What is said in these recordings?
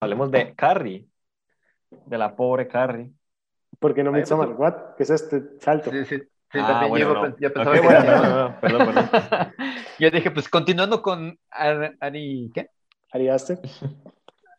hablemos de Carrie, de la pobre Carrie. ¿Por qué no Ay, Midsommar? pues- ¿What? ¿Qué es este salto? Sí, sí. sí, Ah, también bueno, yo, no. yo pensaba Ok, que- bueno, no, no, no, perdón, perdón. Yo dije, pues continuando con Ar- Ari, ¿qué? Ari Aster.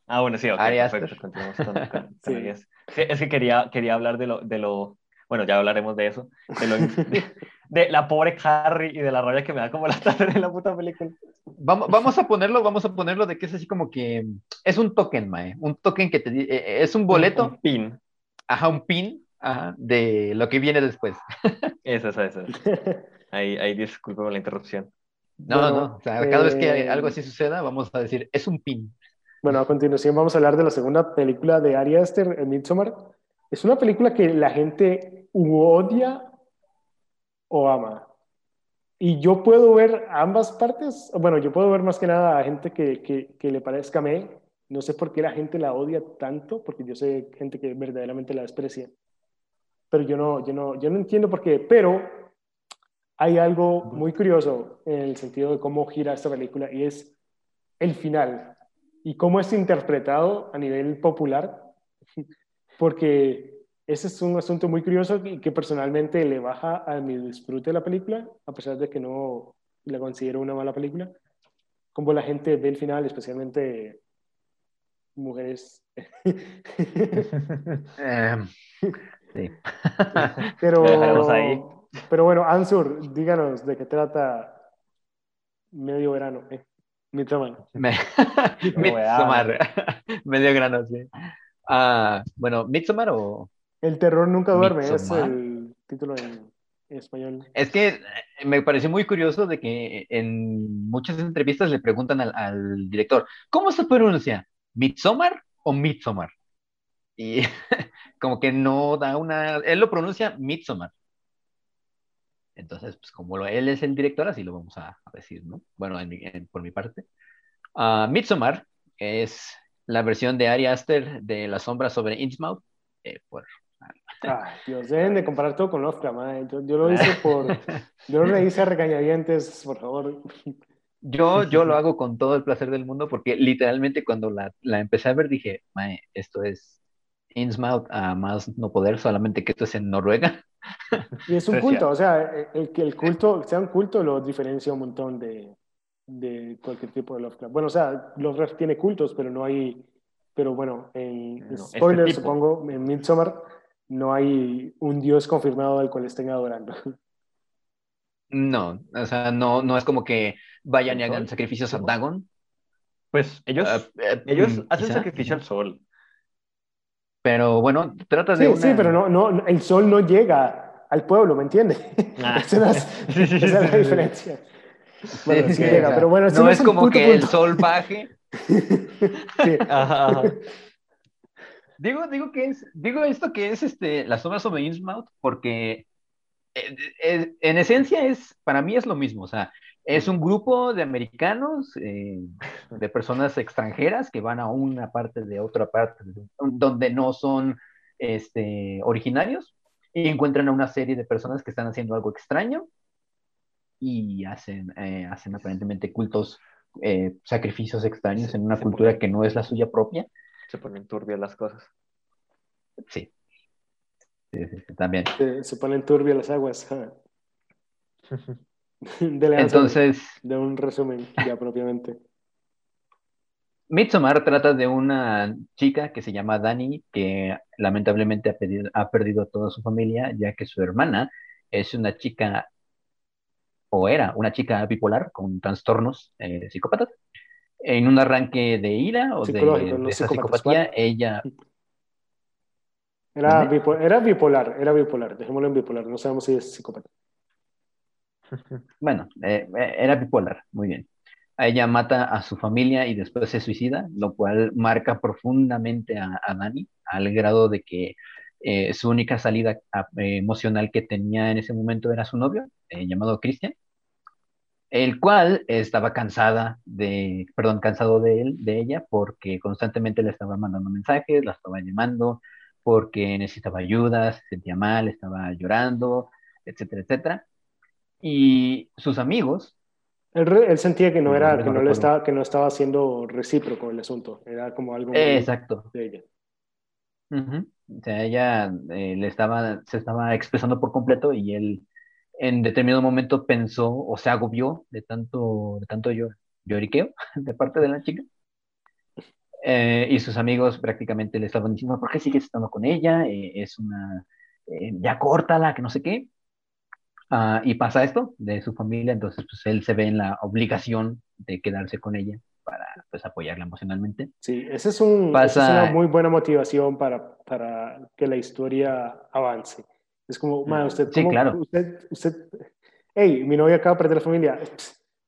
Ah, bueno, sí, ok, Ari perfecto. Aster. continuamos con- con- con Sí. Ari Aster. Sí, es que quería, quería hablar de lo, de lo, bueno, ya hablaremos de eso, de, lo, de, de la pobre Carrie y de la rabia que me da como la tarde en la puta película. Vamos, vamos a ponerlo, vamos a ponerlo de que es así como que es un token, mae, un token que te di- eh, es un boleto, Un pin. ajá, un pin, ajá, de lo que viene después. Eso, eso, eso. Ahí, ahí disculpe por la interrupción. No, Bueno, no, o sea, cada vez que eh, algo así suceda, vamos a decir, es un pin. Bueno, a continuación vamos a hablar de la segunda película de Ari Aster, eh, Midsommar. Es una película que la gente odia o ama. Y yo puedo ver ambas partes. Bueno, yo puedo ver más que nada a gente que, que, que le parezca mí. No sé por qué la gente la odia tanto, porque yo sé gente que verdaderamente la desprecia. Pero yo no, yo no, yo no entiendo por qué. Pero hay algo muy curioso en el sentido de cómo gira esta película y es el final y cómo es interpretado a nivel popular, porque ese es un asunto muy curioso y que personalmente le baja a mi disfrute de la película, a pesar de que no la considero una mala película, como la gente ve el final, especialmente mujeres. Eh, sí. pero, ahí. pero bueno, Ansur, díganos de qué trata Medio Verano, eh. Me... No, Midsommar. Medio grano, sí. Ah, bueno, Midsommar o... El terror nunca duerme, es Midsommar. el título en, en español. Es que eh, me pareció muy curioso de que en muchas entrevistas le preguntan al, al director, ¿cómo se pronuncia? ¿Midsommar o Midsommar? Y como que no da una... Él lo pronuncia Midsommar. Entonces, pues como él es el director, así lo vamos a, a decir, ¿no? Bueno, en en- por mi parte. Ah, Midsommar es la versión de Ari Aster de La sombra sobre Innsmouth. eh, por- Ay, Dios, deben de comparar todo con Lovecraft, madre. Yo, yo lo hice por. Yo lo hice a regañadientes, por favor. Yo, yo lo hago con todo el placer del mundo porque literalmente cuando la, la empecé a ver dije, "Mae, esto es Innsmouth a más no poder, solamente que esto es en Noruega. Y es un culto, o sea, el que el culto sea un culto lo diferencia un montón de, de cualquier tipo de Lovecraft. Bueno, o sea, Lovecraft tiene cultos, pero no hay. Pero bueno, en No, este spoiler, tipo. supongo, en Midsommar no hay un dios confirmado al cual estén adorando. No, o sea, no, no es como que vayan y hagan sacrificios a. Dagon. Pues ellos, Ah, eh, ellos mm, hacen quizá, sacrificio al sol. Pero bueno, trata de Sí, una... sí, pero no, no, el sol no llega al pueblo, ¿me entiendes? Ah. Esa es, esa es la diferencia. Bueno, sí Sí, llega, pero bueno, no no es como que el sol baje. Sí. Ajá, ajá. Digo, digo que es, digo esto que es este, la sombra sobre Innsmouth, porque eh, eh, en esencia es, para mí es lo mismo, o sea, es un grupo de americanos, eh, de personas extranjeras que van a una parte de otra parte, de- donde no son este, originarios, y encuentran a una serie de personas que están haciendo algo extraño y hacen, eh, hacen aparentemente cultos, sacrificios extraños en una cultura que no es la suya propia. Se ponen turbias las cosas. Sí. Sí, sí, sí, también. Se, se ponen turbias las aguas. Ansel, Entonces, de un resumen ya propiamente. Midsommar trata de una chica que se llama Dani, que lamentablemente ha perdido, ha perdido a toda su familia, ya que su hermana es una chica, o era una chica bipolar con trastornos eh, psicópatas. En un arranque de ira o de, Psicológico, no de esa psicópatas, psicopatía, ella, Era, ¿Dónde? bipo- era bipolar, era bipolar, dejémoslo en bipolar, no sabemos si es psicópata. bueno, eh, eh, era bipolar, muy bien. A ella mata a su familia y después se suicida, lo cual marca profundamente a, a Dani, al grado de que eh, su única salida a- eh, emocional que tenía en ese momento era su novio, eh, llamado Christian, el cual estaba cansada de, perdón, cansado de él, de ella, porque constantemente le estaba mandando mensajes, la estaba llamando, porque necesitaba ayuda, se sentía mal, estaba llorando, etcétera, etcétera. Y sus amigos Él, sentía que no, era, No, que no le estaba, que no estaba siendo recíproco el asunto. Era como algo Exacto. de ella. O sea, ella eh, le estaba, se estaba expresando por completo y él en determinado momento pensó o se agobió de tanto, de tanto yo, lloriqueo de parte de la chica. Eh, y sus amigos prácticamente le estaban diciendo, ¿por qué sigues estando con ella? Eh, es una, eh, ya córtala, que no sé qué. Ah, y pasa esto de su familia, entonces pues él se ve en la obligación de quedarse con ella para pues apoyarla emocionalmente. Sí, ese es un, Pasa- esa es una muy buena motivación para, para que la historia avance. Es como, man, usted, Sí, ¿cómo- claro. usted, usted, hey, mi novia acaba de perder la familia,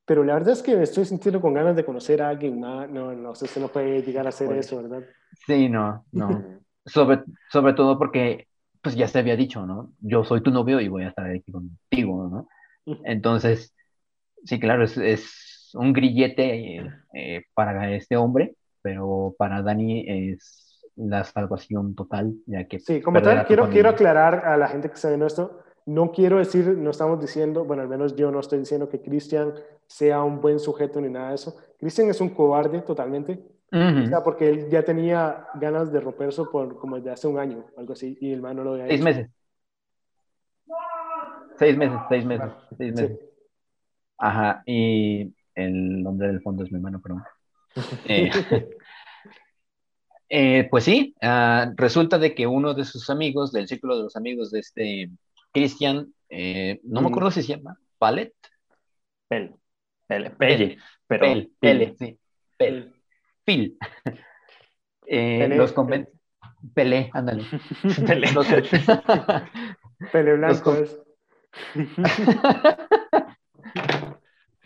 pero la verdad es que me estoy sintiendo con ganas de conocer a alguien. No, no, usted no puede llegar a hacer Oye. eso, ¿verdad? Sí, no, no. Sobre, sobre todo porque, pues ya se había dicho, ¿no? Yo soy tu novio y voy a estar aquí contigo, ¿no? Entonces, sí, claro, es, es un grillete eh, eh, para este hombre, pero para Dani es la salvación total, ya que Sí, como tal, quiero, quiero aclarar a la gente que está viendo esto, no quiero decir, no estamos diciendo, bueno, al menos yo no estoy diciendo que Christian sea un buen sujeto ni nada de eso. Christian es un cobarde totalmente, o sea, porque él ya tenía ganas de romper eso por como desde hace un año, algo así, y el man no lo había Seis hecho. meses. Seis meses, seis meses, seis Sí. meses. Ajá, y el nombre del fondo es mi hermano, perdón. Eh, eh, pues sí, ah, resulta de que uno de sus amigos, del círculo de los amigos de este Christian, eh, no me Ujú. acuerdo si se llama Palet, Pel. Pel. Pelle. Pero. Pel, Pele, sí, Pel, Phil. Eh, Pelé, los conven- Pelé, ándale. Pelé. Los- Los blanco es.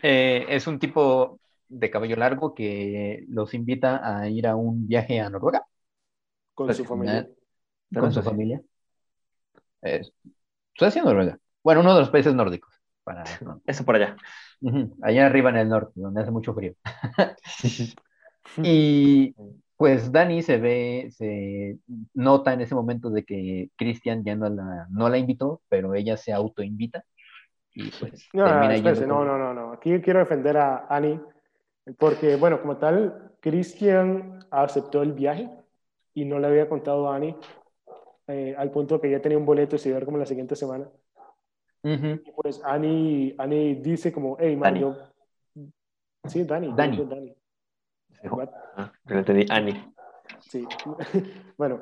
Eh, es un tipo de cabello largo que los invita a ir a un viaje a Noruega con su familia. con su familia. Eh, Suecia o Noruega. Bueno, uno de los países nórdicos. Para, Eso por allá. Allá arriba en el norte, donde hace mucho frío. Y pues Dani se ve, se nota en ese momento de que Christian ya no la, no la invitó, pero ella se autoinvita. Y pues No, no, espérese, no, no, no, no. Aquí quiero defender a Annie, porque, bueno, como tal, Christian aceptó el viaje y no le había contado a Annie, eh, al punto que ya tenía un boleto y se iba a ver como la siguiente semana. Ujú. Y pues Annie, Annie dice como, hey, man, Dani. yo... Sí, Dani. Dani. yo- Dani. What? Ah, yo no entendí. Annie. Sí. bueno,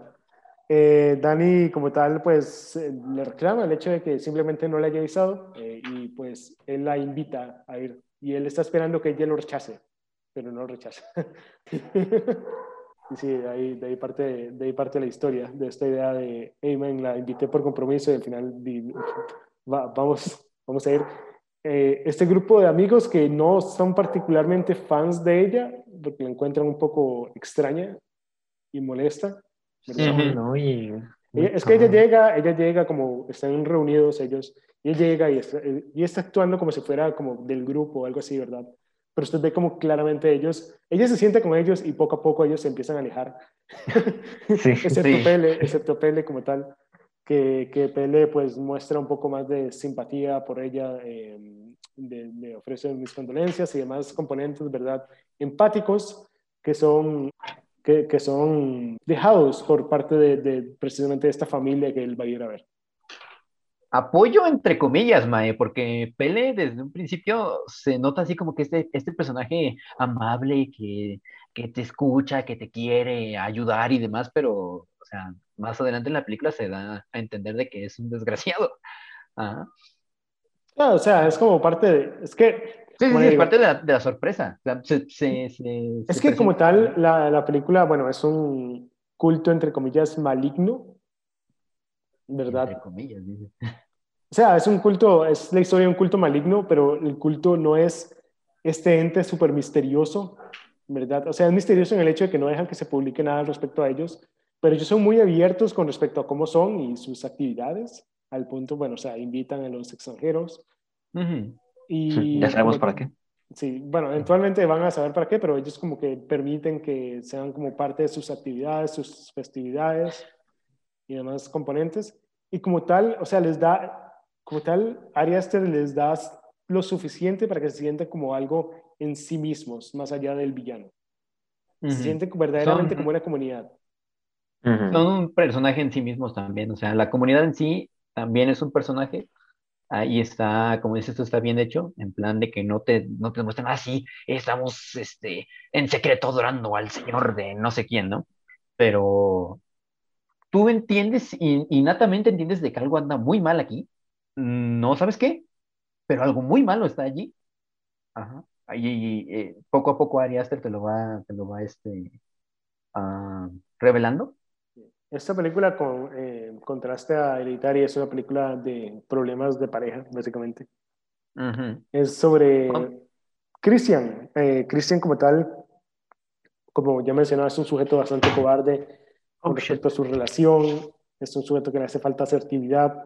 eh, Dani como tal, pues eh, le reclama el hecho de que simplemente no le haya avisado eh, y pues él la invita a ir y él está esperando que ella lo rechace, pero no lo rechaza. y sí, de ahí, de ahí, parte, de ahí parte la historia, de esta idea de, hey man, la invité por compromiso y al final di- va- vamos, vamos a ir. Eh, este grupo de amigos que no son particularmente fans de ella, porque la encuentran un poco extraña y molesta. Ujú. No, y... Ella- es que ella llega, ella llega como, están reunidos ellos, y ella llega y está, y está actuando como si fuera como del grupo o algo así, ¿verdad? Pero usted ve como claramente ellos, ella se siente con ellos y poco a poco ellos se empiezan a alejar. Sí. excepto Sí. Pele, excepto Pele como tal, que, que Pele pues muestra un poco más de simpatía por ella, eh, de- le ofrece mis condolencias y demás componentes, ¿verdad? Empáticos que son, que, que son dejados por parte de, de precisamente esta familia que él va a ir a ver. Apoyo entre comillas, Mae, porque Pele desde un principio se nota así como que este, este personaje amable que, que te escucha, que te quiere ayudar y demás, pero, o sea, más adelante en la película se da a entender de que es un desgraciado. Ajá. Ah, o sea, es como parte de, es que... Sí, sí, sí, es parte de la, de la sorpresa. O sea, se- se- se- Es que como tal, la, la película, bueno, es un culto, entre comillas, maligno, ¿verdad? Entre comillas, dice. O sea, es un culto, es la historia de un culto maligno, pero el culto no es este ente súper misterioso, ¿verdad? O sea, es misterioso en el hecho de que no dejan que se publique nada respecto a ellos, pero ellos son muy abiertos con respecto a cómo son y sus actividades, al punto, bueno, o sea, invitan a los extranjeros Ujú. y... Ya sabemos para qué. Sí, bueno, eventualmente van a saber para qué, pero ellos como que permiten que sean como parte de sus actividades, sus festividades y demás componentes. Y como tal, o sea, les da, como tal, Ari Aster les da lo suficiente para que se sienta como algo en sí mismos, más allá del villano. Se siente verdaderamente como una comunidad. Son un personaje en sí mismos también, o sea, la comunidad en sí también es un personaje. Ahí está, como dices, esto está bien hecho, en plan de que no te, no te muestran así, ah, estamos este, en secreto adorando al señor de no sé quién, ¿no? Pero tú entiendes, innatamente entiendes de que algo anda muy mal aquí, no sabes qué, pero algo muy malo está allí. Ajá. Y, eh, poco a poco Ari Aster te lo va, te lo va este, uh, revelando. Esta película con eh, contraste a Hereditary es una película de problemas de pareja, básicamente. Es sobre Christian. Eh, Christian como tal, como ya mencionaba, es un sujeto bastante cobarde con respecto a su relación. Es un sujeto que le hace falta asertividad.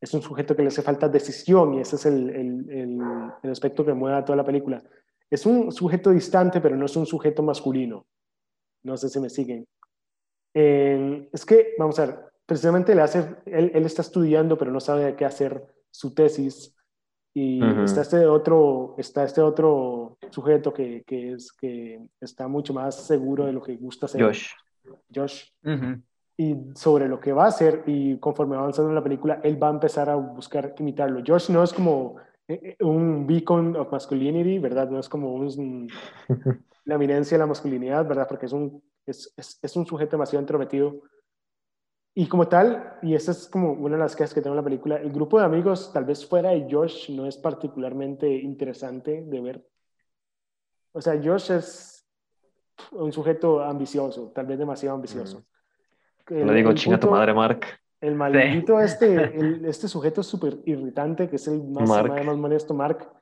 Es un sujeto que le hace falta decisión y ese es el, el, el aspecto que mueve a toda la película. Es un sujeto distante, pero no es un sujeto masculino. No sé si me siguen es que, vamos a ver, precisamente le hace, él, él, está estudiando, pero no sabe qué hacer su tesis. Y está, este otro, está este otro sujeto que, que, es, que está mucho más seguro de lo que gusta hacer. Josh. Josh. Y sobre lo que va a hacer, y conforme va avanzando en la película, él va a empezar a buscar imitarlo. Josh no es como eh, eh, un beacon of masculinity, ¿verdad? No es como un, la eminencia de la masculinidad, ¿verdad? Porque es un es, es, un sujeto demasiado intrometido. Y como tal, y esa es como una de las quejas que tengo en la película, el grupo de amigos, tal vez fuera de Josh, no es particularmente interesante de ver. O sea, Josh es un sujeto ambicioso, tal vez demasiado ambicioso. Le digo, chinga tu madre, Mark. El maldito, este, este sujeto súper irritante, que es el más, más molesto, Mark.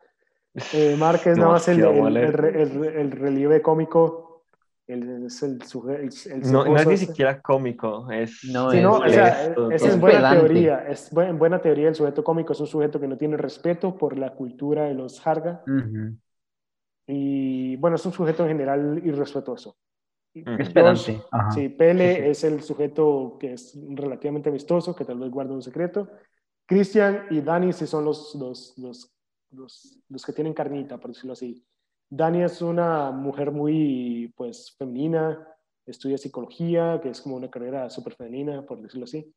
Eh, Mark es nada más el, el, el, relieve cómico es el, no, no, es ni siquiera cómico, es... No, es, o sea, es, en buena teoría, es en buena teoría el sujeto cómico es un sujeto que no tiene respeto por la cultura de los Harga. Y bueno, es un sujeto en general irrespetuoso. Esperante. Sí, Pele es el sujeto que es relativamente amistoso, que tal vez guarda un secreto. Christian y Dani sí son los, los, los, los, los que tienen carnita, por decirlo así. Dani es una mujer muy, pues, femenina, estudia psicología, que es como una carrera súper femenina, por decirlo así.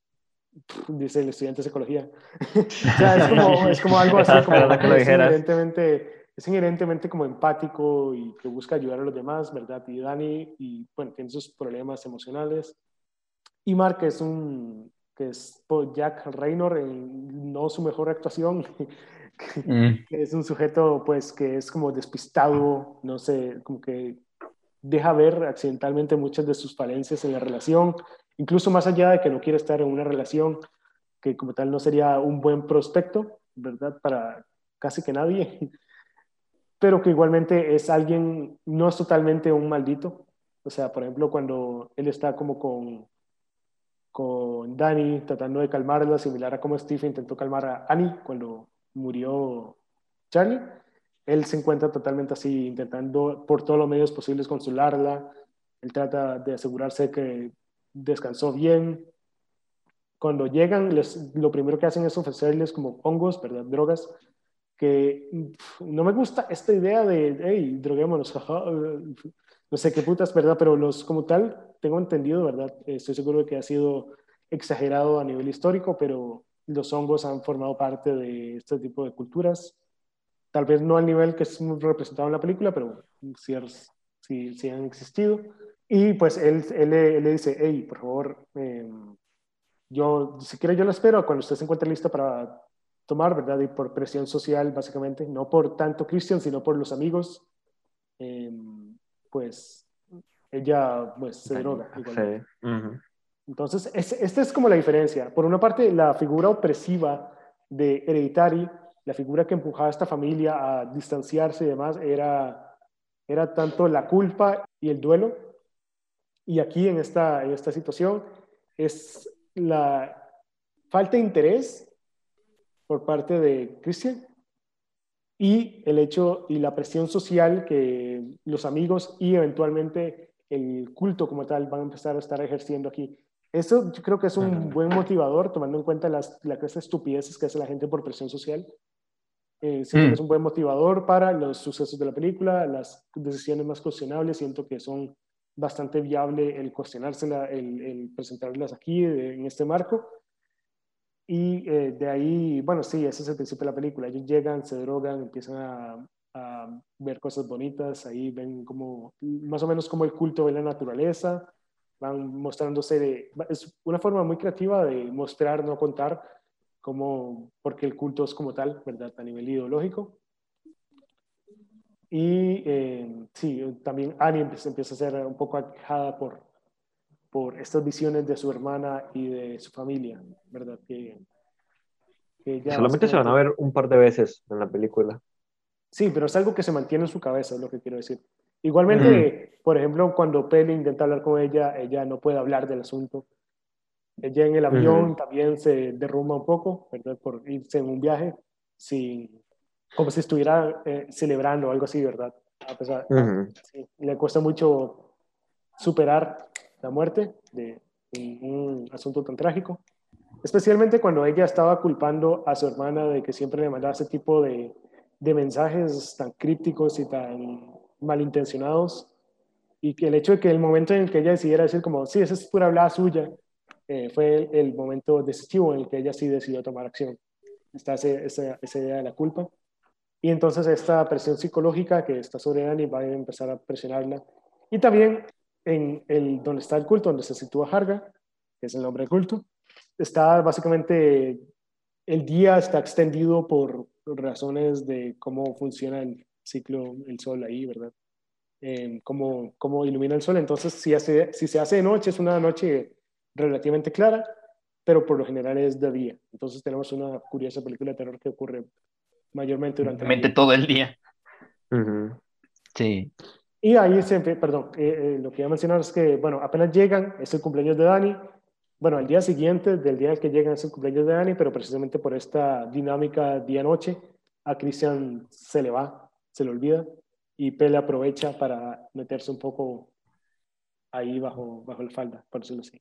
Dice el estudiante de psicología. o sea, es como, es como algo así, como, es, inherentemente, es inherentemente como empático y que busca ayudar a los demás, ¿verdad? Y Dani, y, bueno, tiene sus problemas emocionales. Y Mark es un, que es Jack Raynor en no su mejor actuación, Mm. que es un sujeto pues que es como despistado, no sé, como que deja ver accidentalmente muchas de sus falencias en la relación, incluso más allá de que no quiere estar en una relación que como tal no sería un buen prospecto, ¿verdad? Para casi que nadie, pero que igualmente es alguien, no es totalmente un maldito. O sea, por ejemplo, cuando él está como con, con Danny tratando de calmarla, similar a como Steve intentó calmar a Annie cuando murió Charlie, él se encuentra totalmente así, intentando por todos los medios posibles consolarla. Él trata de asegurarse que descansó bien. Cuando llegan, les, lo primero que hacen es ofrecerles como hongos, ¿verdad? Drogas, que no me gusta esta idea de, hey, droguémonos, no sé qué putas, ¿verdad? Pero los, como tal, tengo entendido, ¿verdad? Estoy seguro de que ha sido exagerado a nivel histórico, pero los hongos han formado parte de este tipo de culturas. Tal vez no al nivel que es representado en la película, pero sí, sí, han existido. Y pues él, él, le dice, hey, por favor, em, yo, si quiere yo lo espero cuando usted se encuentre listo para tomar, ¿verdad? Y por presión social, básicamente, no por tanto Christian, sino por los amigos, em, pues ella pues se droga. Igual. Sí. Entonces, esta es como la diferencia. Por una parte, la figura opresiva de Hereditary, la figura que empujaba a esta familia a distanciarse y demás, era, era tanto la culpa y el duelo. Y aquí, en esta, en esta situación, es la falta de interés por parte de Christian y el hecho y la presión social que los amigos y eventualmente el culto como tal van a empezar a estar ejerciendo aquí. Eso yo creo que es un buen motivador, tomando en cuenta las, la clase de estupideces que hace la gente por presión social. Eh, siento que Mm. es un buen motivador para los sucesos de la película, las decisiones más cuestionables, siento que son bastante viable el cuestionársela, el, el presentarlas aquí eh, en este marco. Y eh, de ahí, bueno, sí, ese es el principio de la película. Ellos llegan, se drogan, empiezan a, a ver cosas bonitas, ahí ven como, más o menos como el culto de la naturaleza, van mostrándose, de, es una forma muy creativa de mostrar, no contar, como, porque el culto es como tal, ¿verdad? A nivel ideológico. Y eh, sí, también Annie empieza, empieza a ser un poco aquejada por, por estas visiones de su hermana y de su familia, ¿verdad? Que, que ya Solamente se van a ver un par de veces en la película. Sí, pero es algo que se mantiene en su cabeza, es lo que quiero decir. Igualmente, por ejemplo, cuando Peli intenta hablar con ella, ella no puede hablar del asunto. Ella en el avión Ujú. también se derrumba un poco, ¿verdad? Por irse en un viaje, sin, como si estuviera eh, celebrando algo así, ¿verdad? A pesar, Ujú. sí, le cuesta mucho superar la muerte de un, un asunto tan trágico. Especialmente cuando ella estaba culpando a su hermana de que siempre le mandaba ese tipo de, de mensajes tan crípticos y tan malintencionados. Y que el hecho de que el momento en el que ella decidiera decir como, sí, esa es pura hablada suya, eh, fue el, el momento decisivo en el que ella sí decidió tomar acción. Está ese- esa, esa idea de la culpa. Y entonces esta presión psicológica que está sobre Dani va a empezar a presionarla. Y también en el donde está el culto, donde se sitúa Harga, que es el nombre del culto, está básicamente el día está extendido por razones de cómo funciona el ciclo, el sol ahí, ¿verdad? Eh, cómo, cómo ilumina el sol. Entonces, si, hace, si se hace de noche, es una noche relativamente clara, pero por lo general es de día. Entonces tenemos una curiosa película de terror que ocurre mayormente durante el Mente día. todo el día. Ujú. Sí. Y ahí se, perdón, eh, eh, lo que iba a mencionar es que, bueno, apenas llegan, es el cumpleaños de Dani. Bueno, al día siguiente del día en que llegan es el cumpleaños de Dani, pero precisamente por esta dinámica día-noche, a Christian se le va, se le olvida, y Pele aprovecha para meterse un poco ahí bajo, bajo la falda, por decirlo así.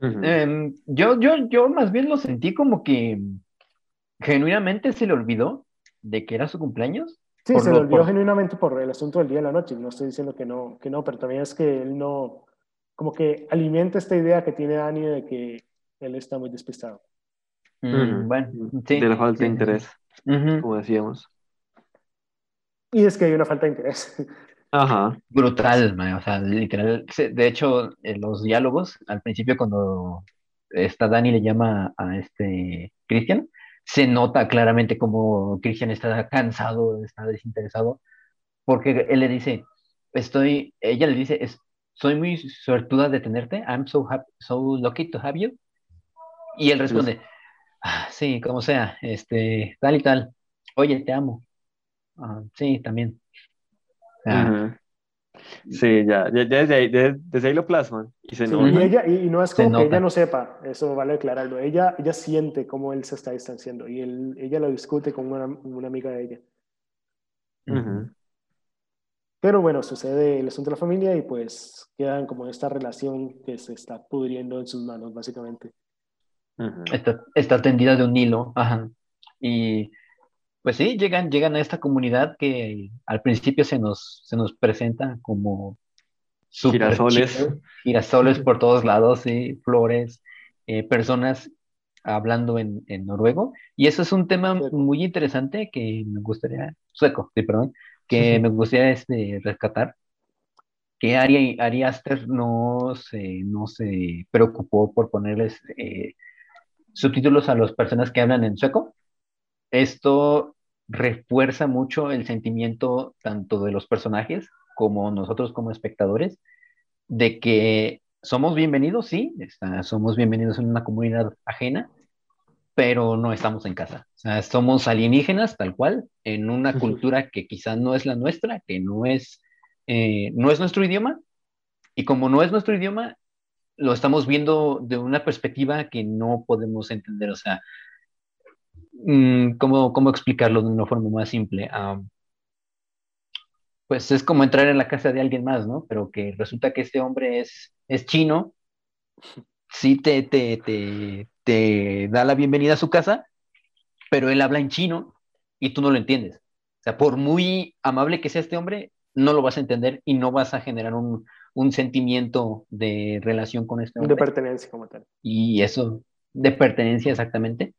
Ujú. Em, yo, yo, yo más bien lo sentí como que genuinamente se le olvidó de que era su cumpleaños. Sí, Por se lo- le olvidó por- genuinamente por el asunto del día y la noche. No estoy diciendo que no, que no, pero también es que él no, como que alimenta esta idea que tiene Dani de que él está muy despistado. Mm, bueno, sí. De la falta sí, de interés, como decíamos. Y es que hay una falta de interés. Ajá. Brutal, man, o sea, literal. De hecho, en los diálogos, al principio cuando esta Dani le llama a este Christian, se nota claramente como Christian está cansado, está desinteresado, porque él le dice, estoy, ella le dice, es, soy muy suertuda de tenerte, I'm so happy, so lucky to have you. Y él responde, "Ah, sí, como sea, este, tal y tal, oye, te amo. "Ah, sí, también. Ujú. Sí, ya, ya, ya desde ahí, desde, desde ahí lo plasman y se Sí, y, ella, y, no es Se como que nota. ella no sepa, eso vale aclararlo. Ella, ella siente cómo él se está distanciando y él, ella lo discute con una, una amiga de ella. Pero bueno, sucede el asunto de la familia y pues quedan como en esta relación que se está pudriendo en sus manos, básicamente. Ujú. Está, está tendida de un hilo. Ajá. Y pues sí, llegan, llegan a esta comunidad que al principio se nos, se nos presenta como Girasoles. Girasoles por todos lados, sí, flores, eh, personas hablando en, en noruego. Y eso es un tema muy interesante que me gustaría, sueco, sí, perdón, que me gustaría este, rescatar. Que Ari, Ari Aster no se, no se preocupó por ponerles eh, subtítulos a las personas que hablan en sueco. Esto refuerza mucho el sentimiento tanto de los personajes como nosotros como espectadores de que somos bienvenidos, sí, está- somos bienvenidos en una comunidad ajena, pero no estamos en casa. O sea, somos alienígenas tal cual, en una cultura que quizá no es la nuestra, que no es, eh, no es nuestro idioma, y como no es nuestro idioma, lo estamos viendo de una perspectiva que no podemos entender. O sea, ¿cómo, cómo explicarlo de una forma más simple? Am, pues es como entrar en la casa de alguien más, ¿no? Pero que resulta que este hombre es, es chino, sí te, te, te, te da la bienvenida a su casa, pero él habla en chino y tú no lo entiendes. O sea, por muy amable que sea este hombre, no lo vas a entender y no vas a generar un, un sentimiento de relación con este hombre. De pertenencia como tal. Y eso, de pertenencia exactamente.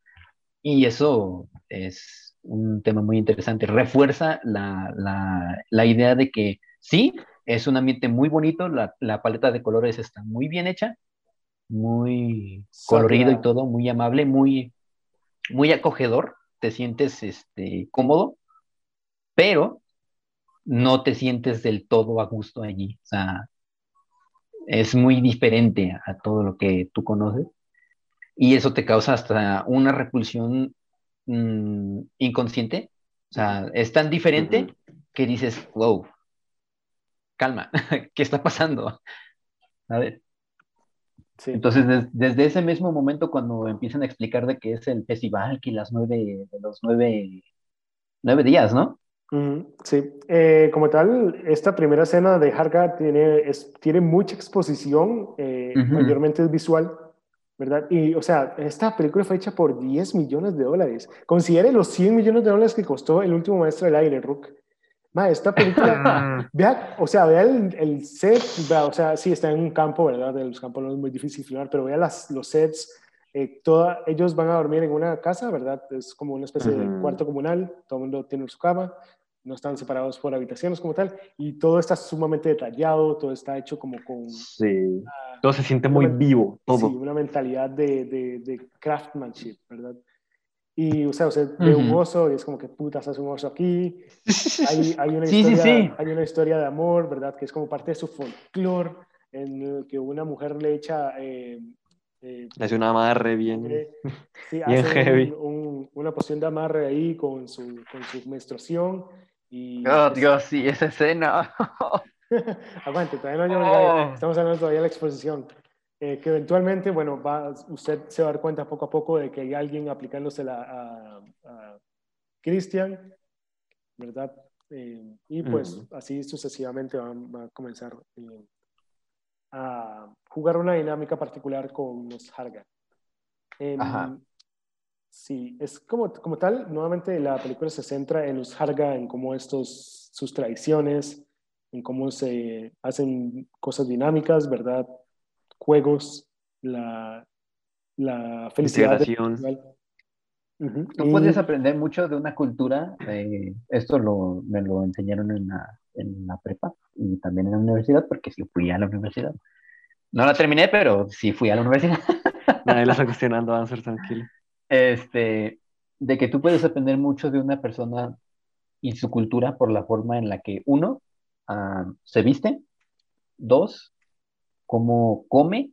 Y eso es un tema muy interesante. Refuerza la, la, la idea de que sí, es un ambiente muy bonito, la, la, paleta de colores está muy bien hecha, muy colorido y todo, muy amable, muy, muy acogedor, te sientes este, cómodo, pero no te sientes del todo a gusto allí. O sea, es muy diferente a todo lo que tú conoces y eso te causa hasta una repulsión mmm, inconsciente. O sea, es tan diferente uh -huh. que dices, wow, calma, ¿qué está pasando? A ver. Sí. Entonces, des, desde ese mismo momento, cuando empiezan a explicar de qué es el festival, que las nueve, de los nueve, nueve días, ¿no? Sí, eh, como tal, esta primera escena de Harga tiene, es, tiene mucha exposición, eh, uh -huh. mayormente es visual, ¿verdad? Y, o sea, esta película fue hecha por 10 millones de dólares. Considere los 100 millones de dólares que costó El último maestro del aire, Rook. Ma, esta película, vea, o sea, vea el, el set, vea, o sea, sí, está en un campo, ¿verdad? En los campos no es muy difícil filmar, pero vea las, los sets, eh, toda, ellos van a dormir en una casa, ¿verdad? Es como una especie uh -huh. de cuarto comunal, todo el mundo tiene su cama, no están separados por habitaciones como tal, y todo está sumamente detallado, todo está hecho como con... Sí, uh, todo se siente muy vivo, todo. Sí, una mentalidad de, de, de craftsmanship, ¿verdad? Y, o sea, usted ve uh -huh. un oso y es como que putas hace un oso aquí. Hay, hay, una sí, historia, sí, sí. hay una historia de amor, ¿verdad? Que es como parte de su folclore, en el que una mujer le echa... Eh, eh, hace un amarre bien, sí, bien hace heavy. Un, un, una poción de amarre ahí con su, con su menstruación. Y oh, Dios, sí, esa escena. Aguante, todavía no oh. estamos hablando todavía de la exposición. Eh, que eventualmente, bueno, va, usted se va a dar cuenta poco a poco de que hay alguien aplicándosela a, a Christian, ¿verdad? Eh, y pues mm. así sucesivamente va, va a comenzar eh, a jugar una dinámica particular con los Harga. Sí, es como, como tal, nuevamente la película se centra en los Harga, en cómo estos, sus tradiciones, en cómo se hacen cosas dinámicas, ¿verdad? juegos, la, la felicidad. Uh -huh. Tú puedes aprender mucho de una cultura, eh, esto lo, me lo enseñaron en la, en la prepa y también en la universidad, porque sí fui a la universidad. No la terminé, pero sí fui a la universidad. Nadie lo está cuestionando, van a ser tranquilo. Este, de que tú puedes aprender mucho de una persona y su cultura por la forma en la que, uno, uh, se viste, dos, cómo come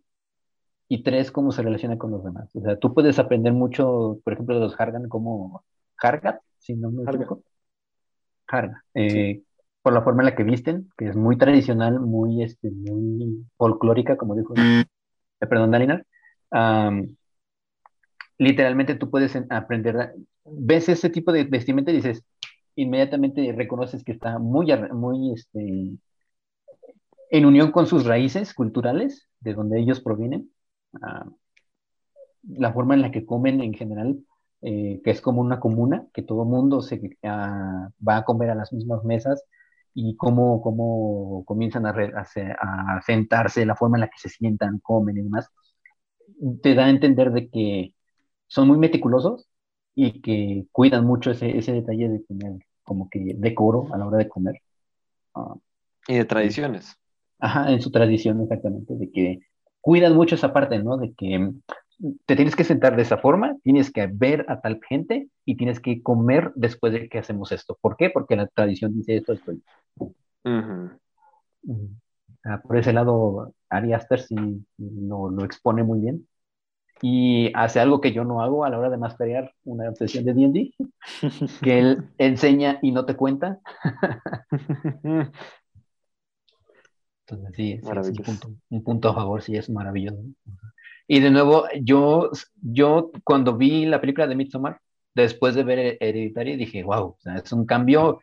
y tres, cómo se relaciona con los demás. O sea, tú puedes aprender mucho, por ejemplo, de los Hargan, como Hargat, si no me equivoco. Harga. Eh, sí. Por la forma en la que visten, que es muy tradicional, muy, este, muy folclórica, como dijo, eh, perdón, Dalinar. Um, literalmente tú puedes aprender, ves ese tipo de vestimenta y dices, inmediatamente reconoces que está muy, muy, este, en unión con sus raíces culturales, de donde ellos provienen, la forma en la que comen en general, eh, que es como una comuna, que todo mundo se, va a comer a las mismas mesas, y cómo, cómo comienzan a, a, sentarse, la forma en la que se sientan, comen y demás, te da a entender de que son muy meticulosos y que cuidan mucho ese, ese detalle de tener como que decoro a la hora de comer. Uh, y de tradiciones. Ajá, en su tradición, exactamente, de que cuidan mucho esa parte, ¿no? De que te tienes que sentar de esa forma, tienes que ver a tal gente y tienes que comer después de que hacemos esto. ¿Por qué? Porque la tradición dice esto. esto. Uh -huh. ah, por ese lado, Ari Aster sí lo, lo, expone muy bien. Y hace algo que yo no hago a la hora de masterear una obsesión de D&D, que él enseña y no te cuenta. Entonces, sí, sí es un, punto, un, punto, a favor, sí, es maravilloso. Y de nuevo, yo, yo cuando vi la película de Midsommar, después de ver Hereditary, dije, wow, o sea, es un cambio,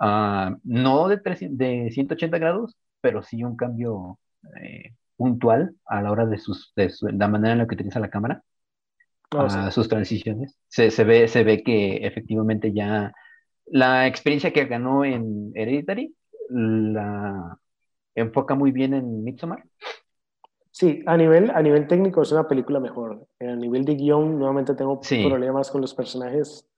uh, no de, 300, de 180 grados, pero sí un cambio eh, puntual a la hora de, sus, de su, la manera en la que utiliza la cámara. a sus transiciones. Se, se, ve, se ve que efectivamente ya la experiencia que ganó en Hereditary la enfoca muy bien en Midsommar. Sí, a nivel, a nivel técnico es una película mejor. A nivel de guion, nuevamente tengo problemas con los personajes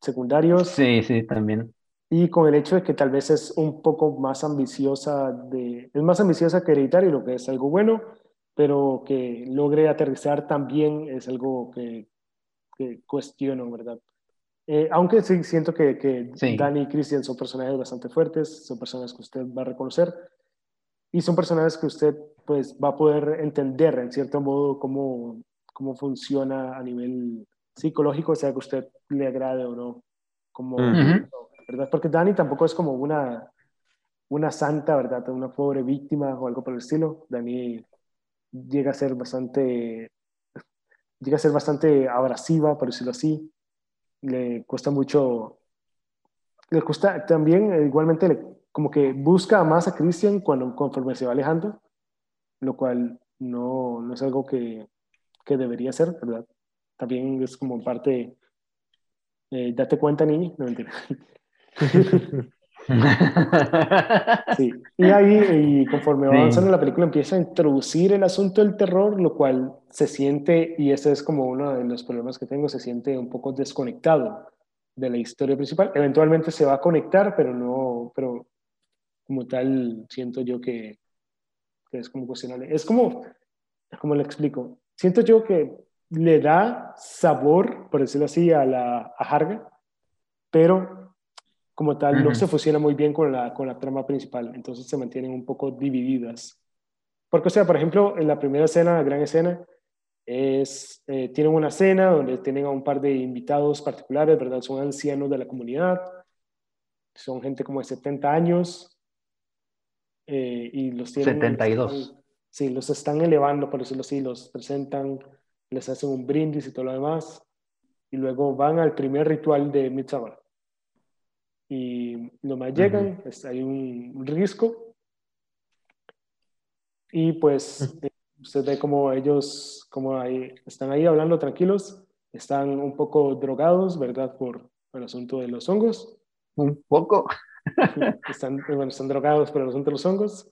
secundarios. Sí, sí, también. Y con el hecho de que tal vez es un poco más ambiciosa, de, es más ambiciosa que Hereditary, lo que es algo bueno, pero que logre aterrizar también es algo que, que cuestiono, ¿verdad? Eh, aunque sí siento que, que Danny y Christian son personajes bastante fuertes, son personas que usted va a reconocer y son personajes que usted pues va a poder entender en cierto modo cómo, cómo funciona a nivel psicológico, sea que usted le agrade o no. Como, ¿verdad? Porque Danny tampoco es como una, una santa, ¿verdad? Una pobre víctima o algo por el estilo. Danny llega a ser bastante llega a ser bastante abrasiva, por decirlo así le cuesta mucho, le cuesta también eh, igualmente como que busca más a Christian cuando, conforme se va alejando, lo cual no, no es algo que, que, debería ser, ¿verdad? También es como parte, eh, date cuenta, niño, no mentira. Sí. Y ahí, y conforme va avanzando la película, empieza a introducir el asunto del terror, lo cual se siente, y ese es como uno de los problemas que tengo, se siente un poco desconectado de la historia principal. Eventualmente se va a conectar, pero no, pero como tal, siento yo que, que es como cuestionable. Es como, como le explico, siento yo que le da sabor, por decirlo así, a la a Harga, pero como tal no se fusiona muy bien con la, con la trama principal, entonces se mantienen un poco divididas. Porque, o sea, por ejemplo, en la primera escena, la gran escena, es, eh, tienen una cena donde tienen a un par de invitados particulares, ¿verdad? Son ancianos de la comunidad, son gente como de 70 años, eh, y los tienen... 72. sí, los están elevando, por decirlo así, los presentan, les hacen un brindis y todo lo demás, y luego van al primer ritual de Midsummer y nomás llegan, hay un risco y pues eh, usted ve como ellos como ahí, están ahí hablando tranquilos, están un poco drogados, ¿verdad? Por el asunto de los hongos. Un poco. están, bueno, están drogados por el asunto de los hongos.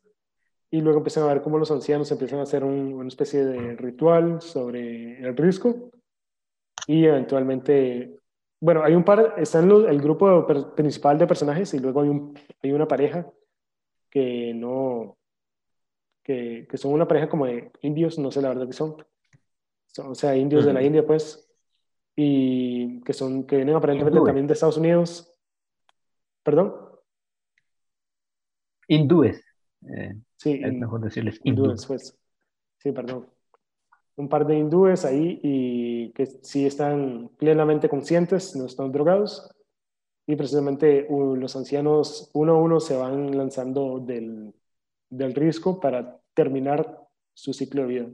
Y luego empiezan a ver cómo los ancianos empiezan a hacer una especie de ritual sobre el risco. Y eventualmente bueno, hay un par, está en el grupo principal de personajes y luego hay, un, hay una pareja que no, que, que, son una pareja como de indios, no sé la verdad que son, o sea, indios de la India pues, y que son, que vienen aparentemente también de Estados Unidos. ¿Perdón? Hindúes. Eh, sí, es mejor decirles hindúes. Pues. Sí, perdón un par de hindúes ahí y que sí están plenamente conscientes, no están drogados. Y precisamente los ancianos uno a uno se van lanzando del, del risco para terminar su ciclo de vida.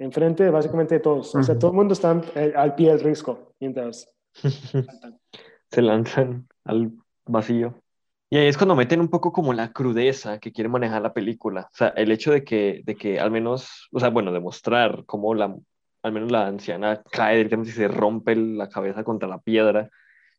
Enfrente de básicamente todos. O sea, todo el mundo está eh, al pie del risco mientras se lanzan al vacío. Y ahí es cuando meten un poco como la crudeza que quiere manejar la película. O sea, el hecho de que, de que al menos, o sea, bueno, demostrar cómo la, al menos la anciana cae directamente y se rompe la cabeza contra la piedra.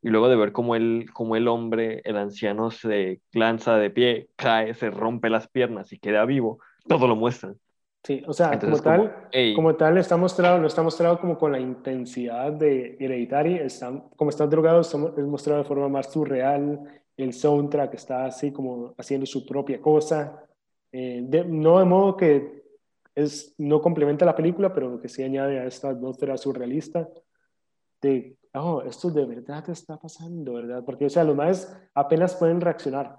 Y luego de ver cómo el, cómo el hombre, el anciano, se lanza de pie, cae, se rompe las piernas y queda vivo, todo lo muestran. Sí, o sea, como, tal, como tal está mostrado, no está mostrado como con la intensidad de Hereditary, están, como están drogados, es mostrado de forma más surreal, el soundtrack está así como haciendo su propia cosa. Eh, no de modo que es, no complementa la película, pero que sí añade a esta atmósfera surrealista de, oh, esto de verdad está pasando, ¿verdad? Porque, o sea, los más apenas pueden reaccionar,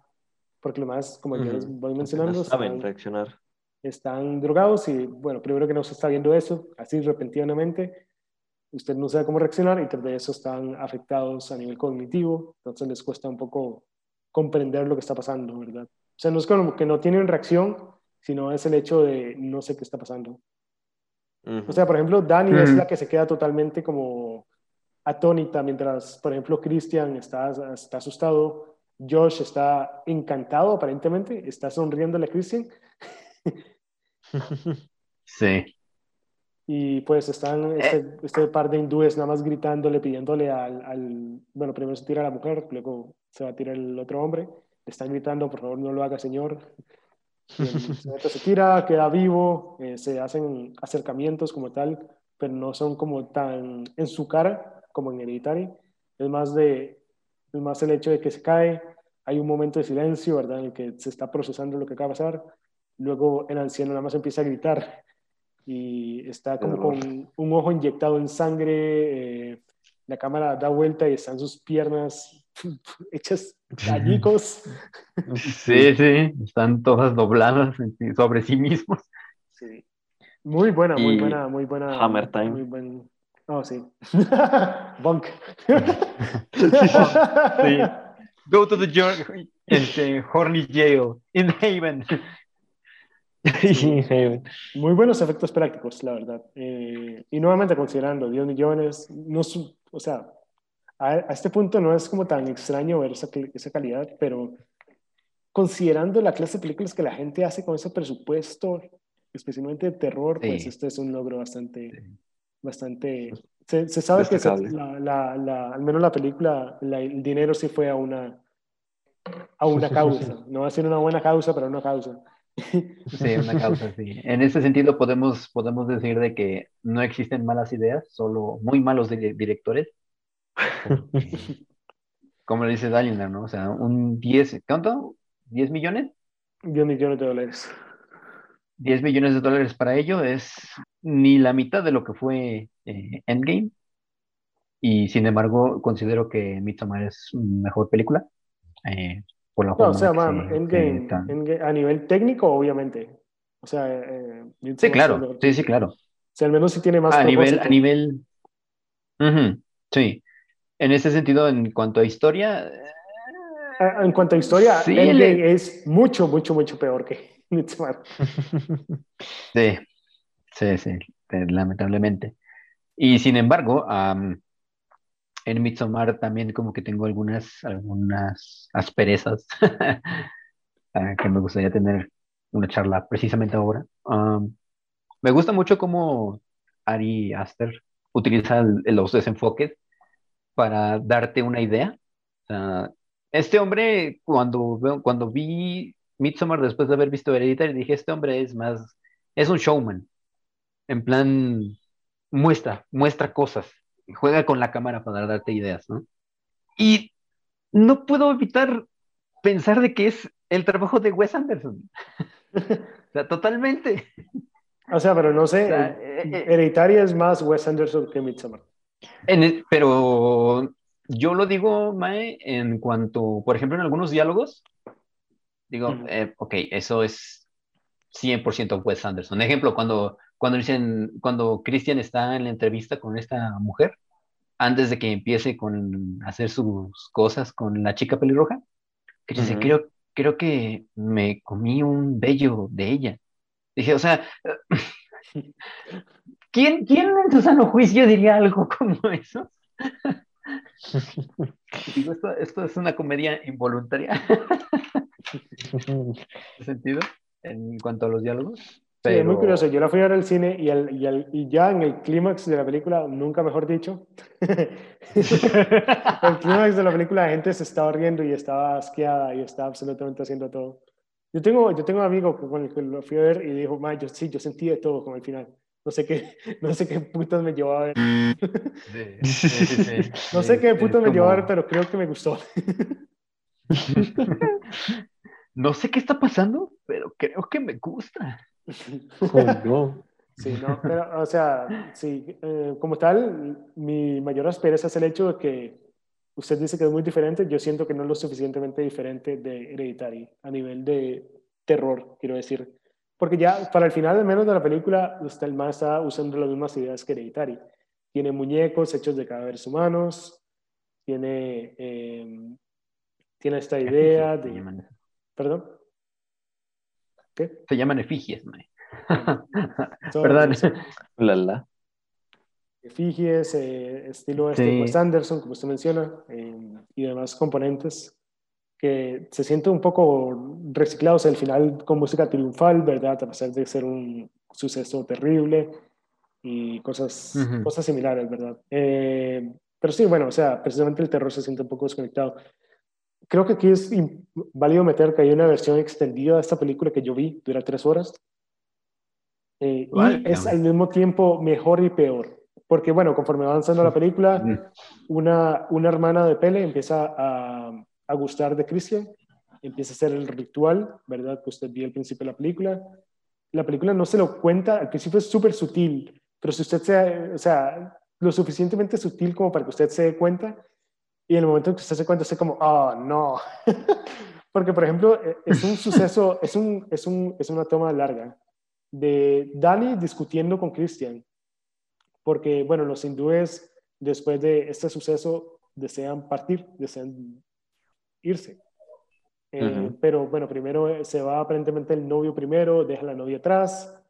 porque los más, como ya les voy mencionando, saben reaccionar. Están drogados y, bueno, primero que no se está viendo eso, así repentinamente, usted no sabe cómo reaccionar y tras de eso están afectados a nivel cognitivo, entonces les cuesta un poco comprender lo que está pasando, ¿verdad? O sea, no es como que no tienen reacción, sino es el hecho de no sé qué está pasando. O sea, por ejemplo, Dani es la que se queda totalmente como atónita, mientras, por ejemplo, Christian está, está asustado, Josh está encantado aparentemente, está sonriéndole a Christian. sí. Y pues están este, este, par de hindúes nada más gritándole, pidiéndole al, al, Bueno, primero se tira la mujer, luego se va a tirar el otro hombre. Le están gritando, por favor, no lo haga, señor. Y se tira, queda vivo, eh, se hacen acercamientos como tal, pero no son como tan en su cara como en Hereditary. Es más, de, es más el hecho de que se cae, hay un momento de silencio, ¿verdad? En el que se está procesando lo que acaba de pasar. Luego el anciano nada más empieza a gritar y está como con un ojo inyectado en sangre, eh, la cámara da vuelta y están sus piernas hechas gallicos. Sí, sí, están todas dobladas sobre sí mismos. Sí. Muy buena, muy buena, muy buena. Hammer Time. Muy buen... Oh, sí. Bunk. sí. Go to the este, horny jail in Haven. Muy buenos efectos prácticos, la verdad. Eh, y nuevamente considerando 10 millones, no, o sea, a, este punto no es como tan extraño ver esa, esa, calidad, pero considerando la clase de películas que la gente hace con ese presupuesto, especialmente de terror, pues este es un logro bastante, bastante... Se, sabe que la, la, al menos la película, el dinero sí fue a una, a una causa. No va a ser una buena causa, pero una causa. Sí, una causa, sí. En ese sentido podemos, podemos decir de que no existen malas ideas, solo muy malos directores. Como le dice Dalinar, ¿no? O sea, un 10, ¿cuánto? ¿10 millones? 10 millones de dólares. 10 millones de dólares para ello es ni la mitad de lo que fue eh, Endgame. Y sin embargo, considero que Midsommar es mejor película. Eh, no, o sea, a nivel técnico, obviamente. O sea, eh, sí, claro, sí, sí, claro. O sea, al menos si tiene más. A nivel, a nivel. sí. En ese sentido, en cuanto a historia. En cuanto a historia, sí, es mucho, mucho, mucho peor que sí, sí, sí, lamentablemente. Y sin embargo, en Midsommar también como que tengo algunas, algunas asperezas ah, que me gustaría tener una charla precisamente ahora. me gusta mucho cómo Ari Aster utiliza los desenfoques para darte una idea. este hombre, cuando, cuando vi Midsommar después de haber visto Hereditary, dije, este hombre es más, es un showman. En plan, muestra, muestra cosas juega con la cámara para darte ideas, ¿no? Y no puedo evitar pensar de que es el trabajo de Wes Anderson. o sea, totalmente. O sea, pero no sé, eh, eh, Hereditaria es más Wes Anderson que Midsommar. Pero yo lo digo, Mae, en cuanto, por ejemplo, en algunos diálogos, digo, eh, ok, eso es 100% Wes Anderson. Ejemplo, cuando cuando dicen, cuando Christian está en la entrevista con esta mujer, antes de que empiece con hacer sus cosas con la chica pelirroja, que dice, creo, creo que me comí un bello de ella. Dije, o sea, ¿quién, ¿quién en su sano juicio diría algo como eso? Digo, esto, esto, es una comedia involuntaria. ¿En sentido? En cuanto a los diálogos. Sí, es muy curioso. Yo la fui a ver al cine y, y, y ya en el clímax de la película, nunca mejor dicho, el clímax de la película la gente se estaba riendo y estaba asqueada y estaba absolutamente haciendo todo. Yo tengo, yo tengo un amigo con el que lo fui a ver y dijo, yo sí, yo sentí de todo con el final. No sé qué, no sé qué putas me llevó a ver. Sí, sí, sí, no sé qué putas me llevó a ver, pero creo que me gustó. no sé qué está pasando, pero creo que me gusta. Sí, no, pero, o sea, sí, eh, como tal, mi mayor aspereza es el hecho de que usted dice que es muy diferente, yo siento que no es lo suficientemente diferente de Hereditary a nivel de terror, quiero decir. Porque ya para el final, al menos de la película, usted el más está usando las mismas ideas que Hereditary. Tiene muñecos hechos de cadáveres humanos, tiene, em, tiene esta idea de... ¿Perdón? Se llaman efigies, ¿Verdad? La, Efigies, eh, estilo este, Wes Anderson, como usted menciona, eh, y demás componentes que se sienten un poco reciclados al final con música triunfal, ¿verdad? A pesar de ser un suceso terrible. y cosas, cosas similares, ¿verdad? Eh, pero sí, bueno, o sea, precisamente el terror se siente un poco desconectado. Creo que aquí es válido meter que hay una versión extendida de esta película que yo vi, dura tres horas. Eh, y es al mismo tiempo mejor y peor. Porque, bueno, conforme avanzando la película, una, una hermana de Pele empieza a, a gustar de Christian, empieza a hacer el ritual, ¿verdad? Que usted vio al principio de la película. La película no se lo cuenta, al principio es súper sutil, pero si usted sea, o sea, lo suficientemente sutil como para que usted se dé cuenta, y en el momento en que usted se cuenta, usted como, oh, no. Porque, por ejemplo, e, es un suceso, es, un, es, un, es una toma larga de Dani discutiendo con Christian. Porque, bueno, los hindúes, después de este suceso, desean partir, desean irse. Eh, pero bueno, primero se va aparentemente el novio primero, deja la novia atrás,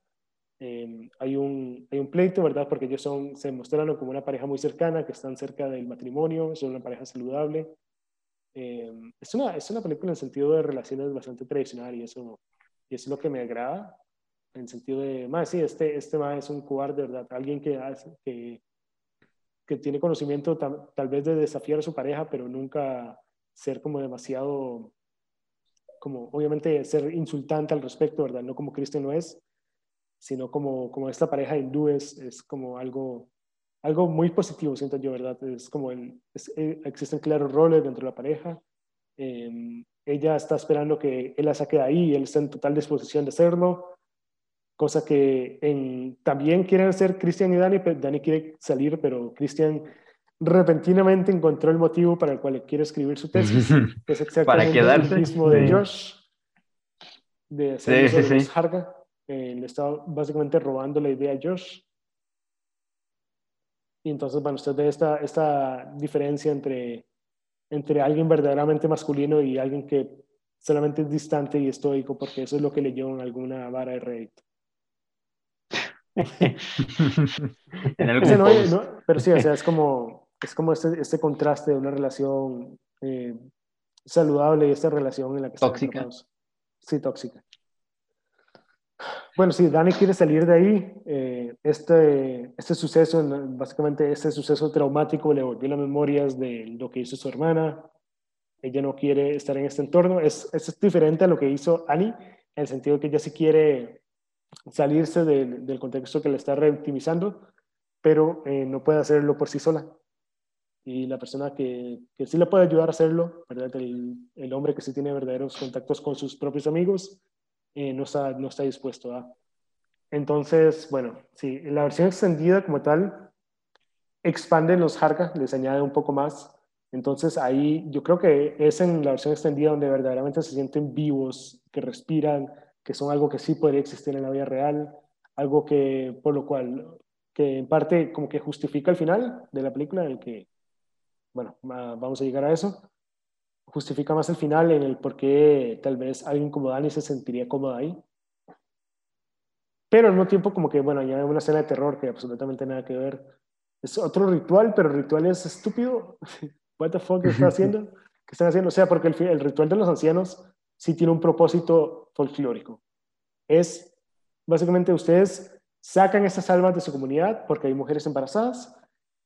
Em, hay, un, hay un pleito, ¿verdad? Porque ellos son, se mostraron como una pareja muy cercana, que están cerca del matrimonio, son una pareja saludable. Es, una, es una película en sentido de relaciones bastante tradicional y eso, y eso es lo que me agrada, en sentido de, más sí, este, este más es un cobarde, ¿verdad? Alguien que, que, que tiene conocimiento tal vez de desafiar a su pareja, pero nunca ser como demasiado, como obviamente ser insultante al respecto, ¿verdad? No como Cristo no es, sino como, como esta pareja hindú es, es como algo, algo muy positivo, siento yo, ¿verdad? Es como el, eh, existen claros roles dentro de la pareja. Em, ella está esperando que él la saque de ahí él está en total disposición de hacerlo, cosa que en, también quieren hacer Cristian y Dani, Dani quiere salir, pero Cristian repentinamente encontró el motivo para el cual quiere escribir su tesis, que es exactamente el mismo de Josh, de hacer sí, sí, sí. Eh, le estaba básicamente robando la idea a Josh. Y entonces, bueno, usted ve esta, esta diferencia entre, entre alguien verdaderamente masculino y alguien que solamente es distante y estoico, porque eso es lo que leyó en alguna vara de Reddit. pero sí, o sea, es como, es como este, este contraste de una relación eh, saludable y esta relación en la que tóxica. Sí, tóxica. Bueno, sí, Dani quiere salir de ahí. Eh, este, este suceso, básicamente este suceso traumático le volvió las memorias de lo que hizo su hermana. Ella no quiere estar en este entorno. Es, es diferente a lo que hizo Annie, en el sentido de que ella sí quiere salirse del contexto que le está revictimizando, pero eh, no puede hacerlo por sí sola. Y la persona que, que sí le puede ayudar a hacerlo, ¿verdad? El, el hombre que sí tiene verdaderos contactos con sus propios amigos, eh, no, está, no está dispuesto a. Entonces, bueno, sí, la versión extendida como tal expande los Harka, les añade un poco más. Entonces ahí yo creo que es en la versión extendida donde verdaderamente se sienten vivos, que respiran, que son algo que sí podría existir en la vida real, algo que por lo cual que en parte como que justifica el final de la película en el que bueno, vamos a llegar a eso justifica más el final en el por qué tal vez alguien como Dani se sentiría cómodo ahí. Pero al mismo tiempo como que, bueno, ya hay una escena de terror que absolutamente nada que ver. Es otro ritual, pero el ritual es estúpido. What the fuck está haciendo? ¿Qué están haciendo? O sea, porque el, el ritual de los ancianos sí tiene un propósito folclórico. Es, básicamente, ustedes sacan esas almas de su comunidad porque hay mujeres embarazadas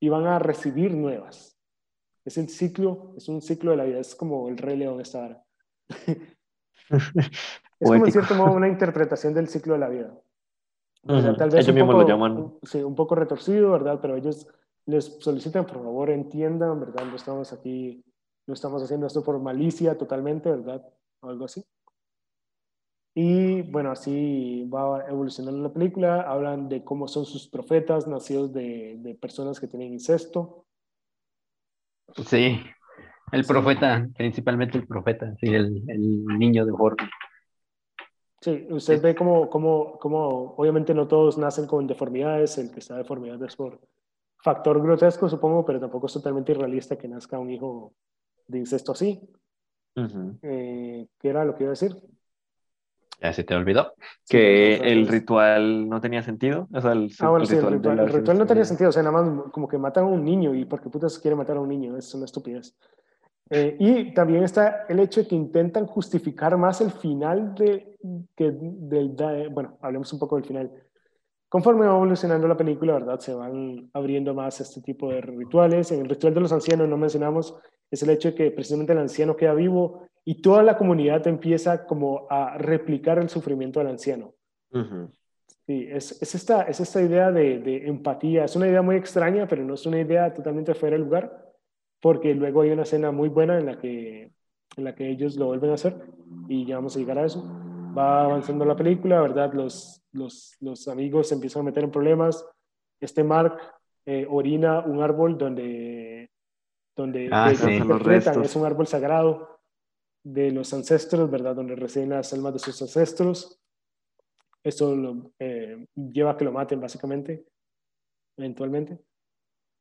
y van a recibir nuevas. Es el ciclo, es un ciclo de la vida, es como el rey león esta hora. es como en cierto modo una interpretación del ciclo de la vida. tal vez ellos mismos lo llaman. Sí, un poco retorcido, ¿verdad? Pero ellos les solicitan, por favor, entiendan, ¿verdad? No estamos aquí, no estamos haciendo esto por malicia totalmente, ¿verdad? O algo así. Y bueno, así va evolucionando la película. Hablan de cómo son sus profetas, nacidos de, de personas que tienen incesto. Sí, el profeta, principalmente el profeta, sí, el, el niño de Jorge. Sí, usted ve como, como, como, obviamente no todos nacen con deformidades, el que está deformidad es por factor grotesco, supongo, pero tampoco es totalmente irrealista que nazca un hijo de incesto así. Eh, ¿Qué era lo que iba a decir? Ya se te olvidó. Que el ritual no tenía sentido. O sea, el, ah, bueno, sí, el ritual, no tenía sentido. O sea, nada más como que matan a un niño y porque putas quiere matar a un niño. Es una estupidez. Eh, y también está el hecho de que intentan justificar más el final de, que del, bueno, hablemos un poco del final. Conforme va evolucionando la película, ¿verdad? Se van abriendo más este tipo de rituales. En el ritual de los ancianos, no mencionamos, es el hecho de que precisamente el anciano queda vivo y toda la comunidad empieza como a replicar el sufrimiento del anciano. Sí, es, es, esta, es esta idea de, de, empatía. Es una idea muy extraña, pero no es una idea totalmente fuera de lugar, porque luego hay una escena muy buena en la que, en la que ellos lo vuelven a hacer y ya vamos a llegar a eso. Va avanzando la película, ¿verdad? Los, los, los amigos se empiezan a meter en problemas. Este Mark eh, orina un árbol donde, donde ah, sí, es un árbol sagrado de los ancestros, ¿verdad? Donde residen las almas de sus ancestros. Esto lo, eh, lleva a que lo maten, básicamente, eventualmente.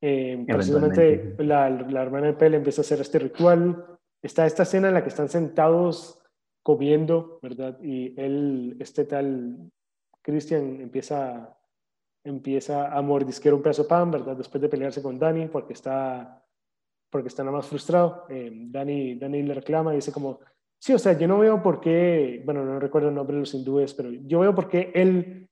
Eh, precisamente la, la, hermana de Pele empieza a hacer este ritual. Está esta escena en la que están sentados comiendo, ¿verdad? Y él, este tal Christian, empieza, empieza a mordisquear un pedazo de pan, ¿verdad? Después de pelearse con Dani, porque está porque está nada más frustrado. Eh, Dani, Dani le reclama y dice como, sí, o sea, yo no veo por qué, bueno, no recuerdo el nombre de los hindúes, pero yo veo por qué él,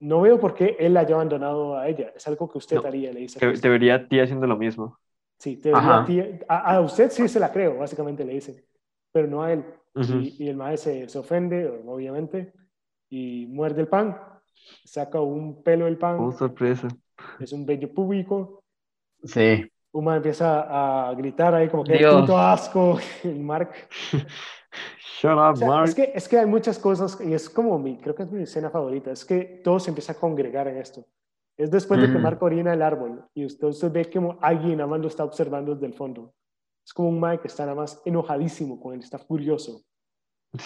no veo por qué él haya abandonado a ella. Es algo que usted haría, le dice. debería a ti haciendo lo mismo. Sí, debería a ti. A, usted sí se la creo, básicamente le dice, pero no a él. Y, el maestro se, se, ofende, obviamente, y muerde el pan, saca un pelo del pan. Oh, sorpresa. Es un bello público. Sí. Uma empieza a gritar ahí como que puto asco, Mark. Shut up, Mark. Es que, es que hay muchas cosas y es como mi, creo que es mi escena favorita, es que todo se empieza a congregar en esto. Es después de que Mark orina el árbol y usted, usted ve como alguien lo está observando desde el fondo. Es como un Mike que está nada más enojadísimo con él, está furioso.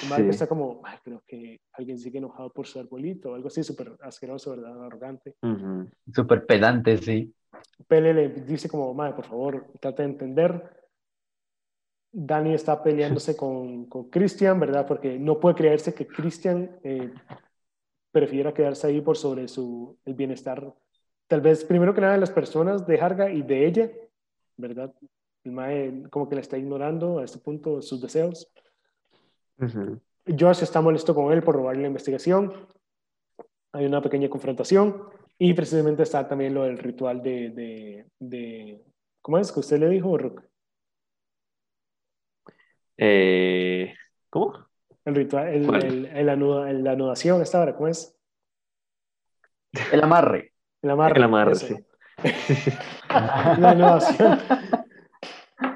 Y Mark está como, creo que alguien sigue enojado por su arbolito, algo así súper asqueroso, ¿verdad? Arrogante. Súper pedante, sí. Pele le dice como, madre, por favor, trate de entender. Dani está peleándose con, con Christian, ¿verdad? Porque no puede creerse que Christian eh, prefiera quedarse ahí por sobre su, el bienestar, tal vez primero que nada de las personas de Harga y de ella, ¿verdad? El mae como que le está ignorando a este punto sus deseos. Josh está molesto con él por robarle la investigación. Hay una pequeña confrontación. Y precisamente está también lo del ritual de, de, de ¿cómo es que usted le dijo, Rook? Eh, ¿Cómo? El ritual, el, el, el, la anudación, esta hora, ¿cómo es? El amarre. El amarre. El amarre, sí. la anudación.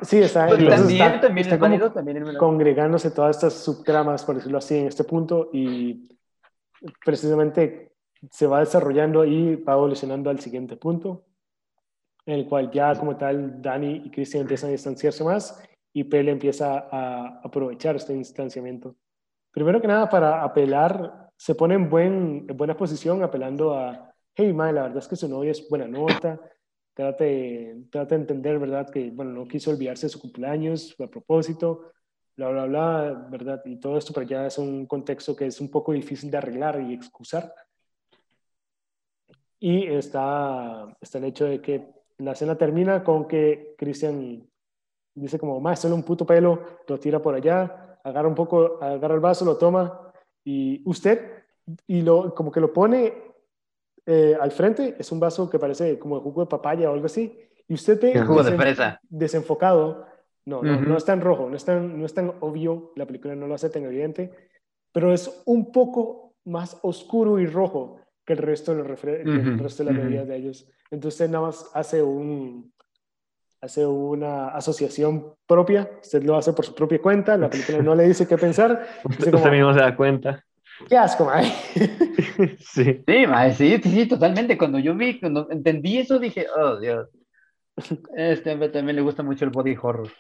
Sí, está, pues también, está, también está también congregándose todas estas subtramas, por decirlo así, en este punto y precisamente se va desarrollando y va evolucionando al siguiente punto, en el cual ya como tal Dani y Cristian empiezan a distanciarse más y Pele empieza a aprovechar este distanciamiento. Primero que nada, para apelar, se pone en, buen, en buena posición apelando a, hey, madre, la verdad es que su novia es buena nota, trate, trate de entender, ¿verdad? Que, bueno, no quiso olvidarse de su cumpleaños a propósito, bla, bla, bla, ¿verdad? Y todo esto, pero ya es un contexto que es un poco difícil de arreglar y excusar. Y está, está el hecho de que la escena termina con que Christian dice como, más solo un puto pelo, lo tira por allá, agarra un poco, agarra el vaso, lo toma y usted, y lo, como que lo pone eh, al frente, es un vaso que parece como de jugo de papaya o algo así, y usted ve jugo de fresa. desenfocado, no, no, no es tan rojo, no es tan, no es tan obvio, la película no lo hace tan evidente, pero es un poco más oscuro y rojo que el resto de, los el resto de las bebidas de ellos. Entonces nada más hace un hace una asociación propia, usted lo hace por su propia cuenta, la película no le dice qué pensar. Usted, mismo se da cuenta. Qué asco, mae. sí. Sí, mae, sí, sí, totalmente. Cuando yo vi, cuando entendí eso, dije, oh, Dios. Este también le gusta mucho el body horror.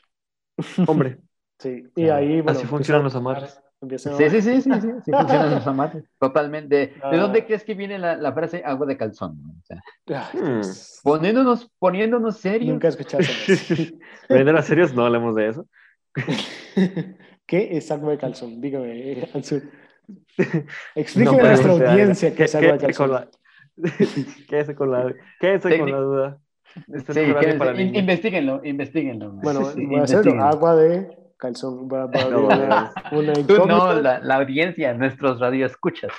Hombre. Sí, y ahí, bueno, Así funcionan los amarres. Sí, sí, sí, sí, sí, sí, funcionan los amarres. Totalmente. ¿De ah. dónde crees que viene la, la, frase agua de calzón? O sea, hmm. poniéndonos, poniéndonos serios. Nunca he escuchado eso. ¿Poniéndonos serios? No hablemos de eso. ¿Qué es agua de calzón? Dígame, Ansu. Explíqueme a nuestra audiencia qué es agua de calzón. ¿Qué es con la, qué es con la duda? Sí, que, investiguenlo, investiguenlo. Bueno, voy a hacerlo. Agua de calzón. Va, va no, una, una Tú no, la, la, audiencia, nuestros radioescuchas.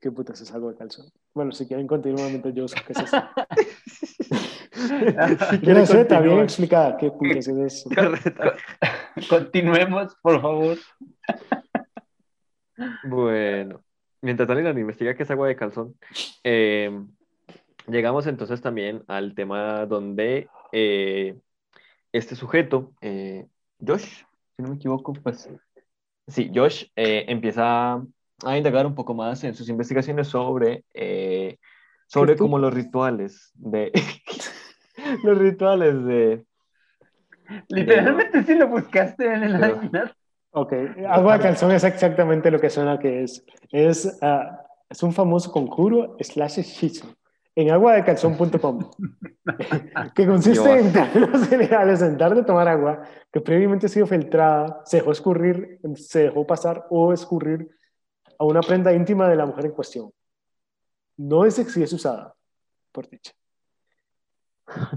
¿Qué putas es agua de calzón? Bueno, si quieren continuar yo uso qué es eso. Una quieren receta bien explicada. ¿Qué putas es eso? Correcto. Continuemos, por favor. Bueno, mientras Daniel investiga qué es agua de calzón, eh, llegamos entonces también al tema donde eh, este sujeto, eh, Josh, si no me equivoco, pues sí, Josh eh, empieza a indagar un poco más en sus investigaciones sobre, eh, sobre los rituales de los rituales de Literalmente sí lo buscaste en el Pero-. Ok, agua de calzón es exactamente lo que suena que es. Es, ah, es un famoso conjuro slash hechizo en aguadecalzón.com que consiste en dar los cereales en dar de tomar agua que previamente ha sido filtrada, se dejó escurrir, se dejó pasar o escurrir a una prenda íntima de la mujer en cuestión. No es si es usada, por dicha.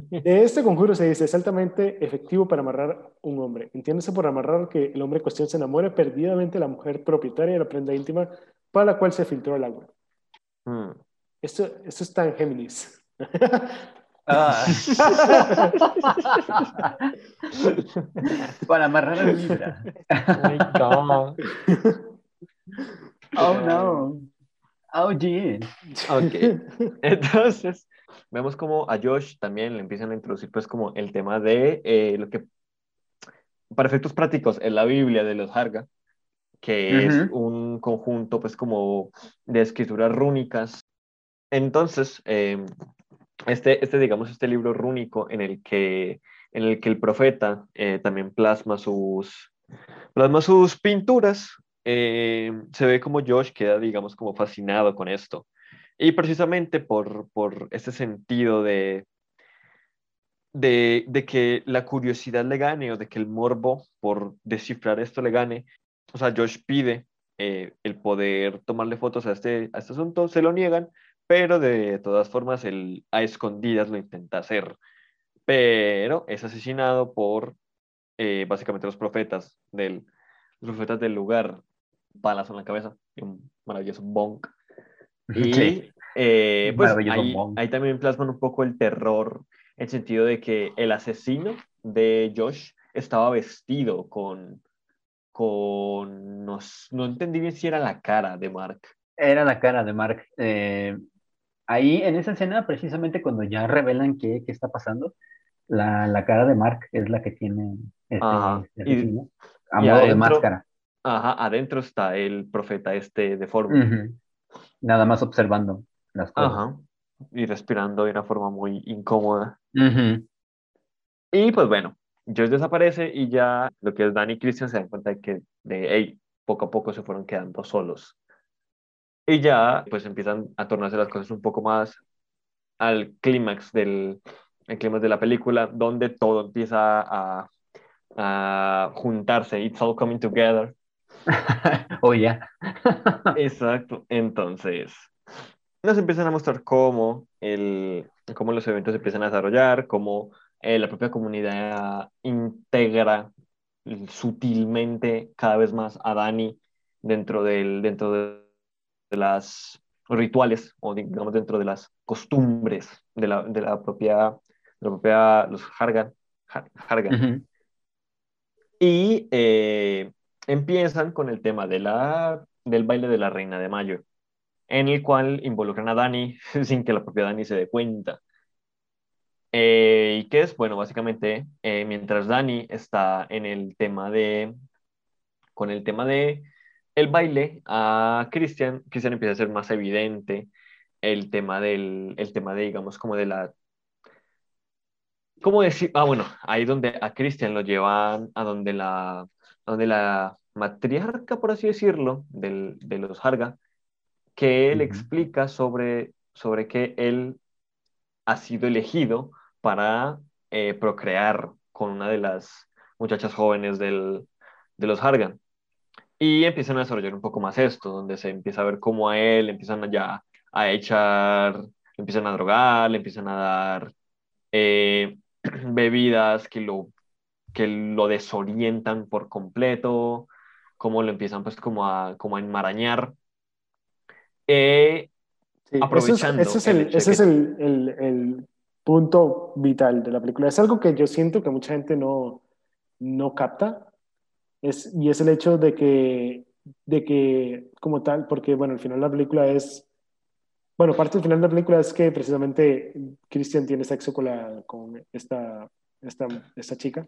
De este conjuro se dice es altamente efectivo para amarrar un hombre. Entiéndase por amarrar que el hombre en cuestión se enamore perdidamente de la mujer propietaria de la prenda íntima para la cual se filtró el agua. Mm. Esto, esto está en Géminis. Ah. Para amarrar la libra. Oh my God. Oh no. Oh yeah. Ok. Entonces, vemos como a Josh también le empiezan a introducir pues como el tema de eh, lo que para efectos prácticos es la Biblia de los Harga, que es un conjunto pues como de escrituras rúnicas. Entonces, eh, este, este, digamos, este libro rúnico en el que, en el, que el profeta eh, también plasma sus, plasma sus pinturas, eh, se ve como Josh queda, digamos, como fascinado con esto. Y precisamente por, por ese sentido de, de, de que la curiosidad le gane o de que el morbo por descifrar esto le gane, o sea, Josh pide eh, el poder tomarle fotos a este, a este asunto, se lo niegan, pero de todas formas él a escondidas lo intenta hacer. Pero es asesinado por eh, básicamente los profetas del, profetas del lugar, balas en la cabeza y un maravilloso bonk. Y Sí. eh, pues ahí, ahí también plasman un poco el terror, en el sentido de que el asesino de Josh estaba vestido con, con no, no entendí bien si era la cara de Mark. Era la cara de Mark. Eh, ahí en esa escena, precisamente cuando ya revelan qué, qué está pasando, la, la cara de Mark es la que tiene este, Ajá. este Y- asesino, a y modo de adentro- máscara. Ajá, adentro está el profeta este deforme. Ujú. Nada más observando las cosas. Ajá. Y respirando de una forma muy incómoda. Y pues bueno, Josh desaparece y ya lo que es Danny y Christian se dan cuenta de que de, hey, poco a poco se fueron quedando solos. Y ya pues empiezan a tornarse las cosas un poco más al clímax del el clímax de la película, donde todo empieza a, a juntarse. It's all coming together. Oh, ya. Exacto. Entonces, nos empiezan a mostrar cómo, el, cómo los eventos se empiezan a desarrollar, cómo eh, la propia comunidad integra sutilmente cada vez más a Dani dentro, del, dentro de, de las rituales o digamos dentro de las costumbres de la, de la propia, de la propia los Hargan. Har- Hargan. Ujú. Y eh, empiezan con el tema de la, del baile de la Reina de Mayo, en el cual involucran a Dani sin que la propia Dani se dé cuenta. Eh, ¿Y qué es? Bueno, básicamente, eh, mientras Dani está en el tema de, con el tema de el baile, a Christian, Christian empieza a ser más evidente el tema del, el tema de, digamos, como de la ¿Cómo decir? Ah, bueno, ahí donde a Christian lo llevan a donde la, donde la matriarca, por así decirlo, del, de los Harga, que él explica sobre, sobre que él ha sido elegido para eh, procrear con una de las muchachas jóvenes del, de los Hargan. Y empiezan a desarrollar un poco más esto, donde se empieza a ver cómo a él empiezan ya a echar, empiezan a drogar, le empiezan a dar eh, bebidas que lo, que lo desorientan por completo, cómo lo empiezan pues como a, como a enmarañar. eh, Sí, aprovechando Ese es, ese es el el, ese es el, el- el punto vital de la película. Es algo que yo siento que mucha gente no, no capta. Es, y es el hecho de que, de que, como tal, porque, bueno, al final de la película es. Bueno, parte del final de la película es que precisamente Christian tiene sexo con, la, con esta, esta, esta chica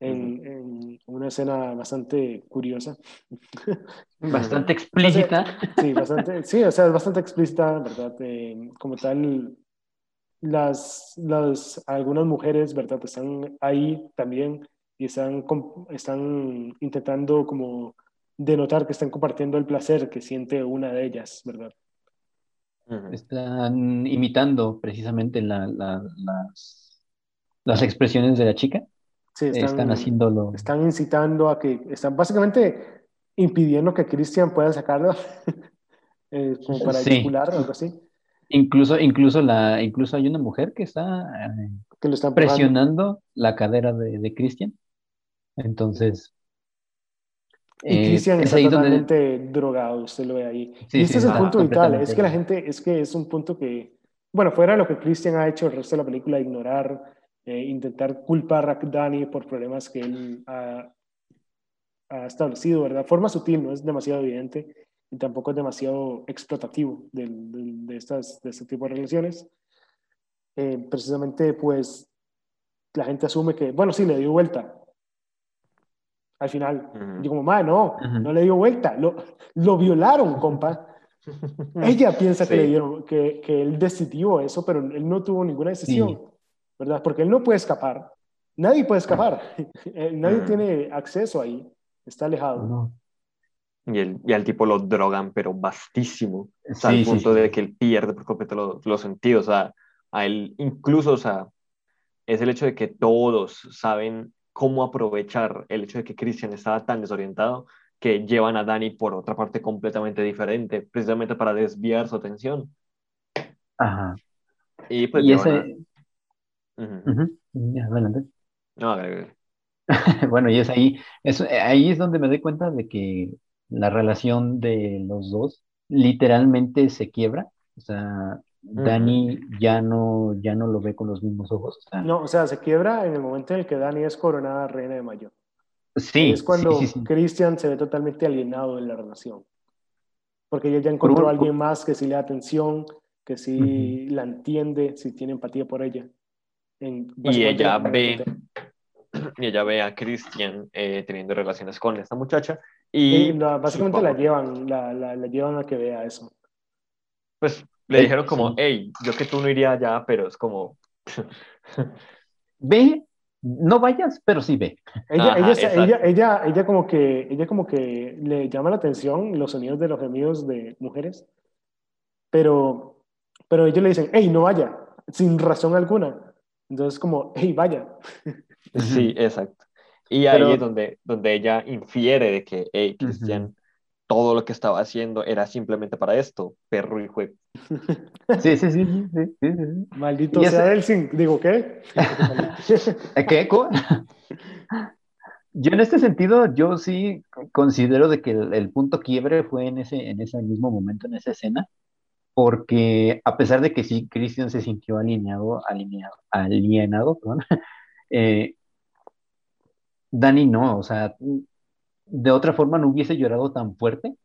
En, en una escena bastante curiosa. Bastante explícita. Sí, bastante, sí, o sea, es bastante explícita, ¿verdad? Eh, como tal, las, las, algunas mujeres, ¿verdad? Están ahí también y están, están intentando como denotar que están compartiendo el placer que siente una de ellas, ¿verdad? Están imitando precisamente la- la- las, las expresiones de la chica. Sí, Están haciéndolo. están incitando a que, están básicamente impidiendo que Christian pueda sacarlo eh, como para Sí. o algo así, Incluso, incluso, la, incluso hay una mujer que está eh, que lo están presionando la cadera de, de Christian. Entonces, Y eh, Christian es está ahí donde- totalmente drogado, usted lo ve ahí. Sí, y este sí, es el está punto vital, es que la gente, es que es un punto que, bueno, fuera de lo que Christian ha hecho el resto de la película, ignorar, eh, intentar culpar a Danny por problemas que él ha, ha establecido, ¿verdad? Forma sutil, no es demasiado evidente y tampoco es demasiado explotativo del- del- de, estas, de este tipo de relaciones. Eh, precisamente, pues, la gente asume que, bueno, sí, le dio vuelta, al final. Ujú. Yo como, madre, no, Ujú. no le dio vuelta, lo, lo violaron, compa. Ella piensa que, Sí. le dieron, que, que él decidió eso, pero él no tuvo ninguna decisión, Sí. ¿Verdad? Porque él no puede escapar. Nadie puede escapar. Eh, Nadie Ujú. tiene acceso ahí. Está alejado. No. Y, el, y al tipo lo drogan, pero bastísimo. O sea, Sí, al sí, punto sí. de que él pierde por completo lo- los sentidos. O sea, a él incluso, o sea, es el hecho de que todos saben cómo aprovechar el hecho de que Christian estaba tan desorientado que llevan a Danny por otra parte completamente diferente, precisamente para desviar su atención. Ajá. Y pues Y ese. Ya, adelante. No. Bueno, y es ahí, es, ahí es donde me doy cuenta de que la relación de los dos literalmente se quiebra. O sea, Dani ya no, ya no lo ve con los mismos ojos. O sea, No, o sea, se quiebra en el momento en el que Dani es coronada reina de mayo. sí, es cuando sí, sí, sí. Christian se ve totalmente alienado en la relación. Porque ella ya encontró a alguien más que sí le da atención, que sí la entiende, sí tiene empatía por ella. En- Y ella ve, y ella ve a Christian eh, teniendo relaciones con esta muchacha Y y la- básicamente la llevan, la, la, la llevan a que vea eso. pues le dijeron como, sí. hey, yo que tú no iría allá, pero es como, Ve, no vayas, pero sí ve. Ella, Ajá, ella, ella, ella, ella como que, ella como que le llama la atención los sonidos de los gemidos de mujeres, pero, pero ellos le dicen, hey, no vaya, sin razón alguna. Entonces como, hey, vaya. sí, exacto. Y ahí Pero- es donde, donde ella infiere de que, hey, Christian, todo lo que estaba haciendo era simplemente para esto, perro y juego. Sí, sí, sí, sí, sí, sí, sí. Maldito Y sea ese- él sin, digo, ¿qué? ¿Eh, ¿Qué eco? Yo en este sentido, yo sí considero de que el, el punto quiebre fue en ese, en ese mismo momento, en esa escena, porque a pesar de que sí, Christian se sintió alineado, alineado, alienado, perdón, eh, Dani no, o sea, de otra forma no hubiese llorado tan fuerte.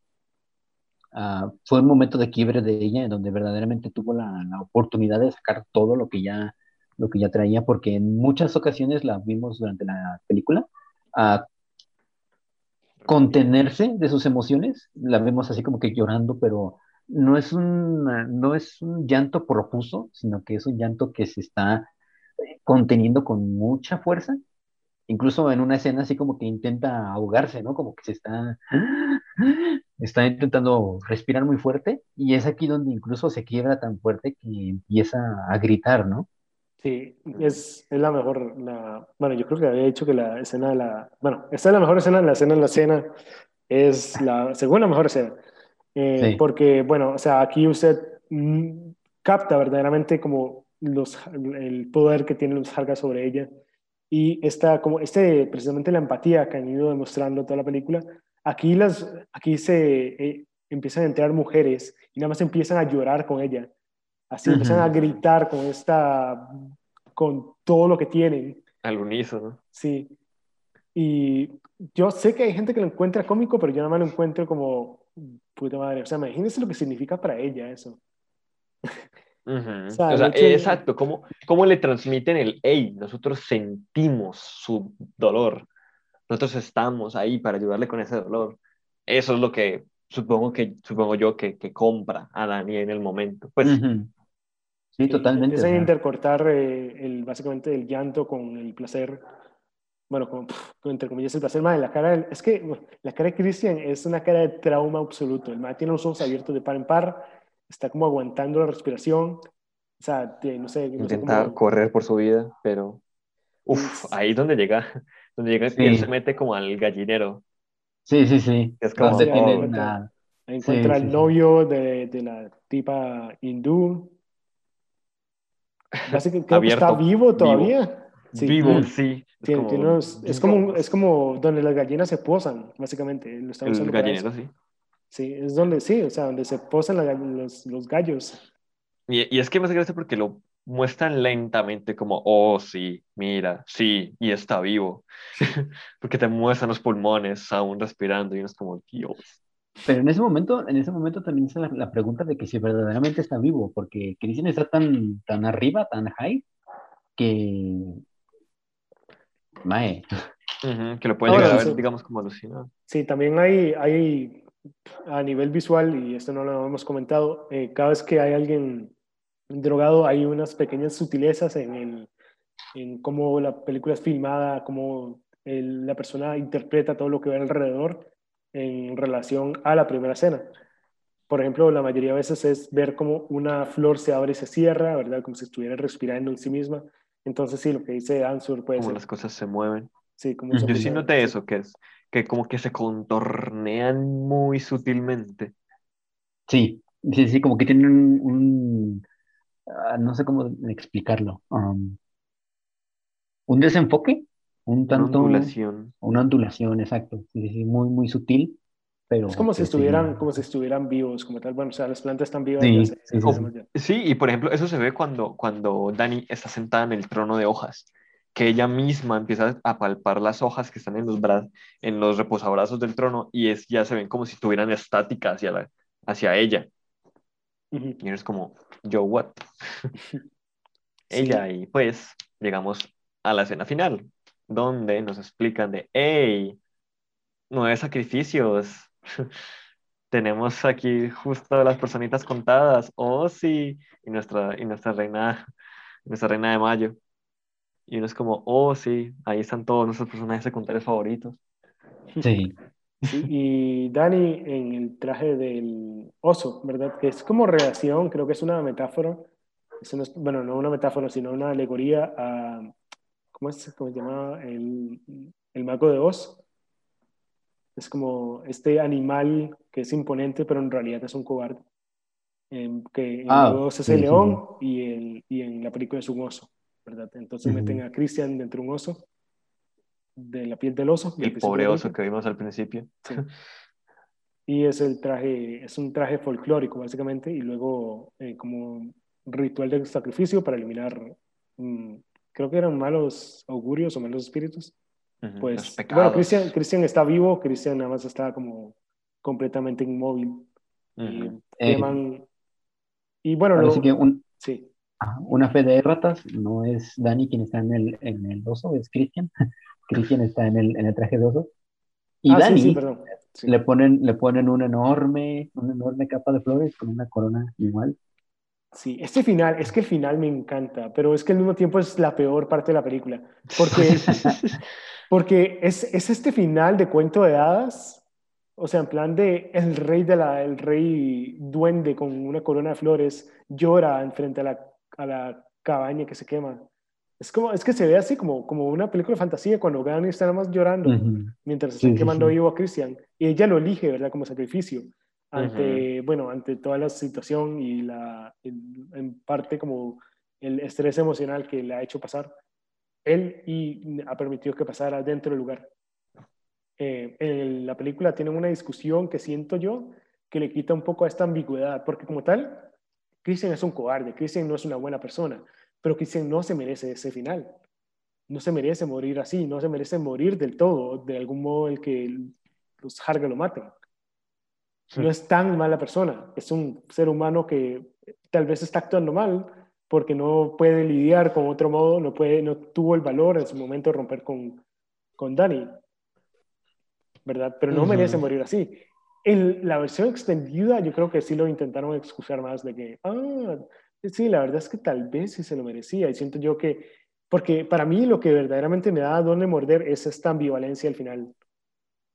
Ah, fue un momento de quiebre de ella en donde verdaderamente tuvo la, la oportunidad de sacar todo lo que ya, lo que ya traía, porque en muchas ocasiones la vimos durante la película a contenerse de sus emociones, la vemos así como que llorando, pero no es un, no es un llanto profuso, sino que es un llanto que se está conteniendo con mucha fuerza. Incluso en una escena así como que intenta ahogarse, ¿no? Como que se está, está intentando respirar muy fuerte y es aquí donde incluso se quiebra tan fuerte que empieza a gritar, ¿no? Sí, es, es la mejor, la, bueno, yo creo que había dicho que la escena de la, bueno, esta es la mejor escena, la escena en la cena es la segunda mejor escena, Eh, Sí. porque, bueno, o sea, aquí usted mm, capta verdaderamente como los, el poder que tienen los Hargas sobre ella y esta, como, este, precisamente la empatía que han ido demostrando toda la película, aquí, las, aquí se, eh, empiezan a entrar mujeres y nada más empiezan a llorar con ella. Así empiezan a gritar con esta, con todo lo que tienen. Al unísono. Sí. Y yo sé que hay gente que lo encuentra cómico, pero yo nada más lo encuentro como, puta madre, o sea, imagínense lo que significa para ella eso. o sea, exacto, ¿Cómo, ¿cómo, le transmiten el, hey, nosotros sentimos su dolor, nosotros estamos ahí para ayudarle con ese dolor. Eso es lo que supongo que supongo yo que, que compra a Dani en el momento. Pues, Sí, totalmente. Empiezan a intercortar eh, el, básicamente el llanto con el placer bueno, con, entre comillas, el placer, madre, la cara, es que la cara de Christian es una cara de trauma absoluto. El madre tiene los ojos abiertos de par en par, está como aguantando la respiración, o sea, no sé. Intenta correr por su vida, pero, uff, ahí es donde llega, donde llega, y él se mete como al gallinero. Sí, sí, sí. Es como, oh, encuentra, encuentra al novio de, de, la tipa hindú. Creo que está vivo todavía. Vivo, sí. es, como, es, como, donde las gallinas se posan, básicamente. Lo el gallinero, sí. Sí, es donde sí, o sea, donde se posan los, los, gallos. Y, y, es que me hace gracia porque lo muestran lentamente como, oh, sí, mira, sí, y está vivo. porque te muestran los pulmones aún respirando y uno es como, Dios. Pero en ese momento, en ese momento también es la, la, pregunta de que si verdaderamente está vivo, porque Christian está tan, tan arriba, tan high, que Mae. que lo puede llegar a ver, digamos, como alucinado. Sí, también hay, hay a nivel visual, y esto no lo hemos comentado, eh, cada vez que hay alguien drogado hay unas pequeñas sutilezas en, el, en cómo la película es filmada, cómo la persona interpreta todo lo que ve alrededor en relación a la primera escena. Por ejemplo, la mayoría de veces es ver cómo una flor se abre y se cierra, ¿verdad? Como si estuviera respirando en sí misma. Entonces, sí, lo que dice Ansur puede como las cosas se mueven. Sí, como Yo sí noté eso, que es que como que se contornean muy sutilmente. Sí, sí, sí, como que tienen un, ah, no sé cómo explicarlo, um, un desenfoque, un tanto... Una ondulación. Una ondulación, exacto, sí, sí, muy, muy sutil es como si estuvieran, como si estuvieran vivos, como tal. Bueno, o sea, las plantas están vivas. Sí, y por ejemplo, eso se ve cuando, cuando Dani está sentada en el trono de hojas, que ella misma empieza a palpar las hojas que están en los, brazos, en los reposabrazos del trono y es, ya se ven como si estuvieran estáticas hacia, la, hacia ella. Y eres como, yo, what? ella, y pues llegamos a la escena final, donde nos explican de, hey, nueve sacrificios, tenemos aquí justo las personitas contadas, oh sí, y nuestra, y nuestra reina, nuestra reina de mayo. Y uno es como, oh sí, ahí están todos nuestros personajes secundarios favoritos. Sí. y Dani en el traje del oso, ¿verdad? Que es como reacción, creo que es una metáfora. bueno, no una metáfora, sino una alegoría a, ¿cómo, es, cómo se llama? El, el mago de Oz es como este animal que es imponente, pero en realidad es un cobarde. Em, que en ah, es el león Y, en, y, en, la película es un oso, ¿verdad? Entonces meten a Christian dentro de un oso, de la piel del oso. El pobre oso que vimos al principio. Y es el traje, es un traje folclórico básicamente, y luego eh, como ritual de sacrificio para eliminar, mm, creo que eran malos augurios o malos espíritus. Pues, bueno, Cristian, Cristian está vivo, Cristian nada más está como completamente inmóvil. y, eh, y, bueno, que un, sí. una fe de ratas, no es Dani quien está en el, en el oso, es Cristian. Cristian está en el, en el traje de oso. Y ah, Dani le ponen, le ponen una enorme, una enorme capa de flores con una corona igual. Sí, este final, es que el final me encanta, pero es que al mismo tiempo es la peor parte de la película, porque, porque es, es este final de cuento de hadas, o sea, en plan de el rey, de la, el rey duende con una corona de flores llora enfrente a la, a la cabaña que se quema. Es, como, es que se ve así como, como una película de fantasía cuando Gani está nada más llorando mientras se está quemando vivo a Christian. Y ella lo elige, ¿verdad? Como sacrificio ante, bueno, ante toda la situación y la, en, parte como el estrés emocional que le ha hecho pasar él y ha permitido que pasara dentro del lugar. Eh, en la película tienen una discusión que siento yo que le quita un poco a esta ambigüedad, porque como tal, Christian es un cobarde, Christian no es una buena persona, pero Christian no se merece ese final. No se merece morir así, no se merece morir del todo, de algún modo el que los Harga lo maten. No es tan mala persona, es un ser humano que tal vez está actuando mal porque no puede lidiar con otro modo, no, puede, no tuvo el valor en su momento de romper con, con Dani, ¿verdad? Pero no merece morir así. En la versión extendida yo creo que sí lo intentaron excusar más de que, ah, sí, la verdad es que tal vez sí se lo merecía y siento yo que, porque para mí lo que verdaderamente me da donde morder es esta ambivalencia al final.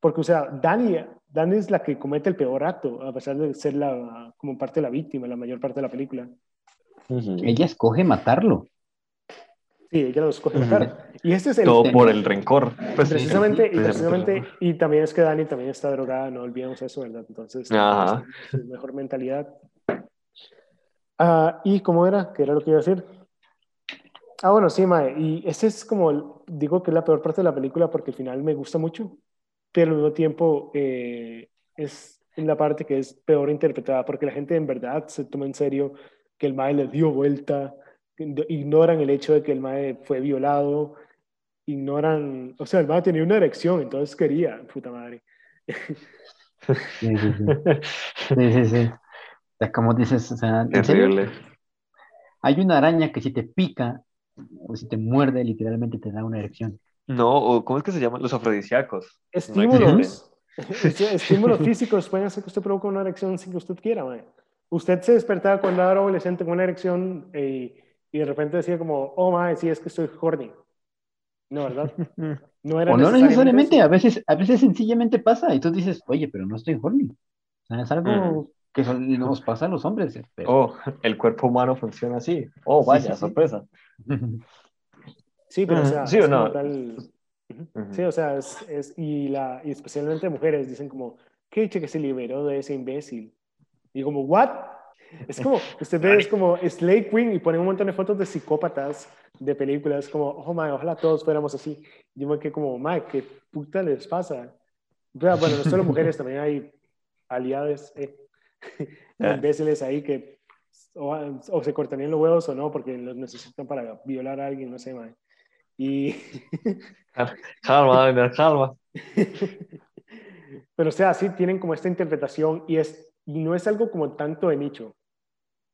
Porque, o sea, Dani, Dani es la que comete el peor acto, a pesar de ser la, como parte de la víctima la mayor parte de la película. Ella escoge matarlo. Sí, ella lo escoge matar. Y este es el... Todo por el rencor. Pues, precisamente, y precisamente, y también es que Dani también está drogada, no olvidemos eso, ¿verdad? Entonces, Ajá. mejor mentalidad. Ah, ¿Y cómo era? ¿Qué era lo que iba a decir? Ah, bueno, sí, Mae. Y ese es como, digo que es la peor parte de la película porque al final me gusta mucho, pero al mismo tiempo eh, es la parte que es peor interpretada porque la gente en verdad se toma en serio que el Mae le dio vuelta ignoran el hecho de que el mae fue violado, ignoran, o sea, el mae tenía una erección, entonces quería, puta madre. Sí, sí, sí. sí, como dices, o sea, Terrible. hay una araña que si te pica o si te muerde, literalmente te da una erección. No, o ¿cómo es que se llaman? Los afrodisíacos. Estímulos. Estímulos físicos pueden hacer que usted provoque una erección sin que usted quiera, mae. Usted se despertaba cuando era adolescente con una erección y y de repente decía como, oh, mae, sí, es que estoy horny. No, ¿verdad? No era o no necesariamente, a veces, a veces sencillamente pasa y tú dices, oye, pero no estoy horny. O sea, es algo que nos pasa a los hombres. Oh, el cuerpo humano funciona así. Oh, vaya, sorpresa. Sí, pero o sea, ¿Sí o no? Sí, o sea, es, es, y, la, y especialmente mujeres dicen como, qué dicho que se liberó de ese imbécil. Y como, ¿what? Es como, usted ve, es como Slay Queen y ponen un montón de fotos de psicópatas de películas, como, oh, my, ojalá todos fuéramos así. Yo me quedé como, my, ¿qué puta les pasa? Bueno, no solo mujeres, también hay aliados, eh, imbéciles ahí que o, se cortarían los huevos o no, porque los necesitan para violar a alguien, no sé, man. Y... calma, calma. Pero o sea, sí tienen como esta interpretación y es y no es algo como tanto de nicho.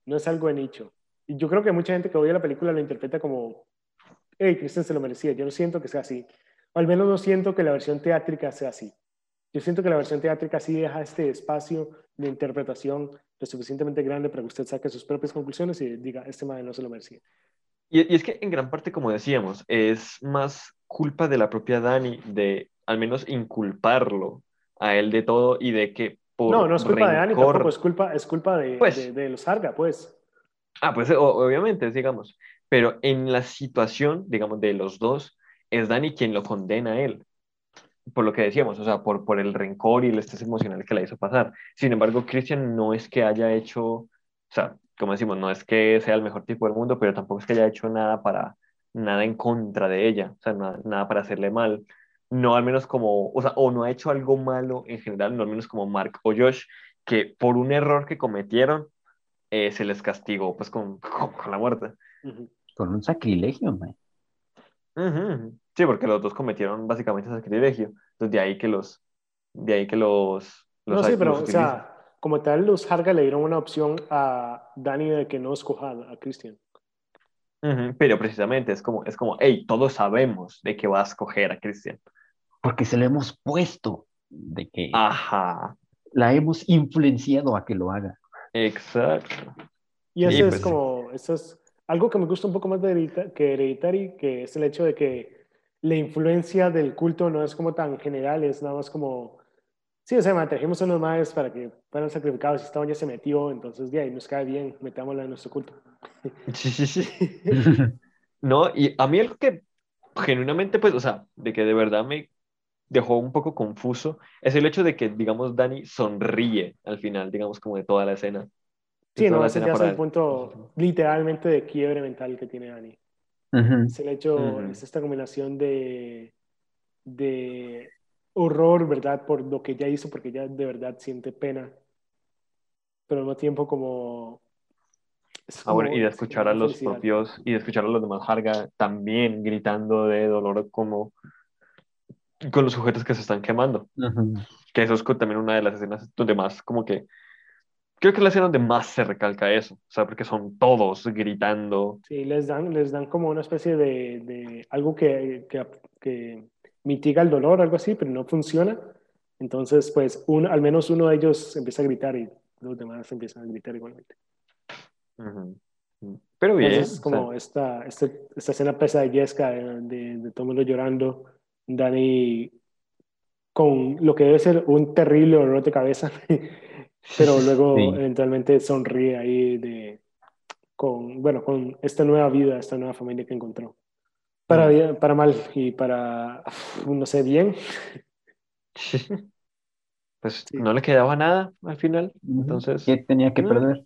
No es algo de nicho. Y yo creo que mucha gente que oye la película lo interpreta como, hey, Kristen se lo merecía. Yo no siento que sea así. O al menos no siento que la versión teátrica sea así. Yo siento que la versión teátrica sí deja este espacio de interpretación lo suficientemente grande para que usted saque sus propias conclusiones y diga, este madre no se lo merecía. Y, y, es que en gran parte, como decíamos, es más culpa de la propia Dani de al menos inculparlo a él de todo y de que no, no es culpa de Dani tampoco, es culpa, es culpa de, pues, de, los Arga, pues. Ah, pues obviamente, digamos. Pero en la situación, digamos, de los dos, es Dani quien lo condena a él. Por lo que decíamos, o sea, por, por el rencor y el estrés emocional que le hizo pasar. Sin embargo, Christian no es que haya hecho, o sea, como decimos, no es que sea el mejor tipo del mundo, pero tampoco es que haya hecho nada para, nada en contra de ella, o sea, nada, nada para hacerle mal no al menos como, o sea, o no ha hecho algo malo en general, no al menos como Mark o Josh, que por un error que cometieron eh, se les castigó pues con, con, la muerte. Con un sacrilegio, man. Sí, porque los dos cometieron básicamente sacrilegio. Entonces de ahí que los, de ahí que los... no, sí, pero, o sea, como tal, los Harga le dieron una opción a Dani de que no escoja a Christian. Pero precisamente es como, es como, hey, todos sabemos de que va a escoger a Christian porque se lo hemos puesto de que Ajá. la hemos influenciado a que lo haga. Exacto. Y eso es pues, como, eso es algo que me gusta un poco más de que Hereditary, que es el hecho de que la influencia del culto no es como tan general, es nada más como, sí, o sea, trajimos a unos madres para que fueran sacrificados y esta ya se metió, entonces ya, ahí nos cae bien, metámosla en nuestro culto. Sí, sí, sí. no, y a mí algo que genuinamente, pues, o sea, de que de verdad me dejó un poco confuso es el hecho de que, digamos, Dani sonríe al final, digamos, como de toda la escena. Sí, no, ese ya es el punto literalmente de quiebre mental que tiene Dani. Es el hecho, es esta combinación de, de horror, ¿verdad? Por lo que ella hizo, porque ella de verdad siente pena pero al mismo tiempo como... es Ah, bueno, como- y de es escuchar a los felicidad. propios, y de escuchar a los demás Harga también gritando de dolor como con los sujetos que se están quemando. Que eso es también una de las escenas donde más, como que, creo que es la escena donde más se recalca eso, o sea, porque son todos gritando. Sí, les dan, les dan como una especie de, de algo que, que, que mitiga el dolor, algo así, pero no funciona. Entonces, pues, un, al menos uno de ellos empieza a gritar y los demás empiezan a gritar igualmente. Ujú. Pero bien, Entonces, es o sea, como esta, este- esta escena pesadillesca de, de, de todo el mundo llorando, Dani con lo que debe ser un terrible dolor de cabeza, pero luego Sí. eventualmente sonríe ahí de, con, bueno, con esta nueva vida, esta nueva familia que encontró. Para, bien- para mal y para, no sé, bien. pues Sí. no le quedaba nada al final, entonces, ¿Qué tenía que no. perder?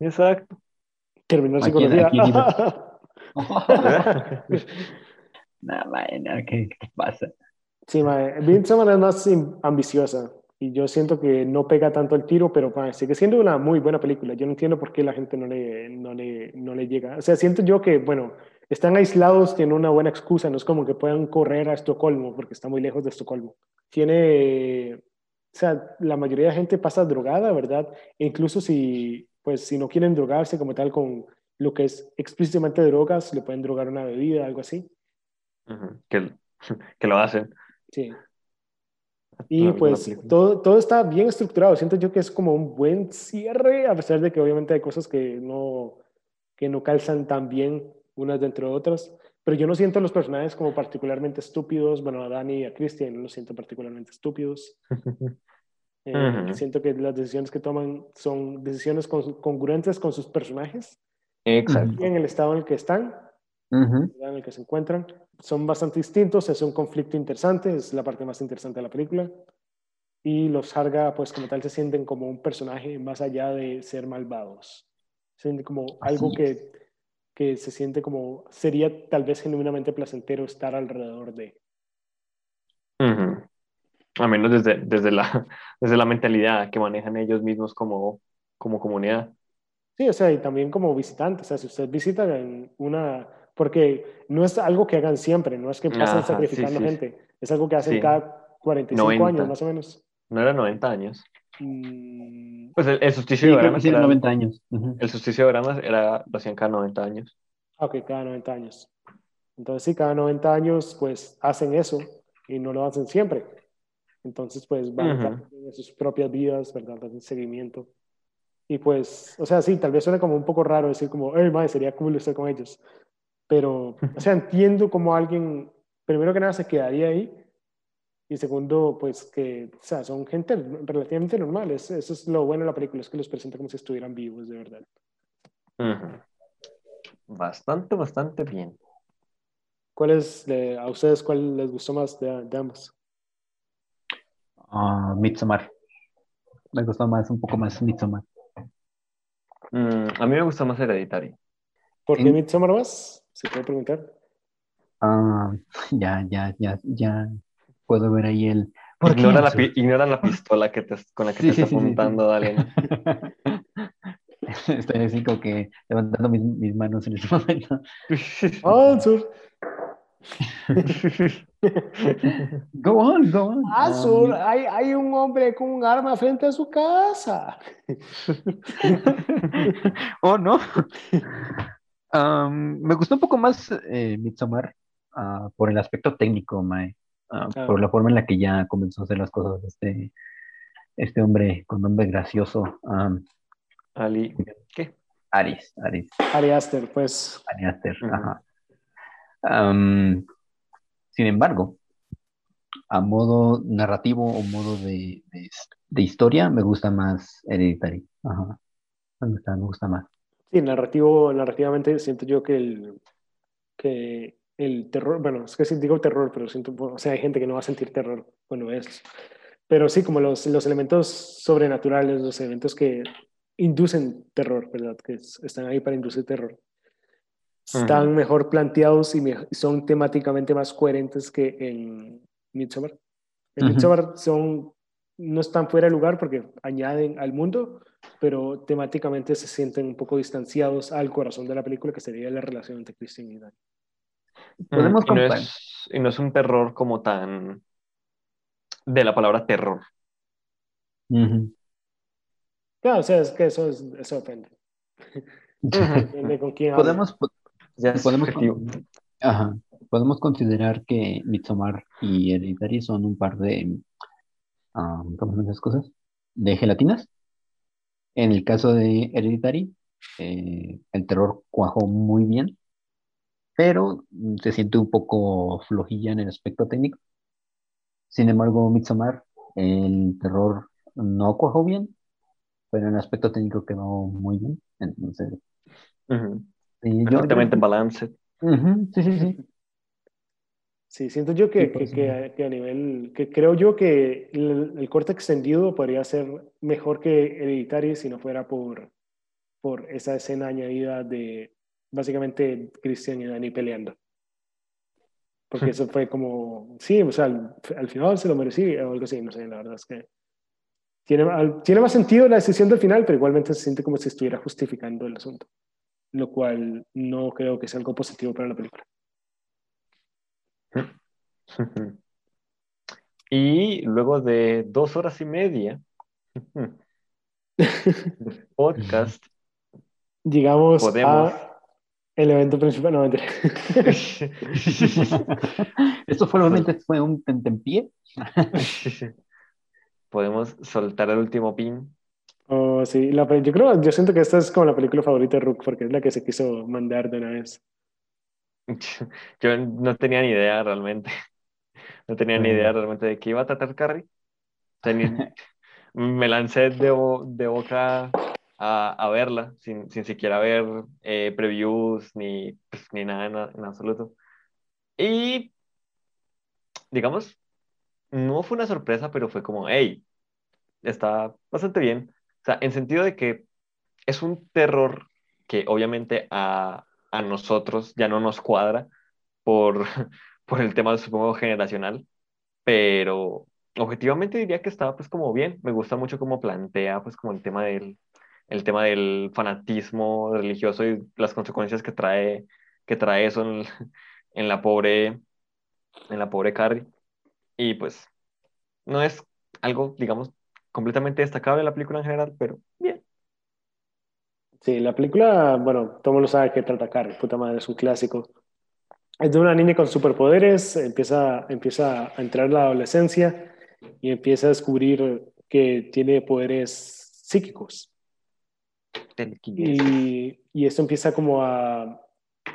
exacto. Terminó ¿A psicología. quién- a quién no, ¿qué, qué pasa? Sí, mae. Midsommar es más ambiciosa y yo siento que no pega tanto el tiro, pero mae, sigue siendo una muy buena película. Yo no entiendo por qué la gente no le, no le, no le llega. O sea, siento yo que, bueno, están aislados, tienen una buena excusa, no es como que puedan correr a Estocolmo porque está muy lejos de Estocolmo. Tiene, o sea, la mayoría de gente pasa drogada, ¿verdad? E incluso si, pues, si no quieren drogarse como tal con lo que es explícitamente drogas, le pueden drogar una bebida, algo así. Que, que lo hacen. Sí. Y pues todo, todo está bien estructurado. Siento yo que es como un buen cierre, a pesar de que obviamente hay cosas que no, que no calzan tan bien unas dentro de otras. Pero yo no siento a los personajes como particularmente estúpidos. Bueno, a Dani y a Christian no los siento particularmente estúpidos. Eh, Ujú. Siento que las decisiones que toman son decisiones con- congruentes con sus personajes Exacto. y en el estado en el que están Ujú. en el que se encuentran. Son bastante distintos, es un conflicto interesante, es la parte más interesante de la película. Y los Harga, pues como tal, se sienten como un personaje más allá de ser malvados. Se sienten como Así algo es. que, que se siente como, sería tal vez genuinamente placentero estar alrededor de. Ujú. A menos desde, desde la, desde la mentalidad que manejan ellos mismos como, como comunidad. Sí, o sea, y también como visitante, o sea, si usted visita en una, porque no es algo que hagan siempre, no es que pasen Ajá, sacrificando sí, sí. gente, es algo que hacen cada 45 90. años más o menos. No era 90 años. Pues el, el Sí, solsticio de creo que verano sí, era, 90 años. Ujú. el solsticio de verano era, lo hacían cada 90 años. Ah, Ok, cada 90 años. Entonces, sí, cada 90 años, pues hacen eso y no lo hacen siempre. Entonces, pues van cada quien en sus propias vidas, ¿verdad? Hacen seguimiento. Y pues, o sea, sí, tal vez suene como un poco raro decir como, hey, madre, sería cool estar con ellos. Pero, o sea, entiendo cómo alguien, primero que nada, se quedaría ahí. Y segundo, pues que, o sea, son gente relativamente normal. Es- Eso es lo bueno de la película, es que los presenta como si estuvieran vivos, de verdad. Bastante, bastante bien. ¿Cuál es, a ustedes, cuál les gustó más de, de ambos? Ah, Midsommar. Me gustó más, un poco más Midsommar. Mm, a mí me gusta más Hereditary. ¿Por qué En- Midsommar más? ¿Se puede preguntar? Ah, ya, ya, ya, ya puedo ver ahí el. ¿Por qué Ignora la, ignora la pistola que te, con la que Sí, te sí, está sí, sí, sí. apuntando, dale. Estoy así como que levantando mis, mis manos en este momento. ¡Ah, Sur! Go on, go on. ¡Ah, Ah, Sur! mi- Hay, hay un hombre con un arma frente a su casa. oh, no. Am, me gustó un poco más eh, Midsommar ah, por el aspecto técnico, Mae. Ah, por la forma en la que ya comenzó a hacer las cosas este, este hombre con nombre gracioso, am, Ali, ¿qué? Aris, Aris, Ari Aster, pues. Ari Aster, ajá. Sin embargo, a modo narrativo o modo de, de- de historia, me gusta más Hereditary. Ajá. Me gusta, me gusta más. Sí, narrativo, narrativamente siento yo que el, que el terror, bueno, es que sí digo terror, pero siento, o sea, hay gente que no va a sentir terror cuando eso. Pero sí, como los, los elementos sobrenaturales, los elementos que inducen terror, ¿verdad? Que es- están ahí para inducir terror. Están Ujú. mejor planteados y me- son temáticamente más coherentes que en Midsommar. En Ujú. Midsommar son, no están fuera de lugar porque añaden al mundo, pero temáticamente se sienten un poco distanciados al corazón de la película, que sería la relación entre Christian y Dani. Podemos Mm, y, no comparar. es, y no es un terror como tan de la palabra terror. Ujú. Claro, o sea, es que eso, es, eso depende. Depende con quién. Podemos, po- Ya podemos, subjetivo. ajá, podemos considerar que Midsommar y Hereditary son un par de, ah, ¿cómo llaman esas cosas? De gelatinas. En el caso de Hereditary, eh, el terror cuajó muy bien, pero se siente un poco flojilla en el aspecto técnico. Sin embargo, Midsommar, el terror no cuajó bien, pero en el aspecto técnico quedó muy bien. Entonces, Ujú. sí, yo- yo- Perfectamente en balance. Ujú, sí, sí, sí. Sí, siento yo que, Sí, pues, que, que- que a nivel, que creo yo que el, el corte extendido podría ser mejor que Hereditary si no fuera por, por esa escena añadida de básicamente Christian y Dani peleando. Porque eso fue como, sí, o sea, al, al final se lo merecía o algo así, no sé, la verdad es que tiene, al- tiene más sentido la decisión del final, pero igualmente se siente como si estuviera justificando el asunto, lo cual no creo que sea algo positivo para la película. Y luego de dos horas y media podcast, Llegamos Podemos. a el evento principal. No, mentira. Esto solamente fue un tentempié. podemos soltar el último pin. Oh, sí, la yo creo, yo siento que esta es como la película favorita de Rook porque es la que se quiso mandar de una vez. Yo no tenía ni idea realmente. No tenía ni Mm. idea realmente de qué iba a tratar Carrie. O sea, ni- me lancé de, bo- de boca a, a verla sin, sin siquiera ver eh, previews ni, pues, ni nada en, en absoluto. Y, digamos, no fue una sorpresa, pero fue como, hey, está bastante bien. O sea, en sentido de que es un terror que obviamente a, a nosotros ya no nos cuadra por, por el tema, supongo, generacional, pero objetivamente diría que estaba pues como bien. Me gusta mucho cómo plantea pues como el tema del, el tema del fanatismo religioso y las consecuencias que trae, que trae eso en, en la pobre, en la pobre Carrie. Y pues no es algo, digamos, completamente destacable la película en general, pero bien. Sí, la película, bueno, todo el mundo sabe que trata Carrie, puta madre, es un clásico. Es de una niña con superpoderes, empieza, empieza a entrar en la adolescencia y empieza a descubrir que tiene poderes psíquicos. Y, y esto empieza como a...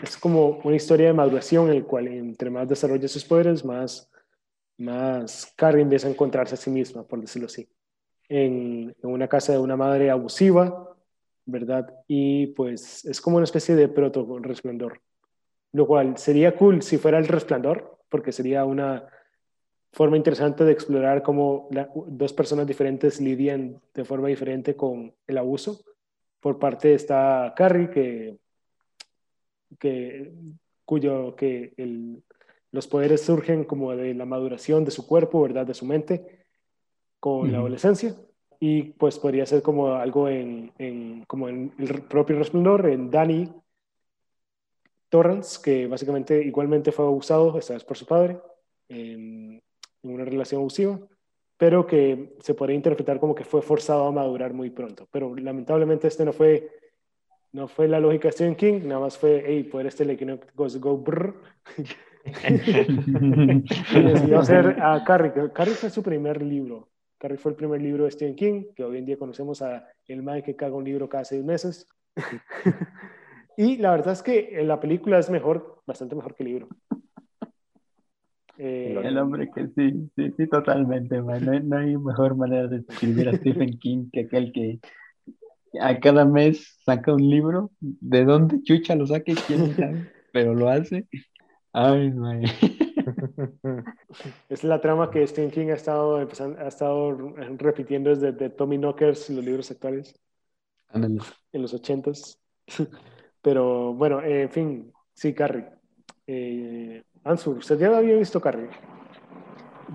Es como una historia de maduración en el cual entre más desarrolla sus poderes, más, más Carrie empieza a encontrarse a sí misma, por decirlo así. En, en una casa de una madre abusiva, ¿verdad? Y pues es como una especie de proto-resplandor. Lo cual sería cool si fuera el resplandor, porque sería una forma interesante de explorar cómo la- dos personas diferentes lidian de forma diferente con el abuso. Por parte está Carrie, que, que, cuyo, que el- los poderes surgen como de la maduración de su cuerpo, ¿verdad? De su mente, con la adolescencia. Y pues podría ser como algo en, en- como en el propio resplandor, en Danny Torrance, que básicamente igualmente fue abusado, esta vez por su padre, en, en una relación abusiva, pero que se podría interpretar como que fue forzado a madurar muy pronto. Pero lamentablemente este no fue, no fue la lógica de Stephen King, nada más fue, hey, poder este le que goes go brr. y decidió hacer a Carrie. Carrie fue su primer libro. Carrie fue el primer libro de Stephen King, que hoy en día conocemos a el man que caga un libro cada seis meses. y la verdad es que la película es mejor, bastante mejor que el libro. Eh, El hombre que sí, sí, sí, totalmente, man. No, hay- no hay mejor manera de escribir a Stephen King que aquel que a cada mes saca un libro. ¿De dónde chucha lo saque? ¿Quién sabe? Pero lo hace. Ay, man. Es la trama que Stephen King ha estado, empezando, ha estado repitiendo desde de Tommy Knockers, los libros actuales, Ándale. en los ochentas. Pero bueno, eh, en fin, sí, Carrie. Eh, Ansur, ¿usted ya había visto Carrie?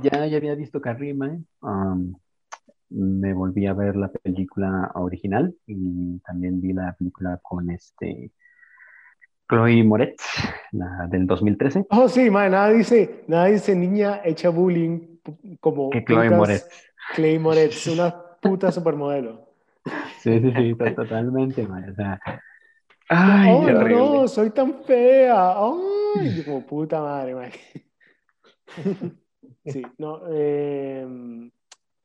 Ya, ya había visto Carrie, man. Um, me volví a ver la película original y también vi la película con este Chloe Moretz, la del 2013. Oh, sí, man, nada dice, nada dice niña hecha bullying como que Chloe Moretz. Chloe Moretz, una puta supermodelo. Sí, sí, sí, totalmente, man. O sea, ay, no, no, soy tan fea. Ay, como puta madre, man. Sí, no, eh,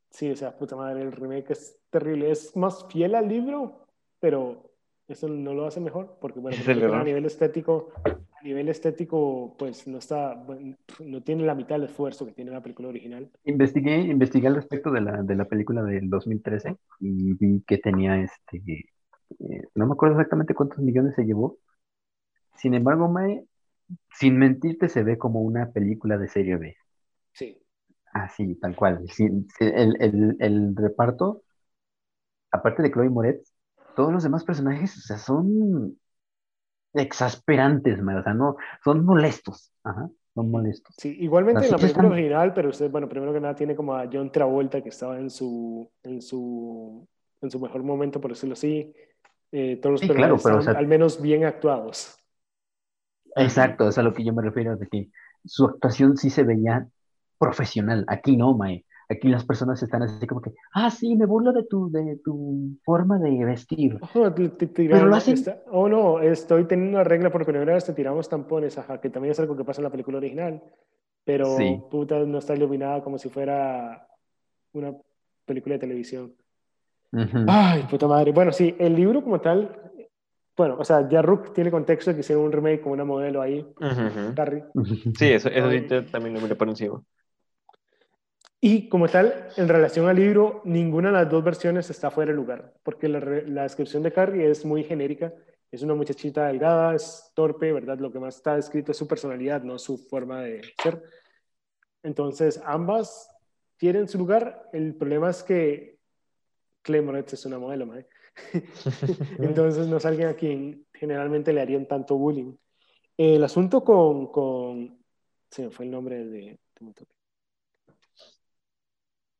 sí, o sea, puta madre, el remake es terrible. Es más fiel al libro, pero eso no lo hace mejor, porque bueno, a nivel estético, a nivel estético, pues no está, no tiene la mitad del esfuerzo que tiene la película original. Investigué, investigué al respecto de la, de la película del 2013 y vi que tenía este, eh, no me acuerdo exactamente cuántos millones se llevó. Sin embargo, Mae, sin mentirte, se ve como una película de serie B. Sí. Así, tal cual. el, el, el reparto, aparte de Chloe Moretz, todos los demás personajes, o sea, son exasperantes, o sea, no, son molestos, ajá, son molestos. Sí, igualmente en la película original, pero usted, bueno, primero que nada tiene como a John Travolta que estaba en su, en su, en su mejor momento, por decirlo así. Eh, todos los sí, claro, pero, al menos bien actuados. Exacto, es a lo que yo me refiero, de que su actuación sí se veía profesional. Aquí no, Mae aquí las personas están así como que, ah, sí, me burlo de tu, de tu forma de vestir. Oh, Pero lo hacen... oh, no, estoy teniendo una regla por primera vez, te tiramos tampones, ajá, que también es algo que pasa en la película original. Pero puta, no está iluminada como si fuera una película de televisión. Ay, puta madre. Bueno, sí, el libro como tal, bueno, o sea, ya Rook tiene contexto de que hicieron un remake con una modelo ahí, Carrie. Sí, eso, eso sí, también me lo por encima. Y como tal, en relación al libro, ninguna de las dos versiones está fuera de lugar, porque la, la, descripción de Carrie es muy genérica. Es una muchachita delgada, es torpe, ¿verdad? Lo que más está escrito es su personalidad, no su forma de ser. Entonces, ambas tienen su lugar. El problema es que Clay Moretz es una modelo, ¿no? Entonces, no es alguien a quien generalmente le harían tanto bullying. El asunto con. con se me fue el nombre de.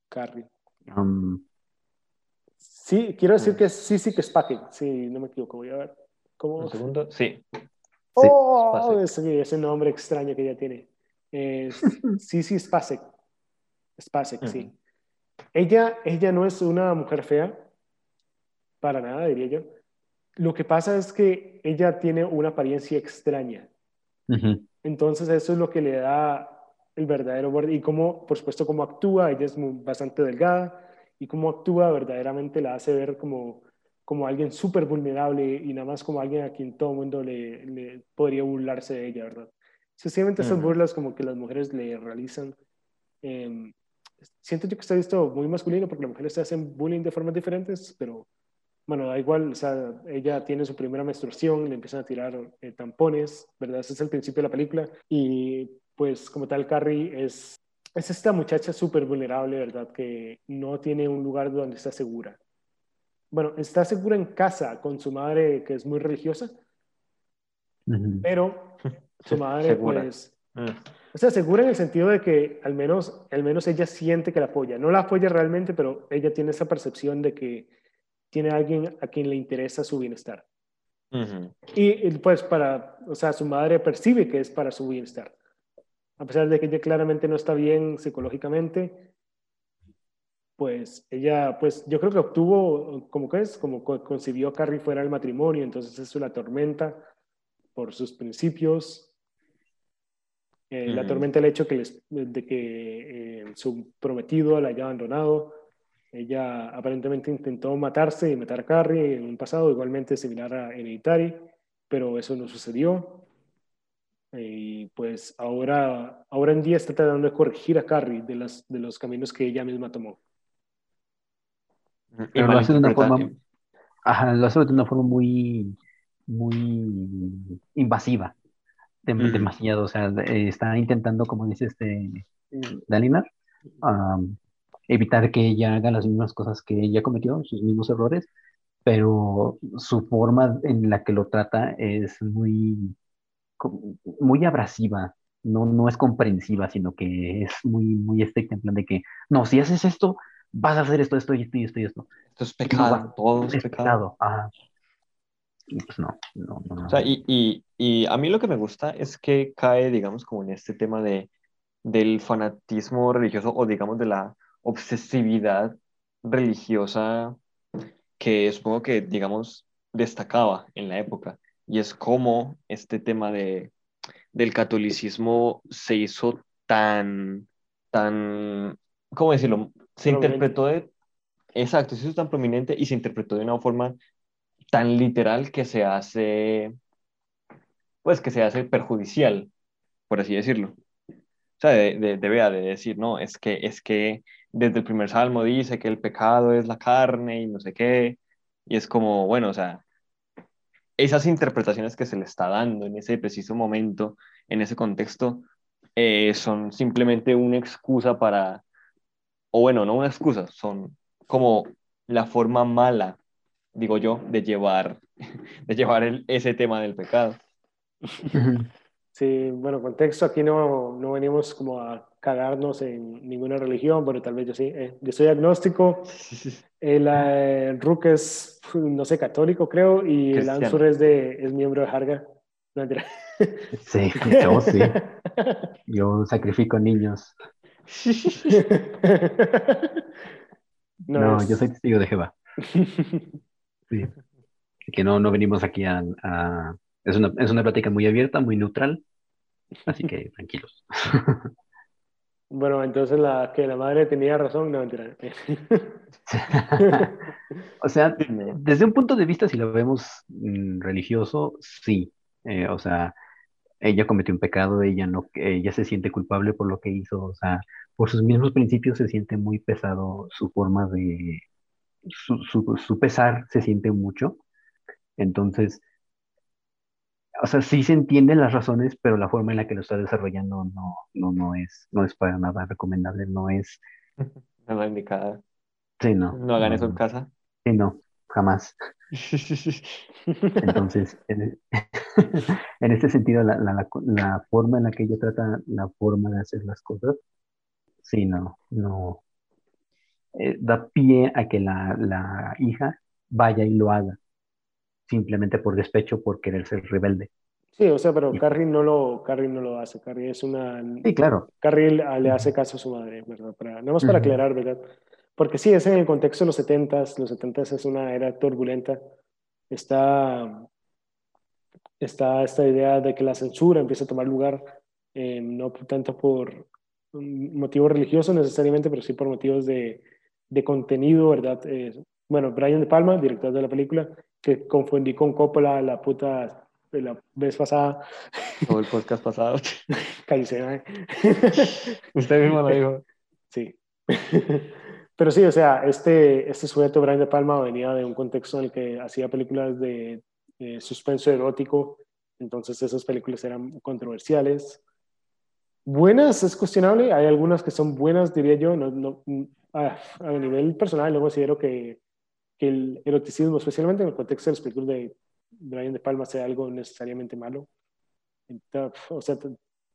Carrie. Um, sí, quiero decir que sí, sí que es Packing. Sí, no me equivoco. Voy a ver. ¿Cómo? Un segundo. Sí. Oh, ese, ese, nombre extraño que ella tiene. sí, sí, Spasek. Spasek, sí. Ella, ella no es una mujer fea, para nada, diría yo. Lo que pasa es que ella tiene una apariencia extraña. Entonces eso es lo que le da el verdadero borde y cómo, por supuesto, cómo actúa, ella es bastante delgada y cómo actúa verdaderamente la hace ver como, como alguien súper vulnerable y nada más como alguien a quien todo el mundo le, le podría burlarse de ella, ¿verdad? Sencillamente esas burlas como que las mujeres le realizan. Eh, siento yo que está visto muy masculino porque las mujeres se hacen bullying de formas diferentes, pero bueno, da igual, o sea, ella tiene su primera menstruación, le empiezan a tirar eh, tampones, ¿verdad? Ese es el principio de la película y pues como tal Carrie es, es esta muchacha súper vulnerable, ¿verdad? Que no tiene un lugar donde está segura. Bueno, está segura en casa con su madre que es muy religiosa, pero su madre pues... Ah. O sea, segura en el sentido de que al menos, al menos ella siente que la apoya. No la apoya realmente, pero ella tiene esa percepción de que tiene alguien a quien le interesa su bienestar. y, pues para, o sea, su madre percibe que es para su bienestar a pesar de que ella claramente no está bien psicológicamente, pues ella, pues yo creo que obtuvo, como que es, como concibió a Carrie fuera del matrimonio, entonces eso la tormenta por sus principios, eh, la tormenta el hecho que les, de que eh, su prometido la haya abandonado. Ella aparentemente intentó matarse y matar a Carrie en un pasado igualmente similar a Hereditary, pero eso no sucedió. Y pues ahora, ahora en día está tratando de corregir a Carrie de, las, de los caminos que ella misma tomó. Y lo hace de una forma, ajá, lo hace de una forma muy, muy invasiva, demasiado, o sea, está intentando, como dice este Dalinar, evitar que ella haga las mismas cosas que ella cometió, sus mismos errores, pero su forma en la que lo trata es muy muy abrasiva, no, no es comprensiva, sino que es muy, muy estricta en plan de que, no, si haces esto, vas a hacer esto, esto y esto y esto y esto. Esto es pecado, todo es, Es pecado. pecado. Ajá. Pues no, no, no. no. O sea, y, y, y a mí lo que me gusta es que cae, digamos, como en este tema de, del fanatismo religioso o, digamos, de la obsesividad religiosa que supongo que, digamos, destacaba en la época. Y es como este tema de, del catolicismo se hizo tan, tan, ¿cómo decirlo? Se interpretó de, exacto, se hizo tan prominente y se interpretó de una forma tan literal que se hace, pues que se hace perjudicial, por así decirlo. O sea, de, de, de, vea, de decir, no, es que, es que desde el primer salmo dice que el pecado es la carne y no sé qué, y es como, bueno, o sea, esas interpretaciones que se le está dando en ese preciso momento, en ese contexto, eh, son simplemente una excusa para, o bueno, no una excusa, son como la forma mala, digo yo, de llevar, de llevar el, ese tema del pecado. Sí, bueno, contexto, aquí no, no venimos como a cagarnos en ninguna religión, pero tal vez yo sí. Eh, yo soy agnóstico, el eh, Rook es, no sé, católico creo, y el Cristiano. Ansur es, de, es miembro de Harga. No. Sí, yo sí. Yo sacrifico niños. no, No, es- yo soy testigo de Jehová. Sí. Que no, no venimos aquí a, a- Es una, es una plática muy abierta, muy neutral. Así que tranquilos. Bueno, entonces la que la madre tenía razón, no, mentira. O sea, desde un punto de vista, si lo vemos mm, religioso, sí. Eh, o sea, ella cometió un pecado, ella no, ella se siente culpable por lo que hizo. O sea, por sus mismos principios se siente muy pesado su forma de, su, su, su pesar se siente mucho. Entonces, o sea, sí se entienden las razones, pero la forma en la que lo está desarrollando no, no, no es, no es para nada recomendable, no es, No la indicada. sí, no, No hagan no, eso en casa. Sí, no, jamás. Entonces, en, en este sentido, la, la, la, la forma en la que ella trata la forma de hacer las cosas, sí, no, no, eh, da pie a que la, la hija vaya y lo haga, simplemente por despecho, por querer ser rebelde. Sí, o sea, pero Carrie no lo, Carrie no lo hace. Carrie es una. Sí, claro. Carrie le hace caso a su madre, ¿verdad? Para, nada más para aclarar, ¿verdad? Porque sí, es en el contexto de los 70s. Los 70s es una era turbulenta. Está, está esta idea de que la censura empieza a tomar lugar, eh, no tanto por motivos religiosos necesariamente, pero sí por motivos de, de contenido, ¿verdad? Eh, bueno, Brian De Palma, director de la película, que confundí con Coppola la puta la vez pasada. Todo el podcast pasado. Cállese, ¿eh? Usted mismo lo dijo. Sí. Pero sí, o sea, este, este sujeto, Brian De Palma, venía de un contexto en el que hacía películas de, de suspenso erótico, entonces esas películas eran controversiales. Buenas es cuestionable, hay algunas que son buenas, diría yo, no, no, a, a nivel personal yo considero que, que el eroticismo, especialmente en el contexto de las películas de Brian De Palma, sea algo necesariamente malo. O sea,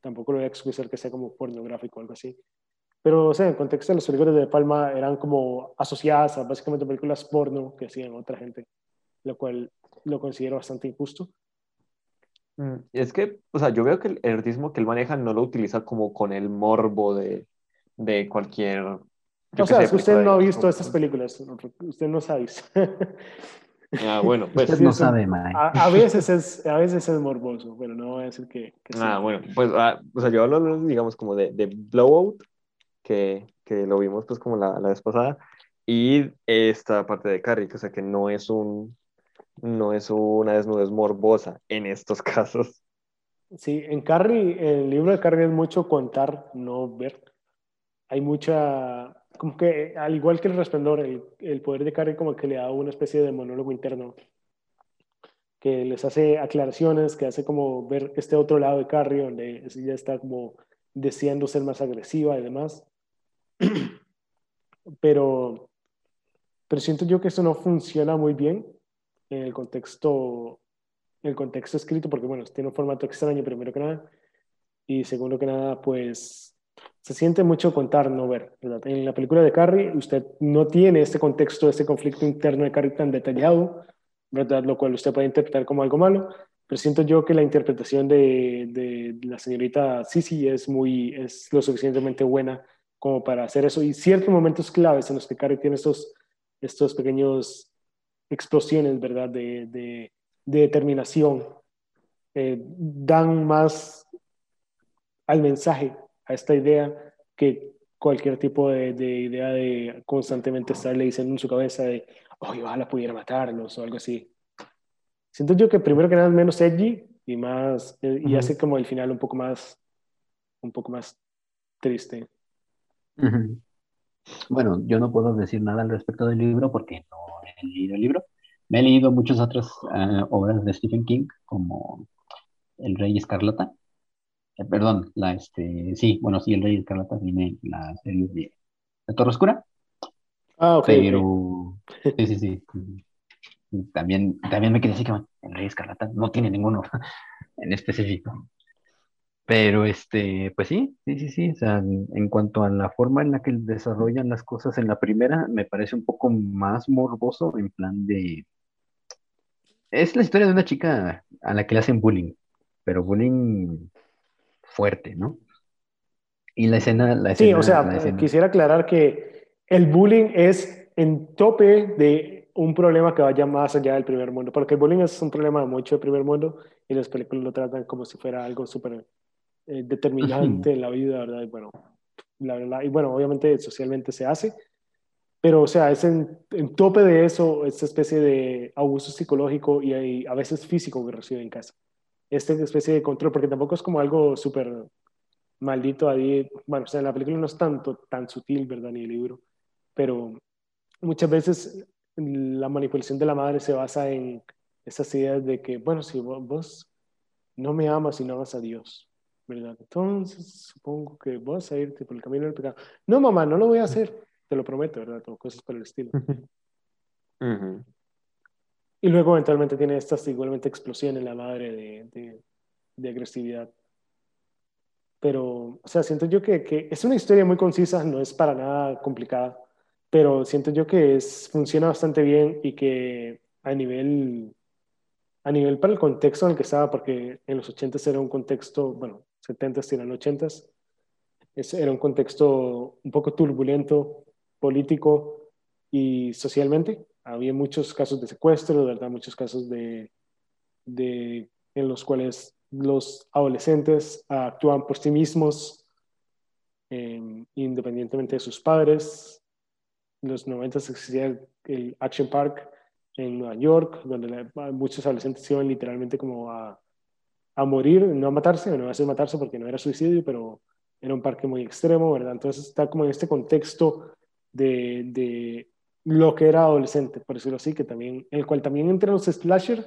tampoco lo voy a excusar que sea como pornográfico o algo así. Pero, o sea, en el contexto de las películas de Palma eran como asociadas a básicamente películas porno que hacían otra gente, lo cual lo considero bastante injusto. Es que, o sea, yo veo que el erotismo que él maneja no lo utiliza como con el morbo de, de cualquier... O sea, es que usted no ha visto estas películas, usted no sabe. Ah, bueno, pues... Usted no sabe, Mike. A, a, veces es, a veces es morboso, pero no voy a decir que, que sí. Ah, bueno, pues, ah, o sea, yo hablo, digamos, como de, de Blowout, que, que lo vimos pues como la, la vez pasada, y esta parte de Carrie, o sea, que no es un no es una desnudez morbosa en estos casos. Sí, en Carrie, el libro de Carrie es mucho contar, no ver. Hay mucha, como que al igual que el resplandor, el, el poder de Carrie como que le da una especie de monólogo interno que les hace aclaraciones, que hace como ver este otro lado de Carrie, donde ella está como deseando ser más agresiva y demás. Pero, pero siento yo que eso no funciona muy bien en el contexto, en el contexto escrito, porque bueno, tiene un formato extraño primero que nada, y segundo que nada, pues se siente mucho contar, no ver. En la película de Carrie, usted no tiene este contexto, este conflicto interno de Carrie tan detallado, ¿verdad? Lo cual usted puede interpretar como algo malo, pero siento yo que la interpretación de, de la señorita Sisi es, muy, es lo suficientemente buena como para hacer eso. Y ciertos momentos claves en los que Carrie tiene estos, estos pequeños explosiones, ¿verdad? De, de, de determinación, eh, dan más al mensaje, a esta idea, que cualquier tipo de, de idea de constantemente estarle diciendo en su cabeza de, oh, ojalá pudiera matarlos o algo así. Siento yo que primero que nada es menos edgy y más, y hace como el final un poco más, un poco más triste. Bueno, yo no puedo decir nada al respecto del libro porque no he leído el libro. Me he leído muchas otras uh, obras de Stephen King, como El Rey Escarlata. Eh, perdón, la este, sí, bueno, sí, El Rey Escarlata viene la serie de La Torre Oscura. Ah, ok. Pero, sí, sí, sí. También, también me quedé así que El Rey Escarlata no tiene ninguno en específico. Pero este, pues sí, sí, sí, sí. O sea, en cuanto a la forma en la que desarrollan las cosas en la primera, me parece un poco más morboso en plan de. Es la historia de una chica a la que le hacen bullying, pero bullying fuerte, ¿no? Y la escena, la Sí, escena, o sea, escena- quisiera aclarar que el bullying es en tope de un problema que vaya más allá del primer mundo, porque el bullying es un problema mucho del primer mundo y las películas lo tratan como si fuera algo súper eh, determinante en la vida, ¿verdad? Y bueno, la verdad, y bueno, obviamente socialmente se hace, pero o sea, es en, en tope de eso, esta especie de abuso psicológico y, y a veces físico que recibe en casa. Esta especie de control, porque tampoco es como algo súper maldito ahí, bueno, o sea, en la película no es tanto tan sutil, ¿verdad? Ni el libro, pero muchas veces la manipulación de la madre se basa en esas ideas de que, bueno, si vos, no me amas y no amas a Dios, ¿verdad? Entonces supongo que vas a irte por el camino del pecado. No, mamá, no lo voy a hacer, te lo prometo, ¿verdad? O cosas por el estilo. Ujú. Y luego eventualmente tiene estas igualmente explosiones la madre de, de, agresividad. Pero, o sea, siento yo que, que, es una historia muy concisa, no es para nada complicada, pero siento yo que es, funciona bastante bien y que a nivel, a nivel para el contexto en el que estaba, porque en los 80 era un contexto, bueno, 70 eran 80 es, era un contexto un poco turbulento, político y socialmente. Había muchos casos de secuestro, verdad, muchos casos de, de, en los cuales los adolescentes actúan por sí mismos, eh, independientemente de sus padres. En los 90 existía el, Action Park en Nueva York, donde muchos adolescentes iban literalmente como a, a morir, no a matarse, no a hacer matarse porque no era suicidio, pero era un parque muy extremo, ¿verdad? Entonces está como en este contexto de, de lo que era adolescente, por decirlo así, que también, en el cual también entran los slasher,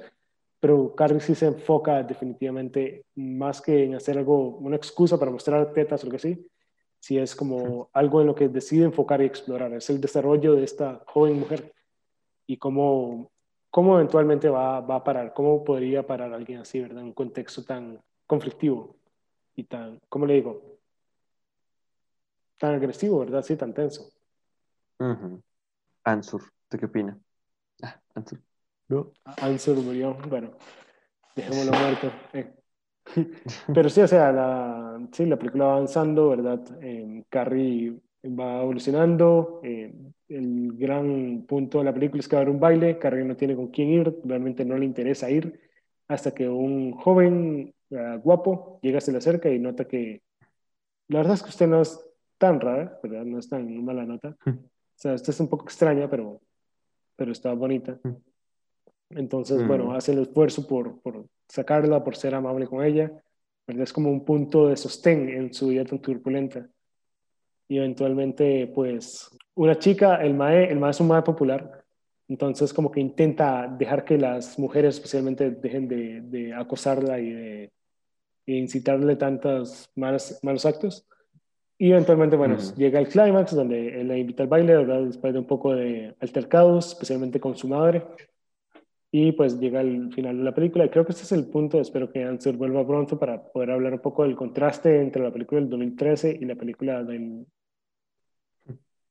pero Carrie sí se enfoca definitivamente más que en hacer algo, una excusa para mostrar tetas o lo que sí, sí es como algo en lo que decide enfocar y explorar, es el desarrollo de esta joven mujer y cómo, cómo eventualmente va, va a parar, cómo podría parar alguien así, ¿verdad? En un contexto tan conflictivo y tan, ¿cómo le digo? Tan agresivo, ¿verdad? Sí, tan tenso. Uh -huh. Ansur, ¿tú qué opinas? Ah, Ansur. ¿no? Ansel murió, bueno, dejémoslo muerto. Eh. Pero sí, o sea, la, sí, la película va avanzando, ¿verdad? Eh, Carrie va evolucionando. Eh, el gran punto de la película es que va a haber un baile. Carrie no tiene con quién ir, realmente no le interesa ir, hasta que un joven uh, guapo llega, se le acerca y nota que la verdad es que usted no es tan rara, ¿verdad? No es tan mala nota. Sea, usted es un poco extraña, pero, pero está bonita. Entonces, mm. bueno, hace el esfuerzo por, por, sacarla, por ser amable con ella. ¿verdad? Es como un punto de sostén en su vida tan turbulenta. Y eventualmente, pues, una chica, el mae, el mae es un mae popular, entonces como que intenta dejar que las mujeres especialmente dejen de, de acosarla y de, de, incitarle tantos malos, malos actos. Y eventualmente, bueno, llega el clímax donde él la invita al baile, ¿verdad? Después de un poco de altercados, especialmente con su madre Y pues llega el final de la película. Y creo que este es el punto. Espero que Ansel vuelva pronto para poder hablar un poco del contraste entre la película del 2013 y la película del.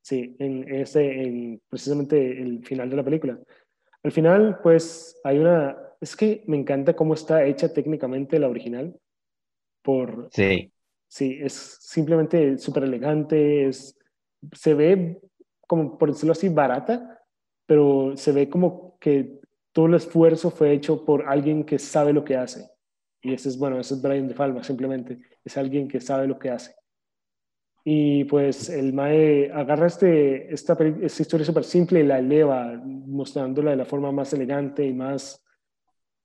Sí, en ese, en precisamente el final de la película. Al final, pues hay una. Es que me encanta cómo está hecha técnicamente la original. Por, sí. Sí, es simplemente súper elegante. Es, se ve como, por decirlo así, barata, pero se ve como que todo el esfuerzo fue hecho por alguien que sabe lo que hace. Y ese es, bueno, ese es Brian De Palma, simplemente. Es alguien que sabe lo que hace. Y pues el Mae agarra este, esta, esta historia súper simple y la eleva, mostrándola de la forma más elegante y más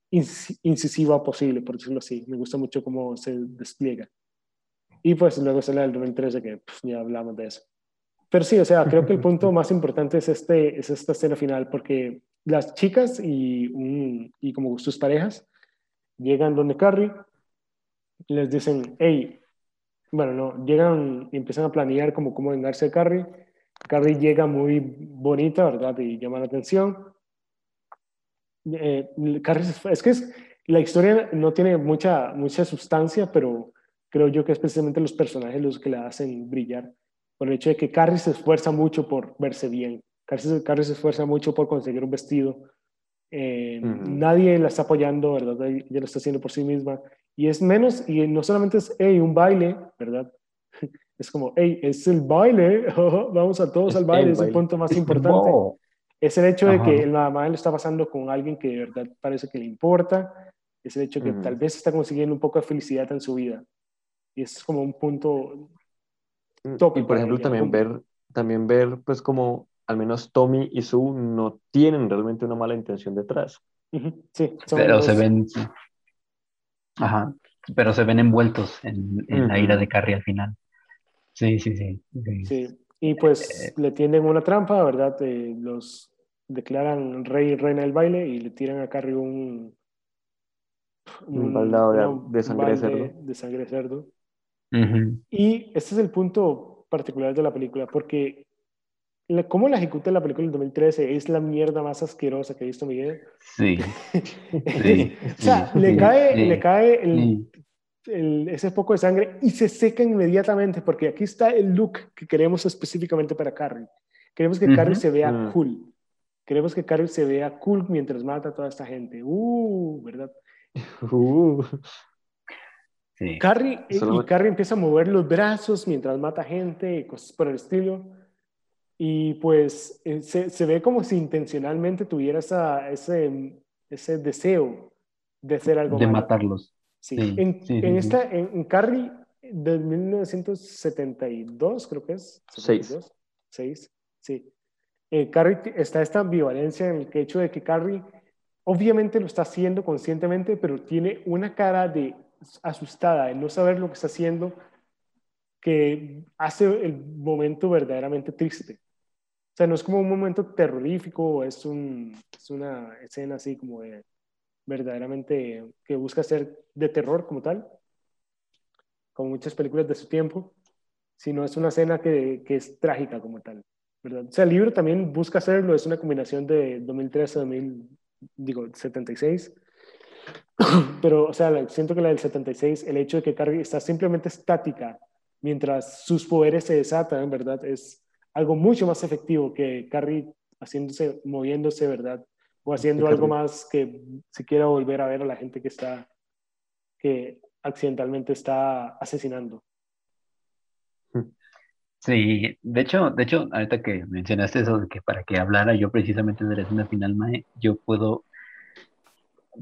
incisiva posible, por decirlo así. Me gusta mucho cómo se despliega. Y pues luego sale el 2013, que pues, ya hablamos de eso. Pero sí, o sea, creo que el punto más importante es, este, es esta escena final, porque las chicas y, y como sus parejas llegan donde Carrie, les dicen, hey, bueno, no, llegan y empiezan a planear como cómo vengarse de Carrie. Carrie llega muy bonita, ¿verdad? Y llama la atención. Eh, Carrie, es que es, la historia no tiene mucha, mucha sustancia, pero creo yo que es precisamente los personajes los que la hacen brillar. Por el hecho de que Carrie se esfuerza mucho por verse bien. Carrie, se esfuerza mucho por conseguir un vestido. Eh, nadie la está apoyando, ¿verdad? Ella lo está haciendo por sí misma. Y es menos, y no solamente es, hey, un baile, ¿verdad? Es como, hey, es el baile, vamos a todos al baile, es el punto más importante. Es el hecho de que la mamá lo está pasando con alguien que de verdad parece que le importa, es el hecho de que tal vez está consiguiendo un poco de felicidad en su vida. Y es como un punto mm, Y por ejemplo, también ver, también ver, pues como al menos Tommy y Sue no tienen realmente una mala intención detrás. Sí, pero se ven. Ajá, pero se ven envueltos en, la ira de Carrie al final. Sí, sí, sí. Sí, y pues eh, le tienden una trampa, ¿verdad? Eh, los declaran rey y reina del baile y le tiran a Carrie un. Un, baldado de, sangre de cerdo. De sangre de cerdo. Y este es el punto particular de la película, porque cómo la ejecuta la película del 2013 es la mierda más asquerosa que he visto en mi vida. Sí. o sea, le cae, le cae el, ese poco de sangre y se seca inmediatamente, porque aquí está el look que queremos específicamente para Carrie. Queremos que Carrie se vea mm. cool. Queremos que Carrie se vea cool mientras mata a toda esta gente. Uh, ¿verdad? Uh. Carrie, y Carrie empieza a mover los brazos mientras mata gente y cosas por el estilo. Y pues eh, se, se, ve como si intencionalmente tuviera esa, ese, ese deseo de hacer algo. De matarlos. Sí. en, en, esta, en, Carrie de 1972, creo que es. 72, 6. Sí. Eh, Carrie está esta ambivalencia en el hecho de que Carrie obviamente lo está haciendo conscientemente, pero tiene una cara de asustada, de no saber lo que está haciendo, que hace el momento verdaderamente triste. O sea, no es como un momento terrorífico, es, un, es una escena así como de verdaderamente que busca ser de terror como tal, como muchas películas de su tiempo, sino es una escena que, que es trágica como tal. ¿verdad? O sea, el libro también busca hacerlo, es una combinación de 2013 2000, digo, 76. Pero, o sea, siento que la del 76, el hecho de que Carrie está simplemente estática mientras sus poderes se desatan, ¿verdad? Es, algo mucho más efectivo que Carrie haciéndose, moviéndose, ¿verdad? O haciendo algo más que si quiera volver a ver a la gente que está, que accidentalmente está asesinando. Sí, de hecho, de hecho, ahorita que mencionaste eso de que para que hablara yo precisamente de la escena final, Mae, yo puedo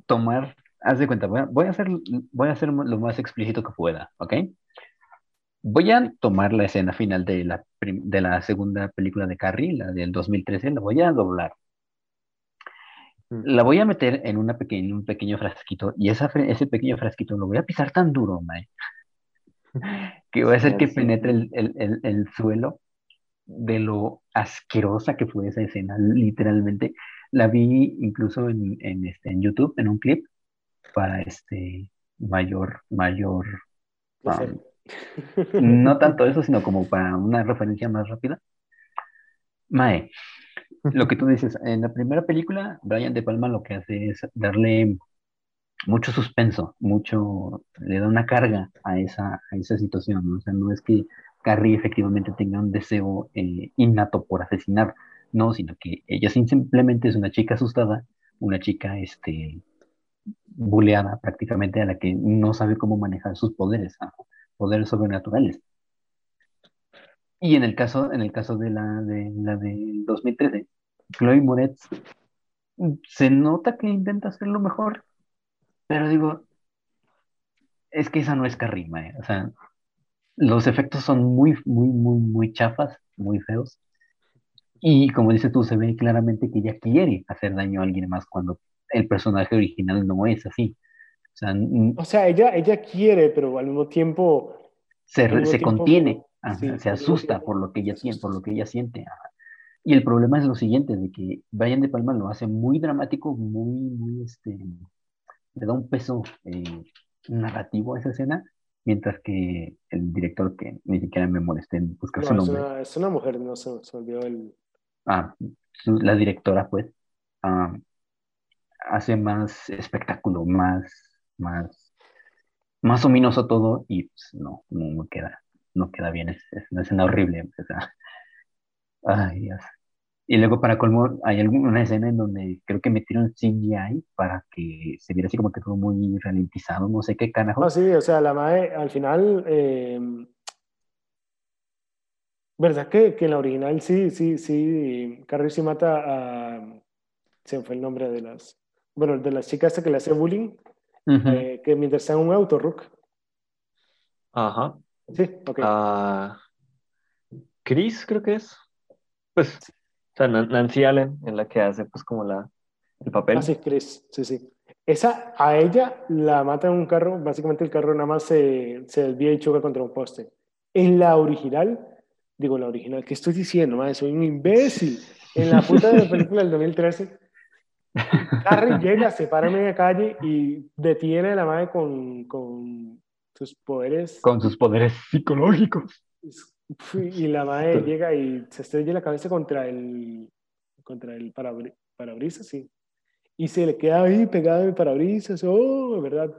tomar, haz de cuenta, voy a, hacer, voy a hacer lo más explícito que pueda, ¿ok? Voy a tomar la escena final de la, de la segunda película de Carrie, la del 2013, la voy a doblar. Mm. La voy a meter en una un pequeño frasquito y esa, ese pequeño frasquito lo voy a pisar tan duro, mae, que voy a hacer que penetre el, el, el, suelo de lo asquerosa que fue esa escena, literalmente. La vi incluso en, en, este, en YouTube, en un clip, para este mayor, mayor, no tanto eso, sino como para una referencia más rápida. Mae, lo que tú dices, en la primera película, Brian De Palma lo que hace es darle mucho suspenso, mucho, le da una carga a esa, a esa situación, ¿no? O sea, no es que Carrie efectivamente tenga un deseo eh, innato por asesinar, no, sino que ella simplemente es una chica asustada, una chica, este, buleada prácticamente, a la que no sabe cómo manejar sus poderes, poderes sobrenaturales. Y en el caso, en el caso de la de la del 2013, Chloe Moretz se nota que intenta hacerlo mejor, pero digo, es que esa no es Carrima, ¿eh? o sea, los efectos son muy, muy, muy, muy chafas, muy feos. Y como dices tú, se ve claramente que ella quiere hacer daño a alguien más cuando el personaje original no es así. O sea, o sea ella, ella quiere, pero al mismo tiempo... Se, se contiene, se asusta por lo que ella siente, por lo que ella siente. Y el problema es lo siguiente, de que Brian De Palma lo hace muy dramático, muy, muy, este, le da un peso eh, narrativo a esa escena, mientras que el director, que ni siquiera me molesté en buscar su nombre. Es una, es una mujer, no se, se olvidó el... Ah, la directora, pues, ah, hace más espectáculo, más, más, más ominoso todo y pues, no, no, queda, no queda bien, es, una escena horrible. ay, Dios. Y luego para colmo hay alguna escena en donde creo que metieron CGI para que se viera así como que todo muy ralentizado, no sé qué carajo. Ah, sí, o sea, la madre al final, eh, ¿verdad que, que en la original sí, sí, sí, Carrie sí mata a, se fue el nombre de las, bueno, de las chicas que le hace bullying, eh, que mientras está en un auto, Rook. Ajá. Sí, ok. Uh, Chris, creo que es. Pues, o sea, Nancy Allen, en la que hace, pues, como la, el papel. Ah, sí, Chris, sí, sí. Esa, a ella la mata en un carro, básicamente el carro nada más se, se desvía y choca contra un poste. En la original, digo, la original, ¿qué estoy diciendo? Madre? Soy un imbécil. En la puta de la película del 2013, Harry llega, se para en media calle y detiene a la madre con, con sus poderes. Con sus poderes psicológicos. Y la madre llega y se estrella la cabeza contra el, contra el parabrisas, sí. Y se le queda ahí pegado en el parabrisas, oh, ¿verdad?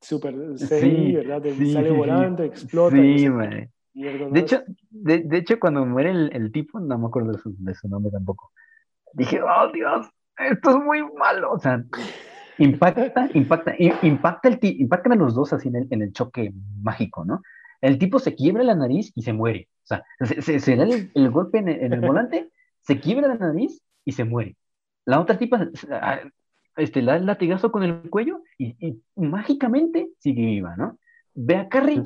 Súper sí, ¿verdad? Sale volando, explota. Sí, De hecho, de, de, hecho, cuando muere el, el, tipo, no me acuerdo de su, de su nombre tampoco. Dije, oh Dios, esto es muy malo. O sea, impacta, impacta, impacta, el impactan a los dos así en el, en el, choque mágico, ¿no? El tipo se quiebra la nariz y se muere. O sea, se, da el, golpe en el, volante, se quiebra la nariz y se muere. La otra tipa este, el latigazo con el cuello y, y mágicamente sigue viva, ¿no? Ve a Carrie